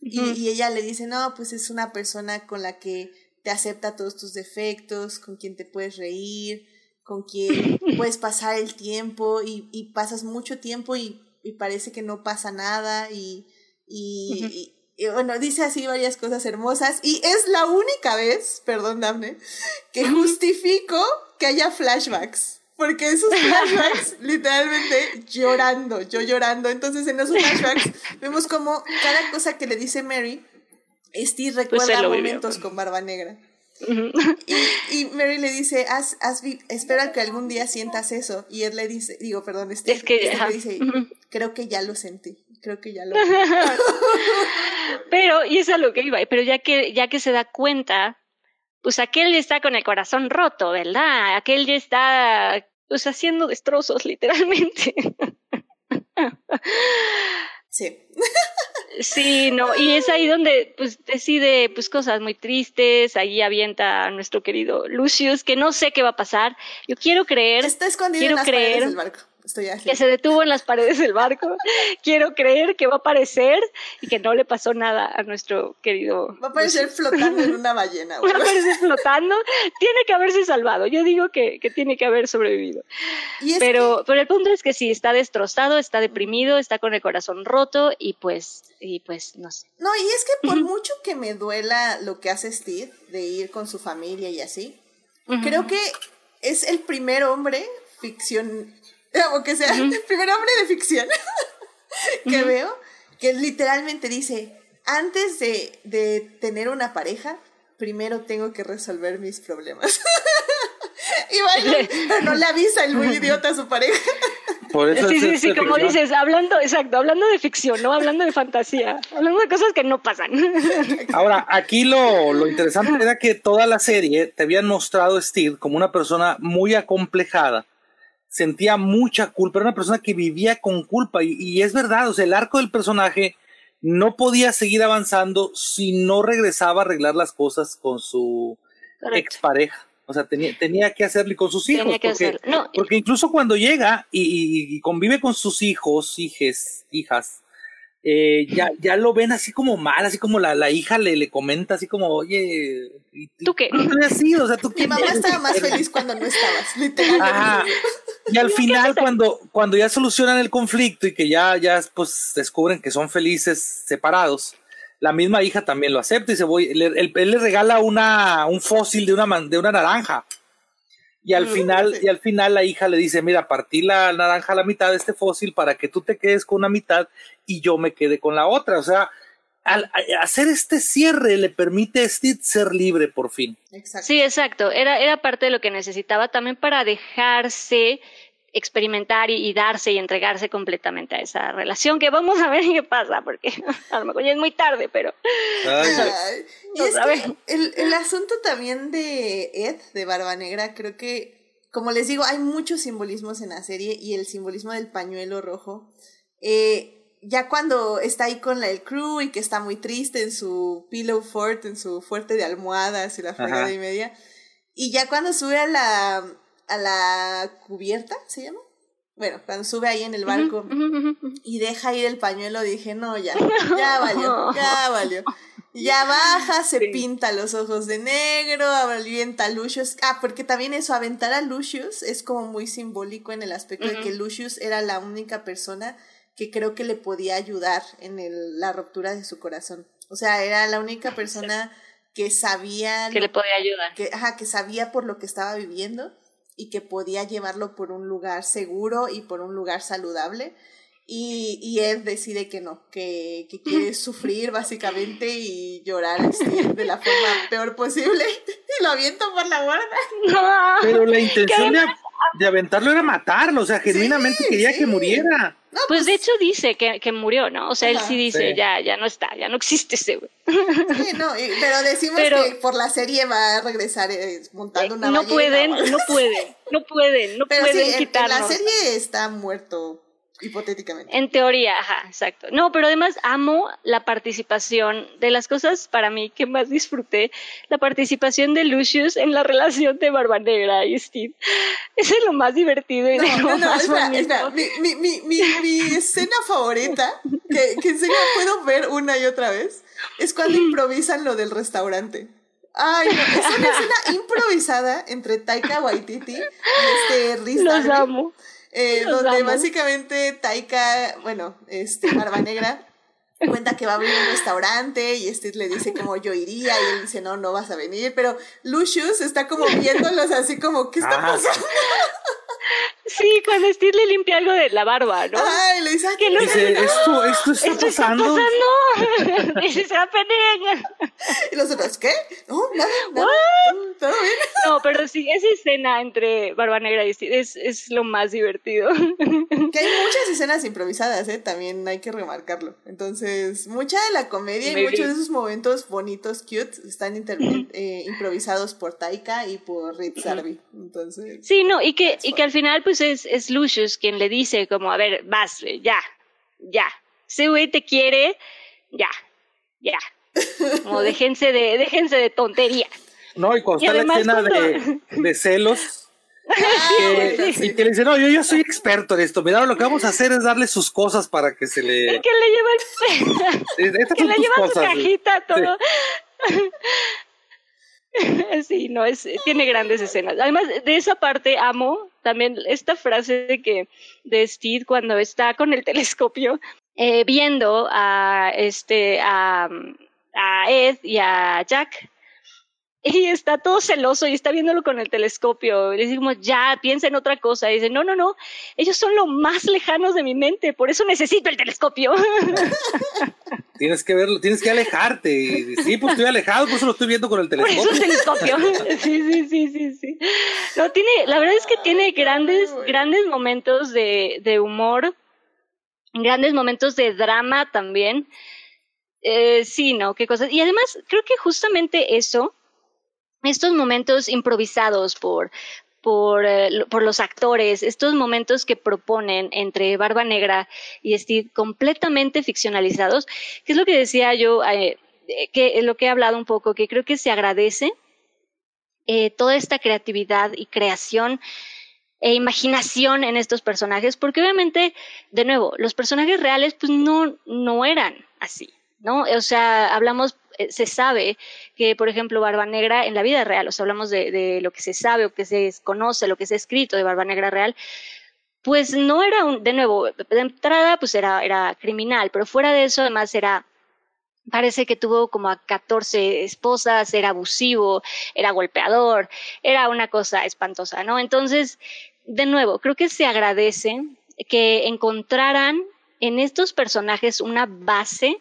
y, y ella le dice, no, pues es una persona con la que te acepta todos tus defectos, con quien te puedes reír, con quien puedes pasar el tiempo y, y pasas mucho tiempo y, y, parece que no pasa nada y, y, bueno, dice así varias cosas hermosas y es la única vez, perdón Dafne, que justifico que haya flashbacks. Porque esos flashbacks, literalmente llorando, yo llorando. Entonces, en esos flashbacks, vemos como cada cosa que le dice Mary Steve pues recuerda momentos con Barba Negra. y, y, Mary le dice, has, has espera que algún día sientas eso. Y él le dice, digo, perdón, Steve, es que, le dice, creo que ya lo sentí, creo que ya lo Pero, y es a lo que iba, pero ya que, ya que se da cuenta, pues aquel ya está con el corazón roto, ¿verdad? Aquel ya está, pues haciendo destrozos, literalmente. sí. Sí, no, y es ahí donde pues decide pues cosas muy tristes, ahí avienta a nuestro querido Lucius, que no sé qué va a pasar. Yo quiero creer, está escondido quiero en las creer del barco. Estoy que se detuvo en las paredes del barco. quiero creer que va a aparecer y que no le pasó nada a nuestro querido. Va a aparecer flotando en una ballena. Va a aparecer flotando. Tiene que haberse salvado. Yo digo que, que tiene que haber sobrevivido. pero, pero el punto es que sí, está destrozado, está deprimido, está con el corazón roto y pues, y pues no sé. No, y es que por mucho que me duela lo que hace Steve de ir con su familia y así, creo que es el primer hombre ficción que sea el primer hombre de ficción que veo, que literalmente dice, antes de, de tener una pareja, primero tengo que resolver mis problemas. y bueno, pero no le avisa el muy idiota a su pareja. Sí, sí, sí, como dices, hablando, exacto, hablando de ficción, no hablando de fantasía, hablando de cosas que no pasan. Ahora, aquí lo, lo interesante era que toda la serie te habían mostrado a Steve como una persona muy acomplejada, sentía mucha culpa, era una persona que vivía con culpa y, es verdad, o sea, el arco del personaje no podía seguir avanzando si no regresaba a arreglar las cosas con su expareja. O sea, tenía, tenía que hacerlo con sus hijos. Porque, porque, incluso cuando llega y, y, convive con sus hijos, hijes, hijas, eh, ya, ya lo ven así como mal, así como la, la hija le, le comenta así como, oye, ¿tú qué? Así, o sea, ¿tú Mi mamá estaba más feliz cuando no estabas, literalmente. Y al final, cuando, cuando ya solucionan el conflicto y que ya, ya pues descubren que son felices separados, la misma hija también lo acepta y se voy, él, le regala una, un fósil de una, de una naranja. Y al final, y al final la hija le dice, mira, partí la naranja a la mitad de este fósil para que tú te quedes con una mitad y yo me quede con la otra. O sea, al hacer este cierre le permite a Steve ser libre por fin. Sí, exacto. Era, era parte de lo que necesitaba también para dejarse experimentar y, darse y entregarse completamente a esa relación que vamos a ver qué pasa, porque a lo mejor ya es muy tarde, pero... el, el asunto también de Ed, de Barba Negra, creo que, como les digo, hay muchos simbolismos en la serie y el simbolismo del pañuelo rojo. Eh, ya cuando está ahí con la, el crew y que está muy triste en su pillow fort, en su fuerte de almohadas y la fregada y media, y ya cuando sube a la a la cubierta, ¿se llama? Bueno, cuando sube ahí en el barco y deja ir el pañuelo, dije, no, ya, ya valió, ya valió. Ya baja, se pinta los ojos de negro, avienta a Lucius. Ah, porque también eso, aventar a Lucius es como muy simbólico en el aspecto de que Lucius era la única persona que creo que le podía ayudar en el, la ruptura de su corazón. O sea, era la única persona que sabía... Que le podía ayudar. Que, ajá, que sabía por lo que estaba viviendo y que podía llevarlo por un lugar seguro y por un lugar saludable. Y, y él decide que no, que, que quiere sufrir básicamente y llorar de la forma peor posible y lo aviento por la borda. Pero la intención de, de, aventarlo era matarlo, o sea, genuinamente quería que muriera. pues, de hecho dice que, que murió, ¿no? O sea, él sí dice, Sí. ya, ya no está, ya no existe ese güey. Sí, no, y- pero decimos Pero- que por la serie va a regresar eh, montando una no ballena pueden, no pueden, no pueden, no Pero pueden en- en, quitarnos. la serie está muerto, hipotéticamente. En teoría, ajá, exacto. No, pero además amo la participación de las cosas para mí que más disfruté, la participación de Lucius en la relación de Barba Negra y Steve. Eso es lo más divertido y de No, lo no, no, más espera, bonito. espera. Mi, mi, mi, mi, mi escena favorita, que, que en serio puedo ver una y otra vez, es cuando improvisan lo del restaurante. Ay, no, es una escena improvisada entre Taika Waititi y este Riz Los Darby, amo. Eh, donde amo. básicamente Taika, bueno, este Barba Negra cuenta que va a abrir un restaurante y Steve le dice como yo iría y él dice no, no vas a venir, pero Lucius está como viéndolos así como ¿qué está pasando? Sí, cuando Steve le limpia algo de la barba, ¿no? Ay, le dice, "Ay, Que no Dice, esto, esto está Esto está pasando. pasando. This is happening. Y los otros, ¿qué? No, nada, nada. ¿Todo bien? No, pero sí, esa escena entre Barba Negra y Steve es, es lo más divertido. Que hay muchas escenas improvisadas, ¿eh? También hay que remarcarlo. Entonces, mucha de la comedia y muchos de esos momentos bonitos, cute, están eh, improvisados por Taika y por Ritz Darby. Entonces, Sí, no, y que, y que al final pues es, es Lucius quien le dice como, a ver, vas, güey, ya, ya, ese güey te quiere, ya, ya. Como déjense de, déjense de tonterías. No, y cuando Y está la escena cuando- de, de celos, que, sí. y que le dice, no, yo, yo soy experto en esto. Mira, lo que vamos a hacer es darle sus cosas para que se le... Que le lleva, el- que le lleva su cosas. cajita, todo. Sí, no, es, tiene grandes escenas. Además, de esa parte amo también esta frase de que de Steve cuando está con el telescopio eh, viendo a este a, a Ed y a Jack y está todo celoso y está viéndolo con el telescopio. Le dice como, ya, piensa en otra cosa. Y dice, no, no, no, ellos son lo más lejanos de mi mente, por eso necesito el telescopio. Tienes que verlo, tienes que alejarte. Y, sí, pues estoy alejado, por eso lo estoy viendo con el Por eso telescopio. el telescopio. Sí, sí, sí, sí, sí. No, tiene, la verdad es que tiene grandes, grandes momentos de, de humor, grandes momentos de drama también. Eh, sí, no, qué cosas. Y además, creo que justamente eso, estos momentos improvisados por, por, eh, por los actores, estos momentos que proponen entre Barba Negra y Steve completamente ficcionalizados, que es lo que decía yo, eh, eh, que lo que he hablado un poco, que creo que se agradece toda esta creatividad y creación e imaginación en estos personajes, porque obviamente, de nuevo, los personajes reales pues no, no eran así, ¿no? O sea, hablamos, eh, se sabe que, por ejemplo, Barba Negra en la vida real, o sea, hablamos de, lo que se sabe o que se conoce, lo que se ha escrito de Barba Negra real, pues no era un, de nuevo, de entrada pues era, era criminal, pero fuera de eso además era parece que tuvo como a 14 esposas, era abusivo, era golpeador, era una cosa espantosa, ¿no? Entonces, de nuevo, creo que se agradece que encontraran en estos personajes una base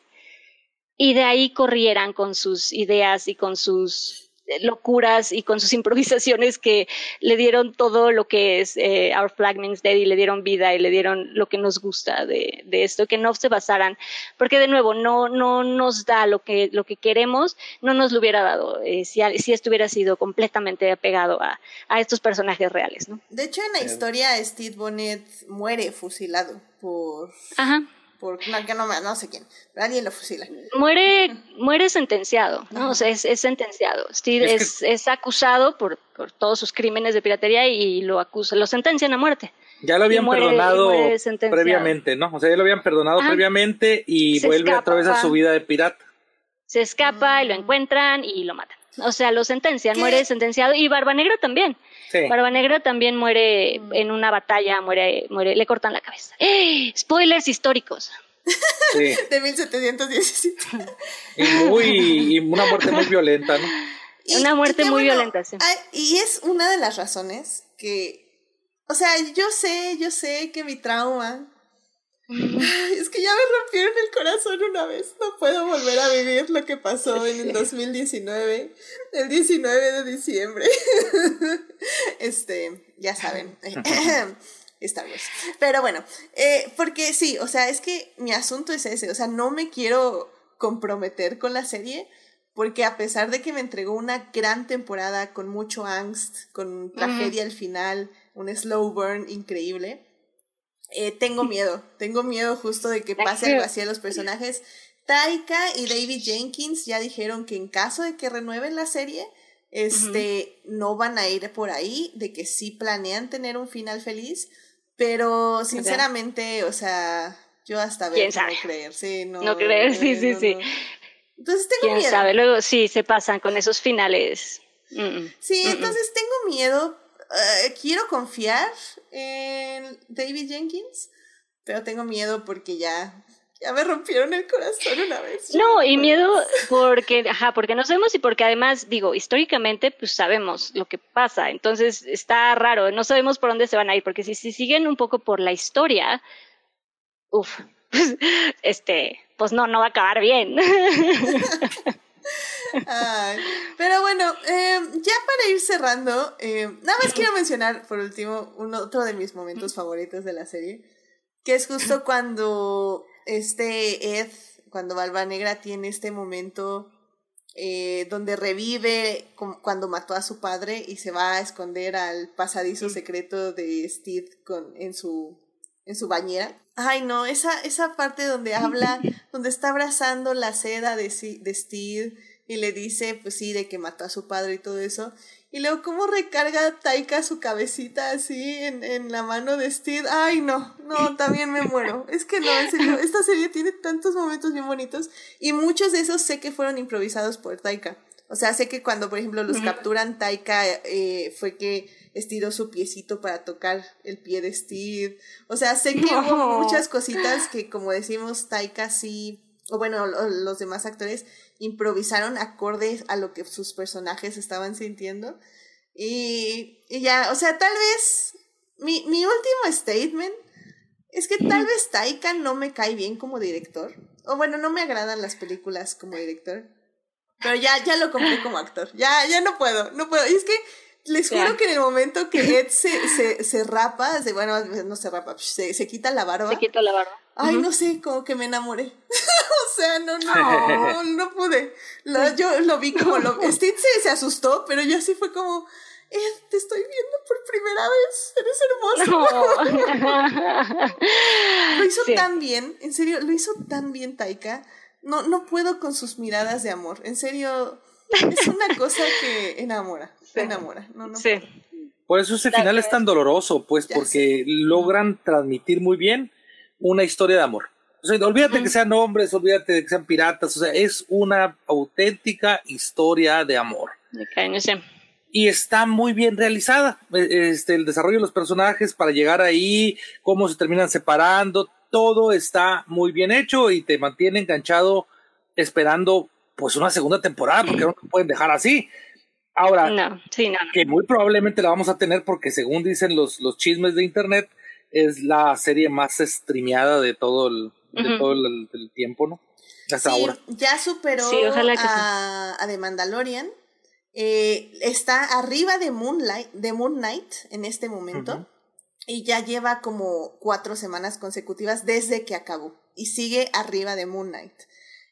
y de ahí corrieran con sus ideas y con sus eh, locuras y con sus improvisaciones que le dieron todo lo que es eh, Our Flag Means Dead y le dieron vida y le dieron lo que nos gusta de, de esto, que no se basaran, porque de nuevo no, no nos da lo que, lo que queremos, no nos lo hubiera dado eh, si, al- si esto hubiera sido completamente apegado a, a estos personajes reales, ¿no? De hecho, en la historia, Steve Bonnet muere fusilado por. Ajá. Por no, que no, me- no sé quién, alguien lo fusila. Muere, muere sentenciado, ¿no? O sea, es, es sentenciado. Steve Es es, es acusado por, por todos sus crímenes de piratería y lo acusa, lo sentencian a muerte. Ya lo habían muere- perdonado previamente, ¿no? O sea, ya lo habían perdonado Ajá. previamente y Se vuelve escapa, otra vez a ajá. su vida de pirata. Se escapa y lo encuentran y lo matan. O sea, lo sentencian, ¿Qué? muere sentenciado. Y Barba Negra también. Sí. Barba Negra también muere en una batalla, muere, muere, le cortan la cabeza. ¡Eh! Spoilers históricos. sí. De 1717. Y, muy, y una muerte muy violenta, ¿no? Y- Una muerte y muy violenta, sí. ay, y es una de las razones que. O sea, yo sé, yo sé que mi trauma. Es que ya me rompieron el corazón una vez. No puedo volver a vivir lo que pasó en el 2019, el 19 de diciembre. Este, ya saben. Star Wars. Pero bueno, eh, porque sí, o sea, es que mi asunto es ese, o sea, no me quiero comprometer con la serie, porque a pesar de que me entregó una gran temporada con mucho angst, con tragedia al final, un slow burn increíble, eh, tengo miedo, tengo miedo justo de que pase algo así a los personajes. Taika y David Jenkins ya dijeron que en caso de que renueven la serie, este, no van a ir por ahí, de que sí planean tener un final feliz, pero sinceramente, o sea, yo hasta ver no creer, sí, no. No creer, sí, sí, sí. Entonces tengo ¿Quién miedo. sabe? Luego sí, se pasan con esos finales. Sí, entonces tengo miedo. Eh, quiero confiar en David Jenkins, pero tengo miedo porque ya, ya me rompieron el corazón una vez. No, y miedo porque, ajá, porque no sabemos y porque además, digo, históricamente, pues sabemos lo que pasa. Entonces está raro, no sabemos por dónde se van a ir, porque si, si siguen un poco por la historia, uff, este, pues no, no va a acabar bien. Ay, pero bueno, eh, ya para ir cerrando, eh, nada más quiero mencionar por último un otro de mis momentos favoritos de la serie, que es justo cuando este Ed, cuando Balba Negra tiene este momento eh, donde revive cuando mató a su padre y se va a esconder al pasadizo secreto de Steve con, en su en su bañera. Ay, no, esa, esa parte donde habla, donde está abrazando la seda de, de Steve y le dice, pues sí, de que mató a su padre y todo eso. Y luego cómo recarga Taika su cabecita así en, en la mano de Steve. Ay, no, no, también me muero. Es que no, en serio, esta serie tiene tantos momentos bien bonitos y muchos de esos sé que fueron improvisados por Taika. O sea, sé que cuando, por ejemplo, los capturan, Taika eh, fue que estiró su piecito para tocar el pie de Steve. O sea, sé que hubo muchas cositas que, como decimos, Taika sí, o bueno, los demás actores improvisaron acordes a lo que sus personajes estaban sintiendo. Y, y ya, o sea, tal vez mi, mi último statement es que tal vez Taika no me cae bien como director. O bueno, no me agradan las películas como director. Pero ya, ya lo compré como actor. Ya, ya no puedo, no puedo. Y es que les juro que en el momento que Ed se, se, se rapa, se, bueno, no se rapa, se, se quita la barba. Se quita la barba. Ay, no sé, como que me enamoré. o sea, no, no, no pude. Lo, yo lo vi como lo. Steve se, se asustó, pero yo sí fue como. Ed, te estoy viendo por primera vez. Eres hermoso. lo hizo sí. tan bien, en serio, lo hizo tan bien Taika. No, no puedo con sus miradas de amor. En serio, es una cosa que enamora. Sí. enamora. No, no sí. Por eso ese final es tan doloroso, pues, ya porque sé. logran transmitir muy bien una historia de amor. O sea, olvídate uh -huh. que sean hombres, olvídate de que sean piratas, o sea, es una auténtica historia de amor. Okay, no sé. Y está muy bien realizada. Este, el desarrollo de los personajes para llegar ahí, cómo se terminan separando, todo está muy bien hecho y te mantiene enganchado esperando pues una segunda temporada, porque no te pueden dejar así. Ahora, no, sí, no, no. que muy probablemente la vamos a tener porque según dicen los, los chismes de internet, es la serie más streameada de todo el, de uh -huh. todo el, el, tiempo, ¿no? Hasta sí, ahora. Ya superó sí, ojalá que a, a, The Mandalorian. Eh, está arriba de Moonlight, de Moon Knight en este momento. Uh -huh. Y ya lleva como cuatro semanas consecutivas desde que acabó. Y sigue arriba de Moon Knight.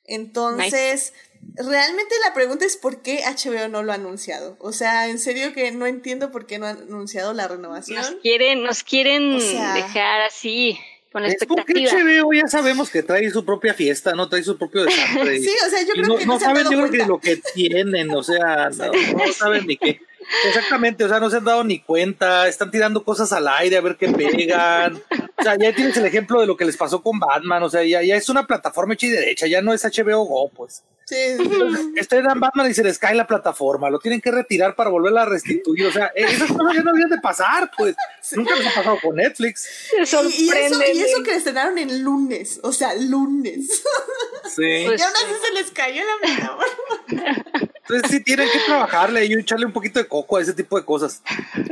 Entonces, nice. realmente la pregunta es por qué HBO no lo ha anunciado. O sea, en serio que no entiendo por qué no ha anunciado la renovación. Nos quieren, nos quieren o sea, dejar así. Con es expectativa. porque HBO ya sabemos que trae su propia fiesta, no trae su propio desastre. sí, o sea, yo creo no, que no, no saben yo creo que lo que tienen, o sea, no, no saben ni qué. Exactamente, o sea, no se han dado ni cuenta, están tirando cosas al aire a ver qué pegan. O sea, ya tienes el ejemplo de lo que les pasó con Batman, o sea, ya, ya es una plataforma hecha y derecha, ya no es HBO Go, pues. Sí, sí. Estrenan Batman y se les cae la plataforma, lo tienen que retirar para volverla a restituir, o sea, esas cosas ya no habían de pasar, pues. Sí. Nunca les ha pasado con Netflix. Y, y, eso, y eso que le estrenaron en lunes, o sea, lunes. Sí. Pues y aún así se les cayó la plataforma. Entonces sí tienen que trabajarle y echarle un poquito de coco a ese tipo de cosas.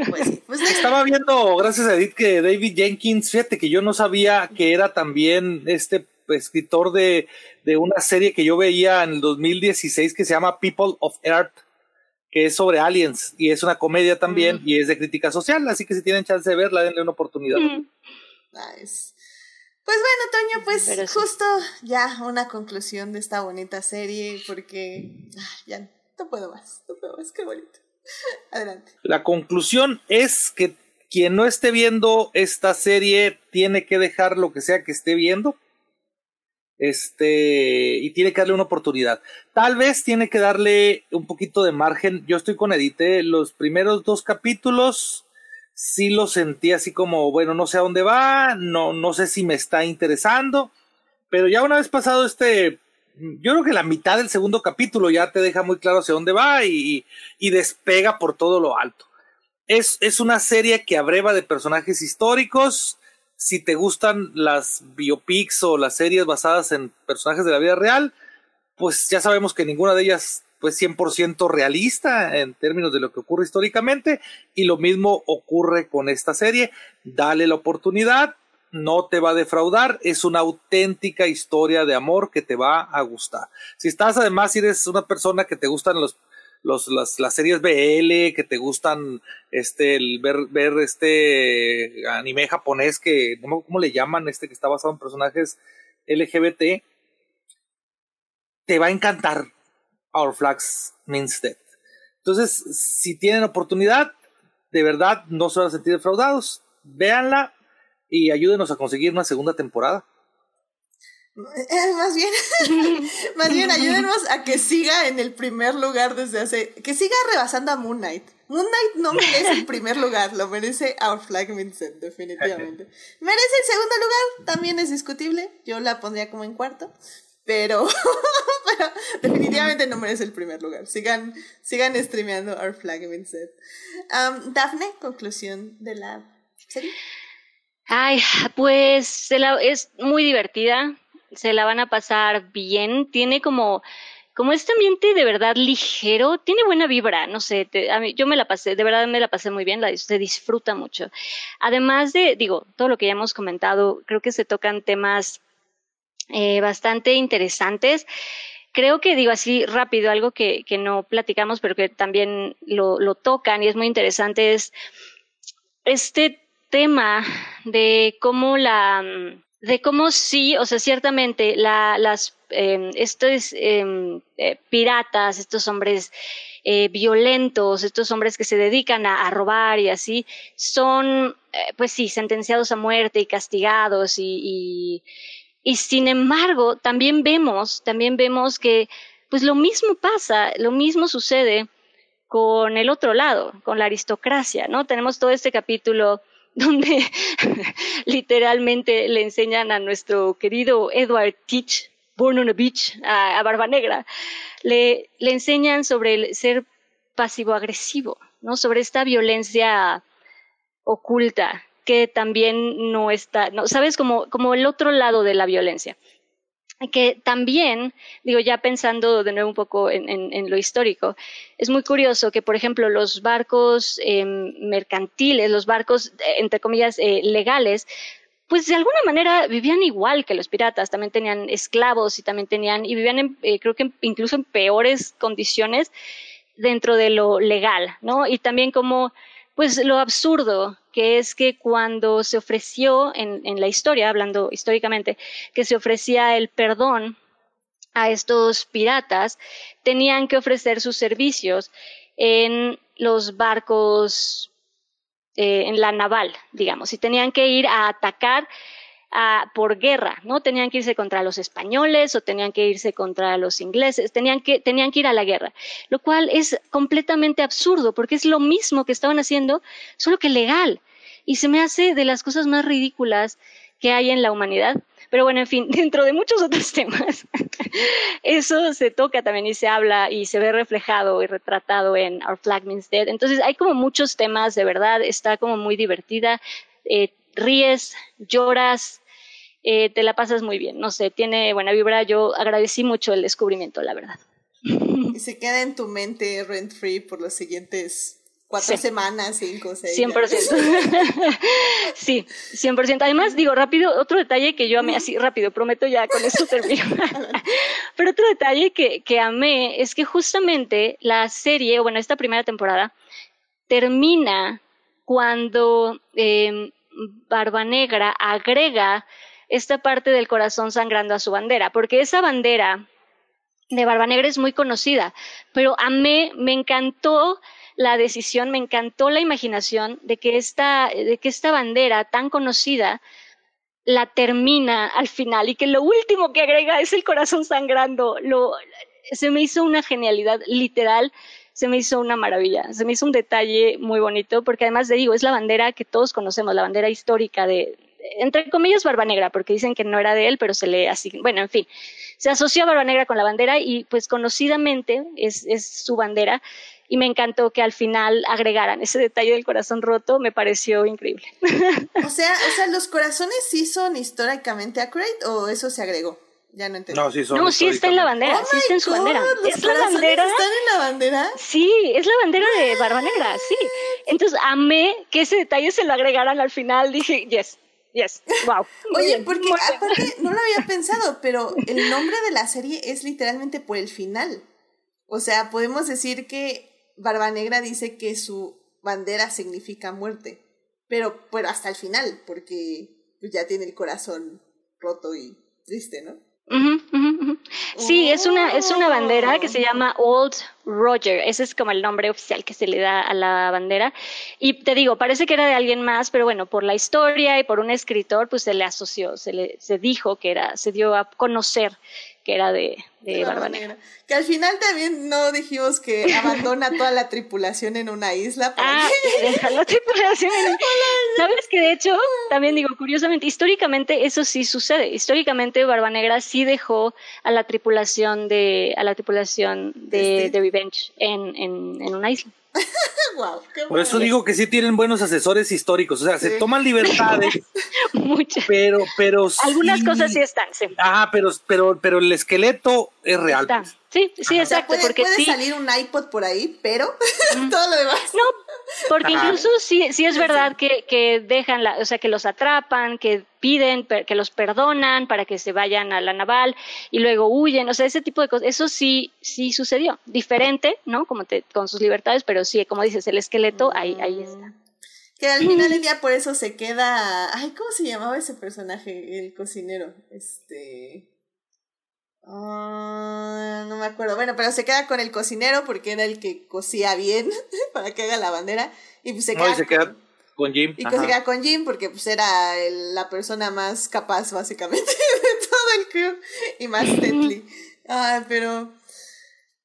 Pues sí, pues Estaba viendo, gracias a Edith, que David Jenkins, fíjate que yo no sabía que era también este escritor de, de una serie que yo veía en el 2016 que se llama People of Earth, que es sobre aliens y es una comedia también y es de crítica social, así que si tienen chance de verla, denle una oportunidad. Nice. Pues bueno, Toño, pues justo ya una conclusión de esta bonita serie, porque ah, ya no puedo más, no puedo más, qué bonito. Adelante. La conclusión es que quien no esté viendo esta serie tiene que dejar lo que sea que esté viendo. Este, y tiene que darle una oportunidad. Tal vez tiene que darle un poquito de margen. Yo estoy con Edite. Los primeros dos capítulos sí lo sentí así como, bueno, no sé a dónde va, no, no sé si me está interesando. Pero ya una vez pasado este yo creo que la mitad del segundo capítulo ya te deja muy claro hacia dónde va y, y despega por todo lo alto. Es, es, una serie que abreva de personajes históricos. Si te gustan las biopics o las series basadas en personajes de la vida real, pues ya sabemos que ninguna de ellas pues 100% realista en términos de lo que ocurre históricamente y lo mismo ocurre con esta serie. Dale la oportunidad, no te va a defraudar, es una auténtica historia de amor que te va a gustar. Si estás además, si eres una persona que te gustan los, los, las, las series BL, que te gustan este, el ver, ver este anime japonés que, cómo le llaman, este que está basado en personajes LGBT, te va a encantar Our Flags Means Death. Entonces, si tienen oportunidad, de verdad no se van a sentir defraudados. Véanla, y ayúdenos a conseguir una segunda temporada. Eh, más bien, más bien ayúdenos a que siga en el primer lugar desde hace, que siga rebasando a Moon Knight. Moon Knight no merece el primer lugar, lo merece Our Flag Vincent, definitivamente. Merece el segundo lugar, también es discutible, yo la pondría como en cuarto, pero, pero definitivamente no merece el primer lugar. Sigan, sigan streameando Our Flag Vincent. Um, Daphne, conclusión de la serie. Ay, pues es muy divertida, se la van a pasar bien, tiene como, como este ambiente de verdad ligero, tiene buena vibra, no sé, a mí, yo me la pasé, de verdad me la pasé muy bien, la, se disfruta mucho. Además de, digo, todo lo que ya hemos comentado, creo que se tocan temas eh, bastante interesantes. Creo que digo así rápido, algo que, que no platicamos, pero que también lo, lo tocan y es muy interesante, es este tema de cómo la de cómo sí, o sea, ciertamente la, las em, estos em, eh, piratas, estos hombres eh, violentos, estos hombres que se dedican a, robar y así, son, eh, pues sí, sentenciados a muerte y castigados y, y, y sin embargo también vemos, también vemos que pues lo mismo pasa, lo mismo sucede con el otro lado, con la aristocracia, ¿no? Tenemos todo este capítulo donde literalmente le enseñan a nuestro querido Edward Teach, Born on a Beach, a, Barba Negra, le, le, enseñan sobre el ser pasivo-agresivo, ¿no? sobre esta violencia oculta que también no está, no, ¿sabes? Como, como el otro lado de la violencia que también, digo, ya pensando de nuevo un poco en, lo histórico, es muy curioso que, por ejemplo, los barcos em, mercantiles, los barcos, eh, entre comillas, eh, legales, pues de alguna manera vivían igual que los piratas, también tenían esclavos y también tenían, y vivían, eh, creo que incluso en peores condiciones dentro de lo legal, ¿no? Y también como pues lo absurdo que es que cuando se ofreció en, en la historia, hablando históricamente, que se ofrecía el perdón a estos piratas, tenían que ofrecer sus servicios en los barcos, eh, en la naval, digamos, y tenían que ir a atacar por guerra, ¿no? Tenían que irse contra los españoles o tenían que irse contra los ingleses, tenían que, tenían que ir a la guerra, lo cual es completamente absurdo porque es lo mismo que estaban haciendo, solo que legal. Y se me hace de las cosas más ridículas que hay en la humanidad. Pero bueno, en fin, dentro de muchos otros temas, eso se toca también y se habla y se ve reflejado y retratado en Our Flag Means Dead. Entonces hay como muchos temas, de verdad, está como muy divertida. Eh, ríes, lloras, eh, te la pasas muy bien. No sé, tiene buena vibra. Yo agradecí mucho el descubrimiento, la verdad. Y se queda en tu mente rent free por los siguientes cuatro semanas, cinco, seis. 100%. sí, 100%. Además, digo rápido, otro detalle que yo amé así rápido, prometo ya con esto termino. Pero otro detalle que, que amé es que justamente la serie, o bueno, esta primera temporada, termina cuando eh, Barba Negra agrega esta parte del corazón sangrando a su bandera, porque esa bandera de Barba Negra es muy conocida, pero a mí me encantó la decisión, me encantó la imaginación de que esta, de que esta bandera tan conocida la termina al final y que lo último que agrega es el corazón sangrando. Lo, se me hizo una genialidad literal, se me hizo una maravilla, se me hizo un detalle muy bonito porque además de digo, es la bandera que todos conocemos, la bandera histórica de, entre comillas, Barba Negra, porque dicen que no era de él, pero se le así, bueno, en fin, se asoció a Barba Negra con la bandera y pues conocidamente es, es su bandera y me encantó que al final agregaran ese detalle del corazón roto, me pareció increíble. O sea, o sea, los corazones sí son históricamente accurate o eso se agregó. Ya no entendí. No, sí, son No, sí está en la bandera, Oh sí está en su bandera. God, ¿los Es la bandera. ¿Están en la bandera? Sí, es la bandera de Barba Negra, sí. Entonces amé que ese detalle se lo agregaran al final. Dije, yes, yes, wow. Oye, bien, porque aparte no lo había pensado, pero el nombre de la serie es literalmente por el final. O sea, podemos decir que Barba Negra dice que su bandera significa muerte, pero, pero hasta el final, porque ya tiene el corazón roto y triste, ¿no? Sí, es una, es una bandera que se llama Old Roger. Ese es como el nombre oficial que se le da a la bandera. Y te digo, parece que era de alguien más, pero bueno, por la historia y por un escritor, pues se le asoció, se le se dijo que era, se dio a conocer que era de, de Barba Negra. Que al final también no dijimos que abandona toda la tripulación en una isla. para Ah, que- deja la tripulación en- Sabes que de hecho, también digo, curiosamente, históricamente eso sí sucede. Históricamente Barba Negra sí dejó a la tripulación de, a la tripulación de, Este. de Revenge en, en, en una isla. Guau, qué Por eso digo que sí tienen buenos asesores históricos. O sea, se toman libertades, Muchas. pero, pero Algunas sí- cosas sí están, sí. Ah, pero, pero, pero el esqueleto es real. Está. pues. Sí, sí, O sea, exacto, puede, porque puede sí. salir un iPod por ahí, pero todo lo demás. No, porque Ajá. incluso sí, sí es verdad que, que dejan, la, o sea, que los atrapan, que piden, per- que los perdonan para que se vayan a la naval y luego huyen, o sea, ese tipo de cosas, eso sí, sí sucedió. Diferente, ¿no? Como te, con sus libertades, pero sí, como dices, el esqueleto, ahí, ahí está. Que al final del día por eso se queda. Ay, ¿cómo se llamaba ese personaje? El cocinero. Este. Ah, no me acuerdo. Bueno, pero se queda con el cocinero porque era el que cocía bien para que haga la bandera. Y pues se No, queda. y se queda con Jim. y ajá. se queda con Jim porque pues era el- la persona más capaz básicamente de todo el crew y más deadly. Ay, pero...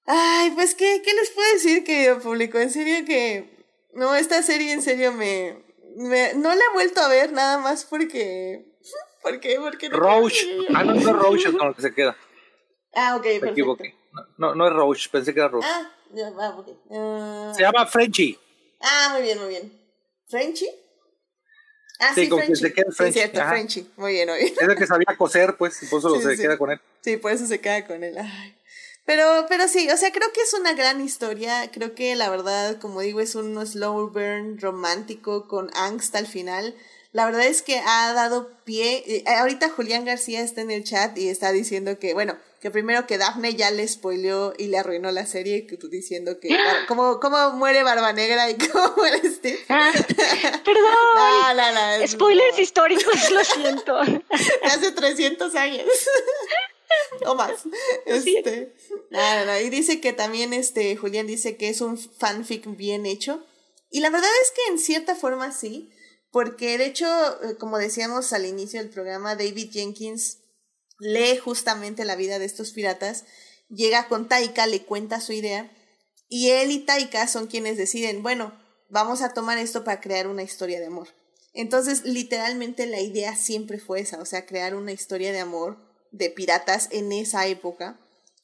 Ay, pues ¿qué, qué les puedo decir, querido público? En serio que... No, esta serie en serio me... me no la he vuelto a ver nada más porque... ¿Por qué? Porque no Roach. Ah, no, no Roach es con el que se queda. Ah, ok, Me perfecto. equivoqué. No, no, no es Roach, pensé que era Roach. Ah, ya, ah, ok. Ah, Se llama Frenchy. ah, muy bien, muy bien. ¿Frenchy? Ah, Sí, sí, con que Frenchy. se quede Sí, Frenchy, cierto, ajá. Frenchy. Muy bien, muy bien. Es el que sabía coser, pues, y por eso Sí, se sí. queda con él. Sí, por eso se queda con él. Ay. Pero, pero sí, o sea, creo que es una gran historia. Creo que la verdad, como digo, es un slow burn romántico con angst al final. La verdad es que ha dado pie. eh, ahorita Julián García está en el chat y está diciendo que, bueno, que primero que Daphne ya le spoileó y le arruinó la serie, diciendo que bar- cómo, cómo muere Barba Negra y cómo muere Steve. Ah, perdón. No, no, no, es- Spoilers históricos, lo siento. de hace 300 años. o más. Este. Y dice que también, este, Julián dice que es un fanfic bien hecho. Y la verdad es que en cierta forma sí, porque de hecho, eh, como decíamos al inicio del programa, David Jenkins lee justamente la vida de estos piratas, llega con Taika, le cuenta su idea, y él y Taika son quienes deciden, bueno, vamos a tomar esto para crear una historia de amor. Entonces, literalmente la idea siempre fue esa, o sea, crear una historia de amor de piratas en esa época.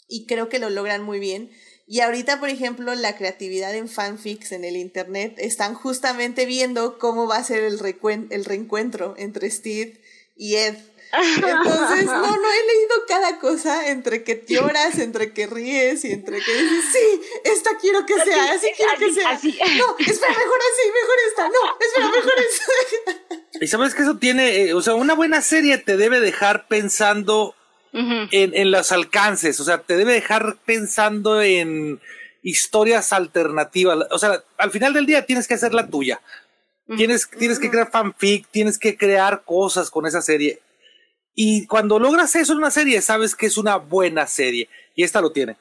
Y creo que lo logran muy bien. Y ahorita, por ejemplo, la creatividad en fanfics en el internet están justamente viendo cómo va a ser el, el reencuentro entre Steve y Ed. Entonces, no, no he leído cada cosa entre que lloras, entre que ríes y entre que dices, sí, esta quiero que sea, así quiero que sea. así. No, espera, mejor así, mejor esta, no, espera, mejor esta. Y sabes que eso tiene, eh, o sea, una buena serie te debe dejar pensando en, en los alcances, o sea, te debe dejar pensando en historias alternativas. O sea, al final del día tienes que hacer la tuya. Tienes, tienes que crear fanfic, tienes que crear cosas con esa serie. Y cuando logras eso en una serie, sabes que es una buena serie. Y esta lo tiene.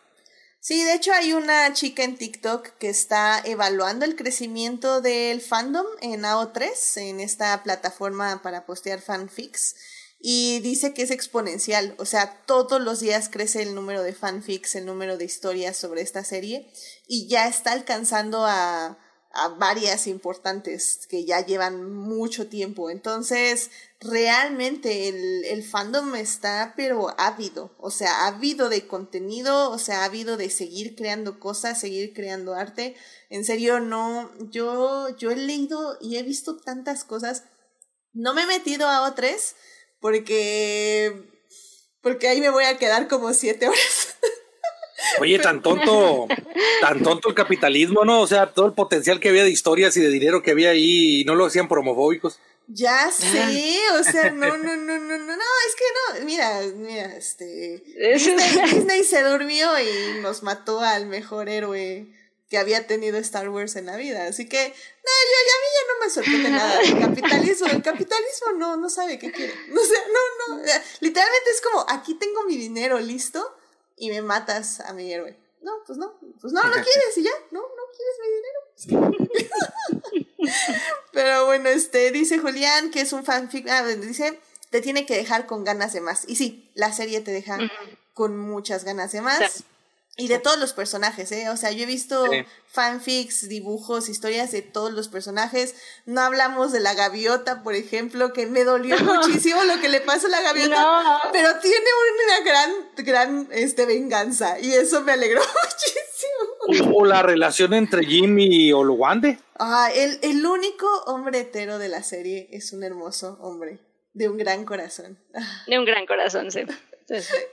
Sí, de hecho hay una chica en TikTok que está evaluando el crecimiento del fandom en AO3, en esta plataforma para postear fanfics y dice que es exponencial, o sea, todos los días crece el número de fanfics, el número de historias sobre esta serie y ya está alcanzando a, a varias importantes que ya llevan mucho tiempo. Entonces, realmente el, el fandom está pero ávido, o sea, ávido de contenido, o sea, ávido de seguir creando cosas, seguir creando arte. En serio, no, yo, yo he leído y he visto tantas cosas. No me he metido a O3, porque porque ahí me voy a quedar como siete horas. Oye, tan tonto, tan tonto el capitalismo, ¿no? O sea, todo el potencial que había de historias y de dinero que había ahí y no lo hacían por homofóbicos. Ya sé, o sea, no, no, no, no, no, no, es que no, mira, mira, este, Disney, Disney se durmió y nos mató al mejor héroe que había tenido Star Wars en la vida. Así que, no, yo, ya, a mí ya no me sorprende nada. El capitalismo, el capitalismo no, no sabe qué quiere. O sea, no, no. Literalmente es como, aquí tengo mi dinero listo y me matas a mi héroe. No, pues no, pues no, no quieres y ya, no, no quieres mi dinero. Pero bueno, este, dice Julián que es un fanfic, ah, dice, te tiene que dejar con ganas de más. Y sí, la serie te deja con muchas ganas de más. Y de todos los personajes, ¿eh? O sea, yo he visto fanfics, dibujos, historias de todos los personajes. No hablamos de la gaviota, por ejemplo, que me dolió muchísimo lo que le pasa a la gaviota. Pero tiene una gran, gran este, venganza. Y eso me alegró muchísimo. O, la relación entre Jimmy y Oluwande. Ah, el, el único hombre hetero de la serie es un hermoso hombre. De un gran corazón. De un gran corazón, sí.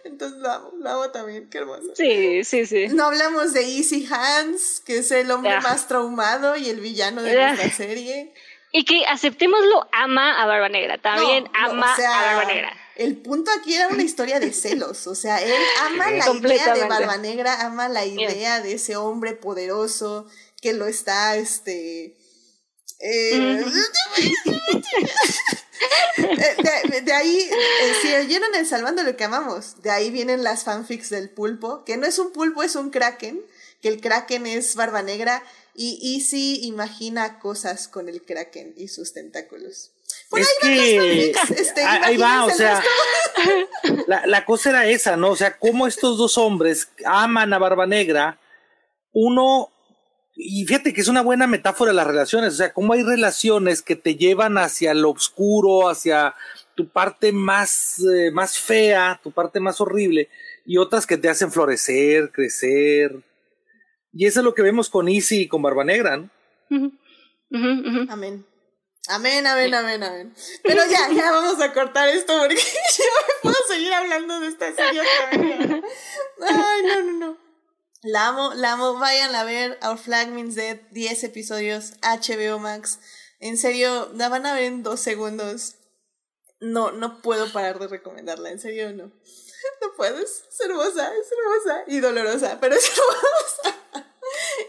Entonces lo amo, lo amo también, qué hermoso. Sí, sí, sí. No hablamos de Easy Hans, que es el hombre más traumado y el villano de nuestra serie. Y que aceptémoslo, ama a Barba Negra, también ama a Barba Negra. El punto aquí era una historia de celos, o sea, él ama la idea de Barba Negra, ama la idea de ese hombre poderoso que lo está, este... Eh, de, de, ahí, eh, si oyeron el Salvando lo que amamos, de ahí vienen las fanfics del pulpo, que no es un pulpo, es un kraken, que el kraken es barba negra y Easy imagina cosas con el kraken y sus tentáculos. Por es ahí que este, ahí va, o sea, la, la cosa era esa, ¿no? O sea, cómo estos dos hombres aman a Barba Negra, uno y fíjate que es una buena metáfora de las relaciones, o sea, cómo hay relaciones que te llevan hacia lo oscuro, hacia tu parte más, eh, más fea, tu parte más horrible, y otras que te hacen florecer, crecer. Y eso es lo que vemos con Easy y con Barba Negra, ¿no? Amén. Amén, amén, amén, amén. Pero ya, ya vamos a cortar esto porque yo me puedo seguir hablando de esta serie. Ay, no, no, no. La amo, la amo. Vayan a ver Our Flag Means Dead, 10 episodios, HBO Max. En serio, la van a ver en dos segundos. No, no puedo parar de recomendarla, en serio no. No puedo, es hermosa, es hermosa y dolorosa, pero es hermosa.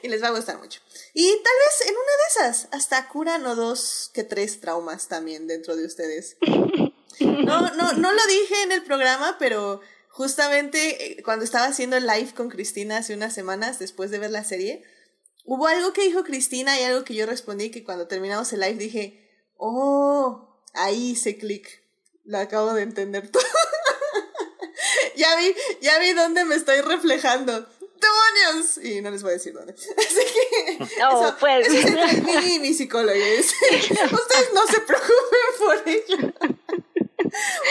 y les va a gustar mucho. Y tal vez en una de esas hasta curan o dos que tres traumas también dentro de ustedes. No, no, no lo dije en el programa, pero justamente eh, cuando estaba haciendo el live con Cristina hace unas semanas después de ver la serie, hubo algo que dijo Cristina y algo que yo respondí que cuando terminamos el live dije, oh, ahí hice clic, lo acabo de entender todo. ya vi, ya vi dónde me estoy reflejando. ¡Demonios! Y no les voy a decir dónde. Así que. No, pues. es mi, mi psicólogo. Ustedes no se preocupen por ello.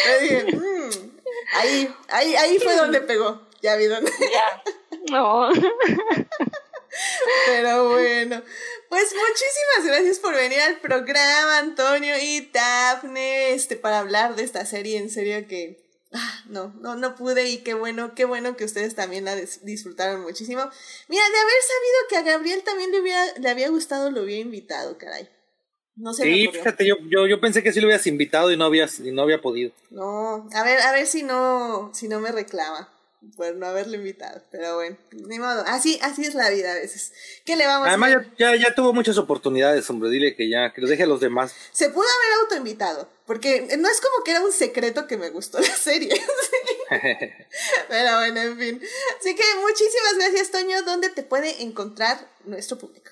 Me dije, mmm, Ahí, ahí, ahí fue donde pegó. Ya vi dónde. Ya. No. Pero bueno, pues muchísimas gracias por venir al programa, Antonio y Daphne, este, para hablar de esta serie. En serio que ah, no, no, no pude y qué bueno, qué bueno que ustedes también la disfrutaron muchísimo. Mira, de haber sabido que a Gabriel también le, hubiera, le había gustado, lo hubiera invitado, caray. No sé. Sí, fíjate, yo, yo, yo pensé que sí lo habías invitado y no había, y no había podido. No, a ver, a ver si no, si no me reclama por no haberlo invitado. Pero bueno, ni modo. Así, así es la vida a veces. ¿Qué le vamos Además, a hacer? ya, ya, ya tuvo muchas oportunidades, hombre. Dile que ya, que lo deje a los demás. Se pudo haber autoinvitado. Porque no es como que era un secreto que me gustó la serie. Pero bueno, en fin. Así que muchísimas gracias, Toño. ¿Dónde te puede encontrar nuestro público?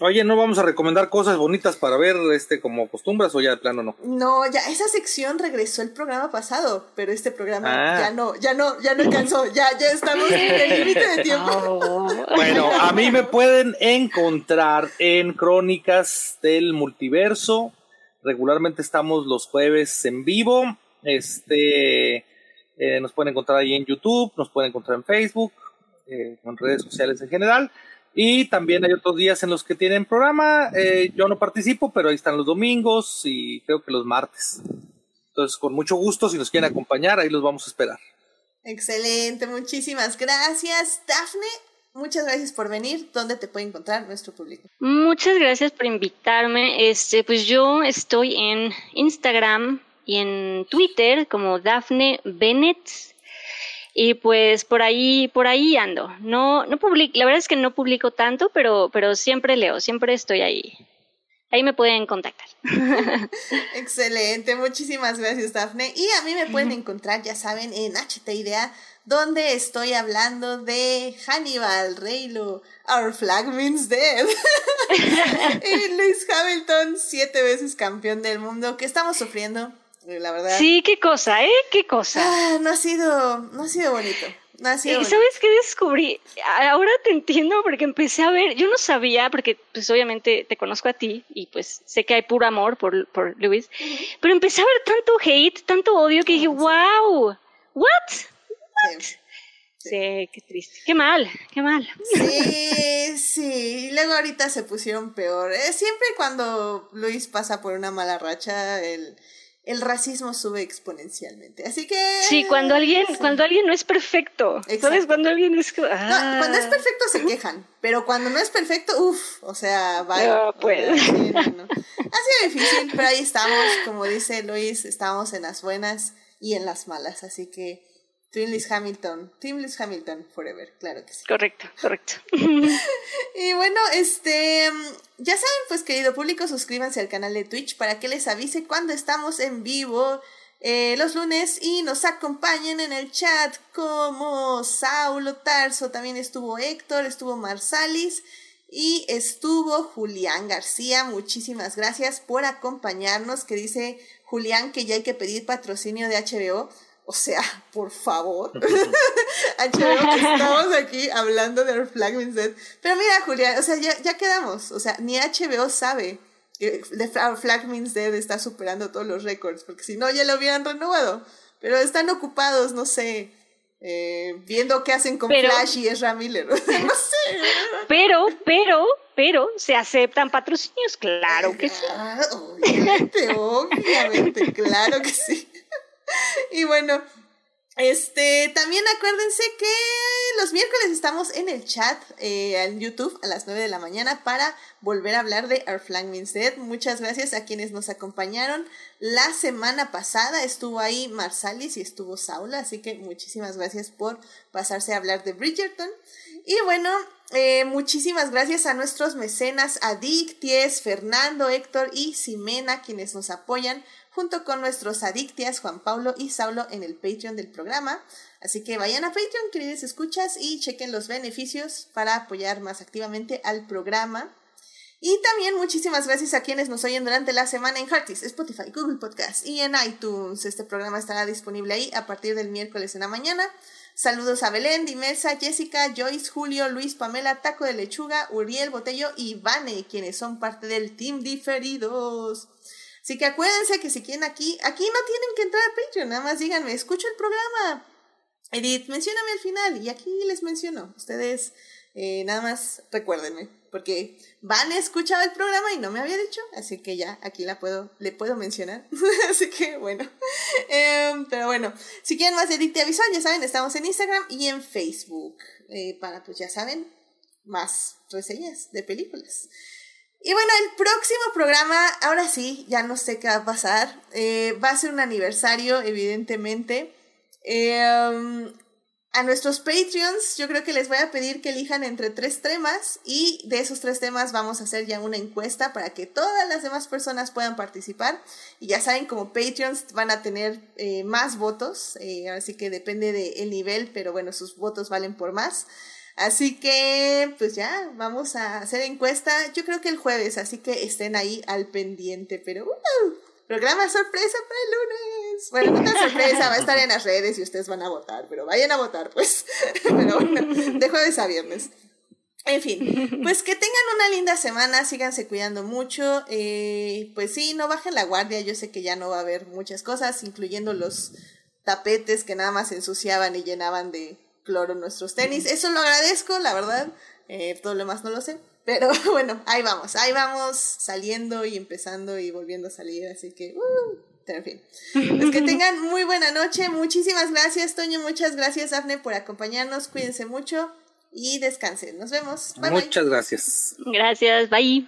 Oye, ¿no vamos a recomendar cosas bonitas para ver este como costumbres o ya de plano no? No, ya esa sección regresó el programa pasado, pero este programa Ah. ya no, ya no, ya no alcanzó, ya, ya estamos en el límite de tiempo. Bueno, a mí me pueden encontrar en Crónicas del Multiverso. Regularmente estamos los jueves en vivo. Este, eh, nos pueden encontrar ahí en YouTube, nos pueden encontrar en Facebook, eh, en redes sociales en general. Y también hay otros días en los que tienen programa. Eh, yo no participo, pero ahí están los domingos y creo que los martes. Entonces, con mucho gusto, si nos quieren acompañar, ahí los vamos a esperar. Excelente, muchísimas gracias, Dafne. Muchas gracias por venir. ¿Dónde te puede encontrar nuestro público? Muchas gracias por invitarme. Este, pues yo estoy en Instagram y en Twitter como Daphne Bennett. Y pues por ahí, por ahí ando. No, no publico, la verdad es que no publico tanto, pero, pero siempre leo, siempre estoy ahí. Ahí me pueden contactar. Excelente, muchísimas gracias, Dafne. Y a mí me pueden encontrar, ya saben, en HTIDEA, donde estoy hablando de Hannibal, Reylo, Our Flag Means Dead. y Luis Hamilton, siete veces campeón del mundo, que estamos sufriendo, la verdad. Sí, qué cosa, ¿eh? Qué cosa. Ah, no ha sido, no ha sido bonito. No ha sido ¿Y bonito. sabes qué descubrí? Ahora te entiendo porque empecé a ver, yo no sabía, porque pues obviamente te conozco a ti y pues sé que hay puro amor por, por Luis, pero empecé a ver tanto hate, tanto odio que dije, wow, what? Sí. Sí, qué triste, qué mal, qué mal. Sí, sí. Y luego ahorita se pusieron peor. Eh, siempre cuando Luis pasa por una mala racha, el, el racismo sube exponencialmente. Así que. Sí, cuando alguien, cuando alguien no es perfecto, ¿sabes? Exacto. Cuando alguien es... No, Ah. cuando es perfecto se quejan, pero cuando no es perfecto, uff, o sea, vaya. No, pues. Sí, no, no. Ha sido difícil, pero ahí estamos, como dice Luis, estamos en las buenas y en las malas, así que Team Hamilton, Team Hamilton forever, claro que sí. Correcto, correcto. Y bueno, este, ya saben, pues querido público, suscríbanse al canal de Twitch para que les avise cuando estamos en vivo eh, los lunes y nos acompañen en el chat como Saulo Tarso, también estuvo Héctor, estuvo Marsalis y estuvo Julián García. Muchísimas gracias por acompañarnos, que dice Julián que ya hay que pedir patrocinio de HBO. O sea, por favor. HBO, estamos aquí hablando de Our Flag Means Dead. Pero mira, Julián, o sea, ya, ya quedamos. O sea, ni HBO sabe que The Our Flag Means Dead está superando todos los récords, porque si no, ya lo hubieran renovado. Pero están ocupados, no sé, eh, viendo qué hacen con Pero- Flash y Ezra Miller. no sé. Pero, pero, pero, se aceptan patrocinios, claro que sí. Ah, obviamente, obviamente, claro que sí. Y bueno, este, también acuérdense que los miércoles estamos en el chat eh, en YouTube a las 9 de la mañana para volver a hablar de Our Flag Means Dead. Muchas gracias a quienes nos acompañaron. La semana pasada estuvo ahí Marsalis y estuvo Saula, así que muchísimas gracias por pasarse a hablar de Bridgerton. Y bueno, eh, muchísimas gracias a nuestros mecenas Adicties, Fernando, Héctor y Ximena, quienes nos apoyan, junto con nuestros Adictias, Juan Pablo y Saulo, en el Patreon del programa. Así que vayan a Patreon, queridos escuchas, y chequen los beneficios para apoyar más activamente al programa. Y también muchísimas gracias a quienes nos oyen durante la semana en Heartis, Spotify, Google Podcast y en iTunes. Este programa estará disponible ahí a partir del miércoles en la mañana. Saludos a Belén, Dimesa, Jessica, Joyce, Julio, Luis, Pamela, Taco de Lechuga, Uriel, Botello y Vane, quienes son parte del Team Diferidos. Así que acuérdense que si quieren aquí, aquí no tienen que entrar a Patreon, nada más díganme, escucho el programa. Edith, mencióname al final y aquí les menciono. Ustedes eh, nada más recuérdenme, porque Vane escuchaba el programa y no me había dicho, así que ya aquí la puedo, le puedo mencionar. así que bueno. Em, pero bueno, si quieren más de Edith Visual, ya saben, estamos en Instagram y en Facebook. eh, para, pues ya saben, más reseñas de películas. Y bueno, el próximo programa, ahora sí, ya no sé qué va a pasar. Eh, va a ser un aniversario, evidentemente. Eh, a nuestros Patreons, yo creo que les voy a pedir que elijan entre tres temas y de esos tres temas vamos a hacer ya una encuesta para que todas las demás personas puedan participar. Y ya saben, como Patreons van a tener eh, más votos, eh, así que depende del nivel, pero bueno, sus votos valen por más. Así que, pues ya, vamos a hacer encuesta, yo creo que el jueves, así que estén ahí al pendiente, pero... Uh, programa sorpresa para el lunes. Bueno, no sorpresa, va a estar en las redes y ustedes van a votar, pero vayan a votar, pues. Pero bueno, de jueves a viernes. En fin, pues que tengan una linda semana, síganse cuidando mucho. Eh, pues sí, no bajen la guardia, yo sé que ya no va a haber muchas cosas, incluyendo los tapetes que nada más ensuciaban y llenaban de cloro nuestros tenis. Eso lo agradezco, la verdad. Eh, todo lo demás no lo sé. Pero bueno, ahí vamos, ahí vamos saliendo y empezando y volviendo a salir, así que, uh, en fin. Pues que tengan muy buena noche, muchísimas gracias Toño, muchas gracias Afne por acompañarnos, cuídense mucho y descansen, nos vemos. Muchas gracias. Gracias, bye.